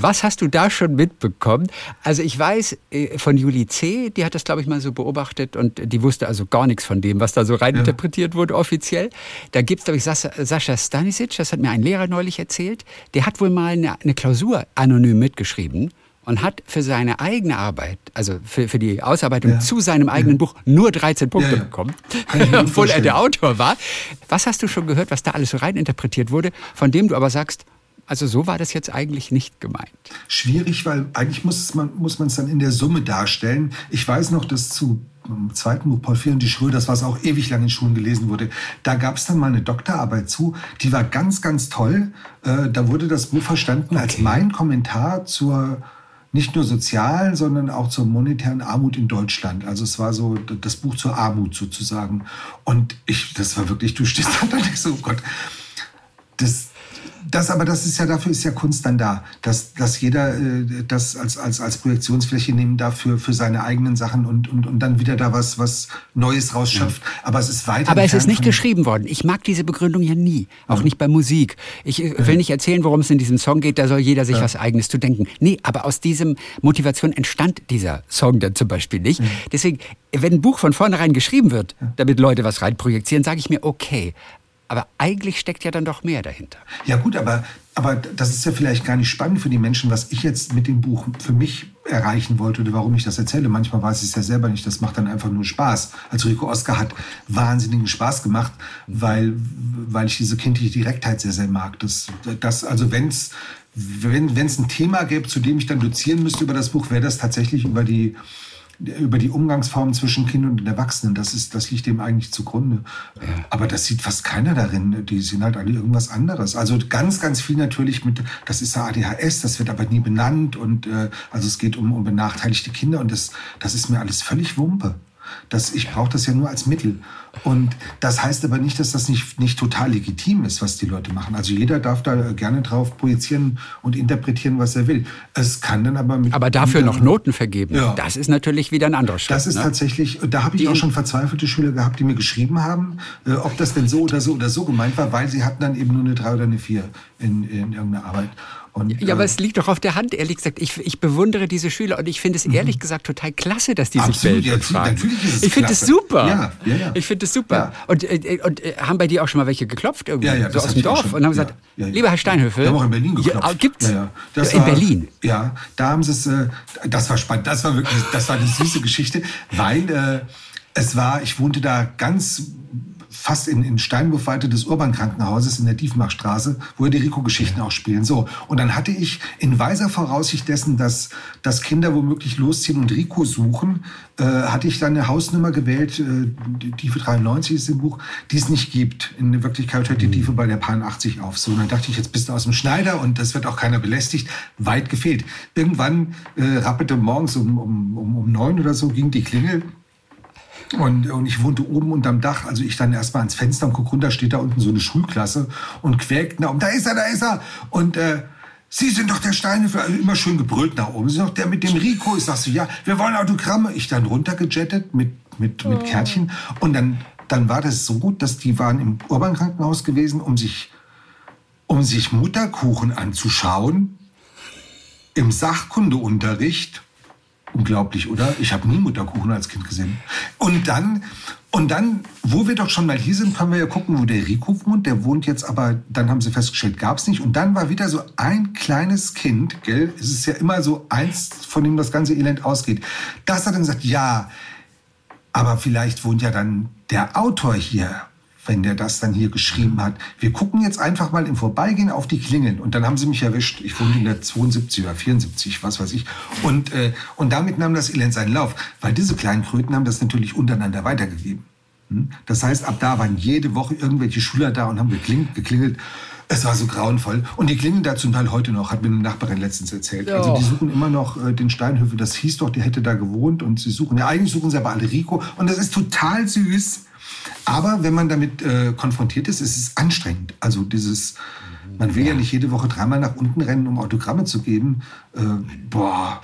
was hast du da schon mitbekommen? Also ich weiß äh, von Julie C., die hat das, glaube ich, mal so beobachtet und die wusste also gar nichts von dem, was da so reininterpretiert ja. wurde offiziell. Da gibt es, glaube ich, Sascha Stanisic, das hat mir ein Lehrer neulich erzählt, der hat wohl mal eine, eine Klausur anonym mitgeschrieben und hat für seine eigene Arbeit, also für, für die Ausarbeitung ja. zu seinem eigenen ja. Buch, nur 13 Punkte ja, bekommen, obwohl er der Autor war. Was hast du schon gehört, was da alles so reininterpretiert wurde, von dem du aber sagst, also so war das jetzt eigentlich nicht gemeint. Schwierig, weil eigentlich muss man muss es dann in der Summe darstellen. Ich weiß noch, dass zu im zweiten Buch Paul Fehr und die Schröders, was auch ewig lang in Schulen gelesen wurde, da gab es dann mal eine Doktorarbeit zu, die war ganz, ganz toll. Äh, da wurde das Buch verstanden okay. als mein Kommentar zur nicht nur sozialen, sondern auch zur monetären Armut in Deutschland. Also es war so das Buch zur Armut sozusagen. Und ich, das war wirklich, du stehst da denkst so, oh Gott, das, das aber, das ist ja, dafür ist ja Kunst dann da, dass, dass jeder äh, das als, als, als Projektionsfläche nehmen darf für, für seine eigenen Sachen und, und, und dann wieder da was, was Neues rausschöpft. Aber es ist weiter. Aber es ist nicht geschrieben worden. Ich mag diese Begründung ja nie. Auch ja. nicht bei Musik. Ich äh, will nicht erzählen, worum es in diesem Song geht, da soll jeder sich ja. was Eigenes zu denken. Nee, aber aus diesem Motivation entstand dieser Song dann zum Beispiel nicht. Deswegen, wenn ein Buch von vornherein geschrieben wird, damit Leute was reinprojizieren, sage ich mir, okay, aber eigentlich steckt ja dann doch mehr dahinter. Ja gut, aber, aber das ist ja vielleicht gar nicht spannend für die Menschen, was ich jetzt mit dem Buch für mich erreichen wollte oder warum ich das erzähle. Manchmal weiß ich es ja selber nicht. Das macht dann einfach nur Spaß. Also Rico Oscar hat wahnsinnigen Spaß gemacht, weil, weil ich diese kindliche Direktheit sehr, sehr mag. Das, das also wenn's, wenn es ein Thema gäbe, zu dem ich dann dozieren müsste über das Buch, wäre das tatsächlich über die über die Umgangsformen zwischen Kind und Erwachsenen. Das, ist, das liegt dem eigentlich zugrunde. Ja. Aber das sieht fast keiner darin. Die sind halt alle irgendwas anderes. Also ganz, ganz viel natürlich mit, das ist ja ADHS, das wird aber nie benannt. Und äh, also es geht um, um benachteiligte Kinder und das, das ist mir alles völlig Wumpe. Das, ich brauche das ja nur als Mittel. Und das heißt aber nicht, dass das nicht, nicht total legitim ist, was die Leute machen. Also jeder darf da gerne drauf projizieren und interpretieren, was er will. Es kann dann aber mit. Aber dafür noch Noten vergeben. Ja. Das ist natürlich wieder ein anderer Schritt. Das ist ne? tatsächlich, da habe ich die auch schon verzweifelte Schüler gehabt, die mir geschrieben haben, äh, ob das denn so oder so oder so gemeint war, weil sie hatten dann eben nur eine drei oder eine vier in, in irgendeiner Arbeit. Und, ja, aber äh, es liegt doch auf der Hand, ehrlich gesagt. Ich, ich bewundere diese Schüler und ich finde es mhm. ehrlich gesagt total klasse, dass die Absolut, sich melden. Ja, fragen. Natürlich ist es ich finde es super. Ja, ja, ja. Ich finde es super. Ja. Und, äh, und äh, haben bei dir auch schon mal welche geklopft irgendwie? Ja, ja, so aus dem Dorf und haben gesagt, lieber Herr Steinhöfel. Wir haben auch in Berlin geklopft. Ja, gibt's? Ja, ja. in war, Berlin? Ja, da haben sie es, äh, das war spannend. Das war wirklich, das war eine süße Geschichte, weil äh, es war, ich wohnte da ganz fast in, in Steinwurfweite des Urban-Krankenhauses in der Diefmachstraße, wo ja die Rico-Geschichten auch spielen. So. Und dann hatte ich in weiser Voraussicht dessen, dass, dass Kinder womöglich losziehen und Rico suchen, äh, hatte ich dann eine Hausnummer gewählt, äh, die Tiefe 93 ist im Buch, die es nicht gibt. In Wirklichkeit hört die mhm. Tiefe bei der Pan 80 auf. So, und dann dachte ich, jetzt bist du aus dem Schneider und das wird auch keiner belästigt. Weit gefehlt. Irgendwann äh, rappelte morgens um, um, um, um neun oder so ging die Klingel und, und ich wohnte oben unterm Dach, also ich dann erstmal ans Fenster und guck runter, steht da unten so eine Schulklasse und quäkt nach oben, da ist er, da ist er. Und äh, Sie sind doch der Steinhöfer, also immer schön gebrüllt nach oben. Sie sind doch der mit dem Rico. Ich sag so, ja, wir wollen Autogramme. Ich dann runtergejettet mit, mit, mit oh. Kärtchen. Und dann, dann war das so gut, dass die waren im Urban-Krankenhaus gewesen, um sich, um sich Mutterkuchen anzuschauen. Im Sachkundeunterricht Unglaublich, oder? Ich habe nie Mutterkuchen als Kind gesehen. Und dann, und dann, wo wir doch schon mal hier sind, können wir ja gucken, wo der Rico wohnt. Der wohnt jetzt aber, dann haben sie festgestellt, gab es nicht. Und dann war wieder so ein kleines Kind, gell? Es ist ja immer so eins, von dem das ganze Elend ausgeht. Das hat dann gesagt, ja, aber vielleicht wohnt ja dann der Autor hier wenn der das dann hier geschrieben hat. Wir gucken jetzt einfach mal im Vorbeigehen auf die Klingeln. Und dann haben sie mich erwischt. Ich wohne in der 72 oder 74, was weiß ich. Und, äh, und damit nahm das Elend seinen Lauf. Weil diese kleinen Kröten haben das natürlich untereinander weitergegeben. Hm? Das heißt, ab da waren jede Woche irgendwelche Schüler da und haben geklingelt. geklingelt. Es war so grauenvoll. Und die klingen da zum Teil heute noch, hat mir eine Nachbarin letztens erzählt. Ja. Also die suchen immer noch äh, den Steinhöfe. Das hieß doch, der hätte da gewohnt. Und sie suchen, ja eigentlich suchen sie aber alle Rico. Und das ist total süß aber wenn man damit äh, konfrontiert ist, ist es anstrengend. Also dieses, man will ja. ja nicht jede Woche dreimal nach unten rennen, um Autogramme zu geben. Äh, boah.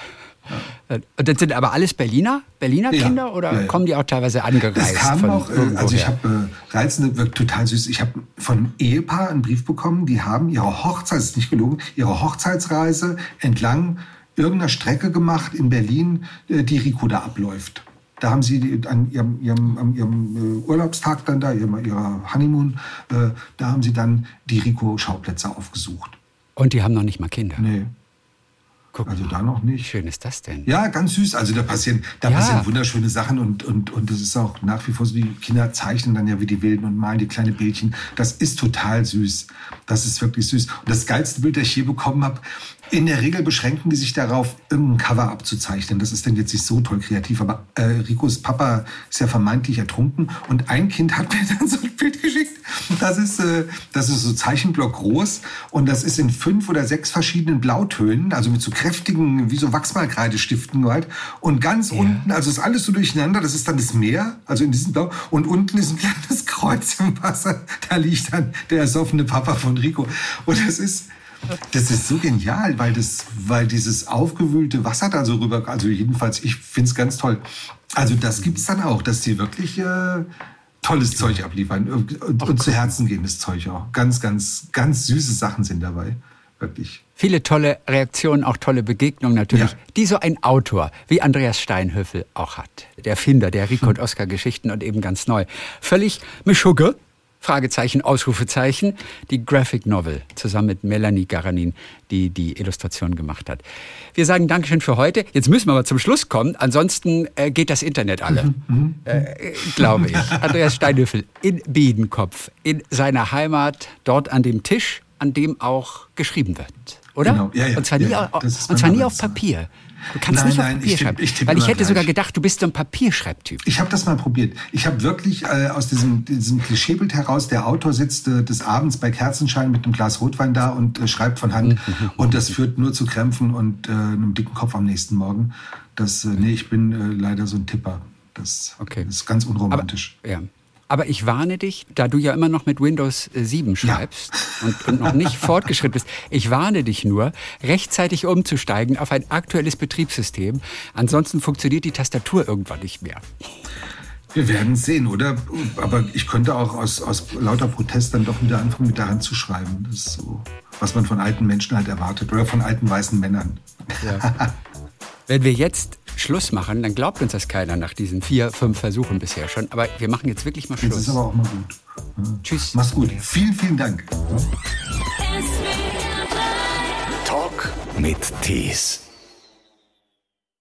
Ja. Das sind aber alles Berliner, Berliner ja, Kinder oder ja, kommen die auch teilweise angereist? Das kam auch, äh, also ich habe äh, reizende, wirkt total süß. Ich habe von einem Ehepaar einen Brief bekommen, die haben ihre Hochzeit, ist nicht gelogen, ihre Hochzeitsreise entlang irgendeiner Strecke gemacht in Berlin, äh, die Rico da abläuft. Da haben sie an ihrem, ihrem, an ihrem äh, Urlaubstag dann da, ihrer, ihrer Honeymoon, äh, da haben sie dann die Rico-Schauplätze aufgesucht. Und die haben noch nicht mal Kinder? Nee. Guck also mal. da noch nicht. Wie schön ist das denn? Ja, ganz süß. Also da passieren, da ja. passieren wunderschöne Sachen und, und, und das ist auch nach wie vor so, die Kinder zeichnen dann ja wie die Wilden und malen die kleine Bildchen. Das ist total süß. Das ist wirklich süß. Und das geilste Bild, das ich je bekommen habe, in der Regel beschränken die sich darauf, irgendein Cover abzuzeichnen. Das ist dann jetzt nicht so toll kreativ, aber äh, Ricos Papa ist ja vermeintlich ertrunken und ein Kind hat mir dann so ein Bild geschickt. Das ist, äh, das ist so Zeichenblock groß und das ist in fünf oder sechs verschiedenen Blautönen, also mit so kräftigen, wie so Wachsmalkreidestiften halt. Und ganz ja. unten, also ist alles so durcheinander, das ist dann das Meer, also in diesem Blau. Und unten ist ein kleines Kreuz im Wasser. Da liegt dann der ersoffene Papa von Rico. Und das ist, das ist so genial, weil, das, weil dieses aufgewühlte Wasser da so rüber, also jedenfalls, ich finde es ganz toll. Also das gibt es dann auch, dass die wirklich äh, tolles Zeug abliefern und, und, und zu Herzen gehendes Zeug auch. Ganz, ganz, ganz süße Sachen sind dabei. Wirklich. Viele tolle Reaktionen, auch tolle Begegnungen natürlich, ja. die so ein Autor wie Andreas Steinhöfel auch hat. Der Erfinder der Rico und Oscar Geschichten und eben ganz neu. Völlig Mischugge Fragezeichen, Ausrufezeichen, die Graphic Novel zusammen mit Melanie Garanin, die die Illustration gemacht hat. Wir sagen Dankeschön für heute. Jetzt müssen wir aber zum Schluss kommen, ansonsten äh, geht das Internet alle, mhm, mhm. äh, glaube ich. Andreas Steinhöfel in Biedenkopf, in seiner Heimat, dort an dem Tisch an dem auch geschrieben wird, oder? Genau. Ja, ja, und zwar nie, ja, auf, und zwar nie auf. Papier. Du kannst Nein, nicht nein, auf Papier ich tipp- schreiben. ich tipp weil ich hätte sogar gleich. gedacht, du bist so ein Papierschreibtyp. Ich habe das mal probiert. Ich habe wirklich äh, aus diesem, diesem Klischeebild heraus, der Autor sitzt äh, des Abends bei Kerzenschein mit einem Glas Rotwein da und äh, schreibt von Hand. und das führt nur zu Krämpfen und äh, einem dicken Kopf am nächsten Morgen. Das, äh, nee, ich bin äh, leider so ein Tipper. Das, Okay. ist ganz unromantisch. Aber, ja. Aber ich warne dich, da du ja immer noch mit Windows äh, 7 schreibst und, und noch nicht fortgeschritten bist, ich warne dich nur, rechtzeitig umzusteigen auf ein aktuelles Betriebssystem. Ansonsten funktioniert die Tastatur irgendwann nicht mehr. Wir werden sehen, oder? Aber ich könnte auch aus, aus lauter Protest dann doch wieder anfangen, mit der Hand zu schreiben. Das ist so, was man von alten Menschen halt erwartet. Oder von alten weißen Männern. Wenn wir jetzt Schluss machen, dann glaubt uns das keiner nach diesen vier, fünf Versuchen bisher schon. Aber wir machen jetzt wirklich mal Jetzt ist Schluss. aber auch mal gut. Tschüss. Mach's gut. Vielen, vielen Dank. Talk mit Tees.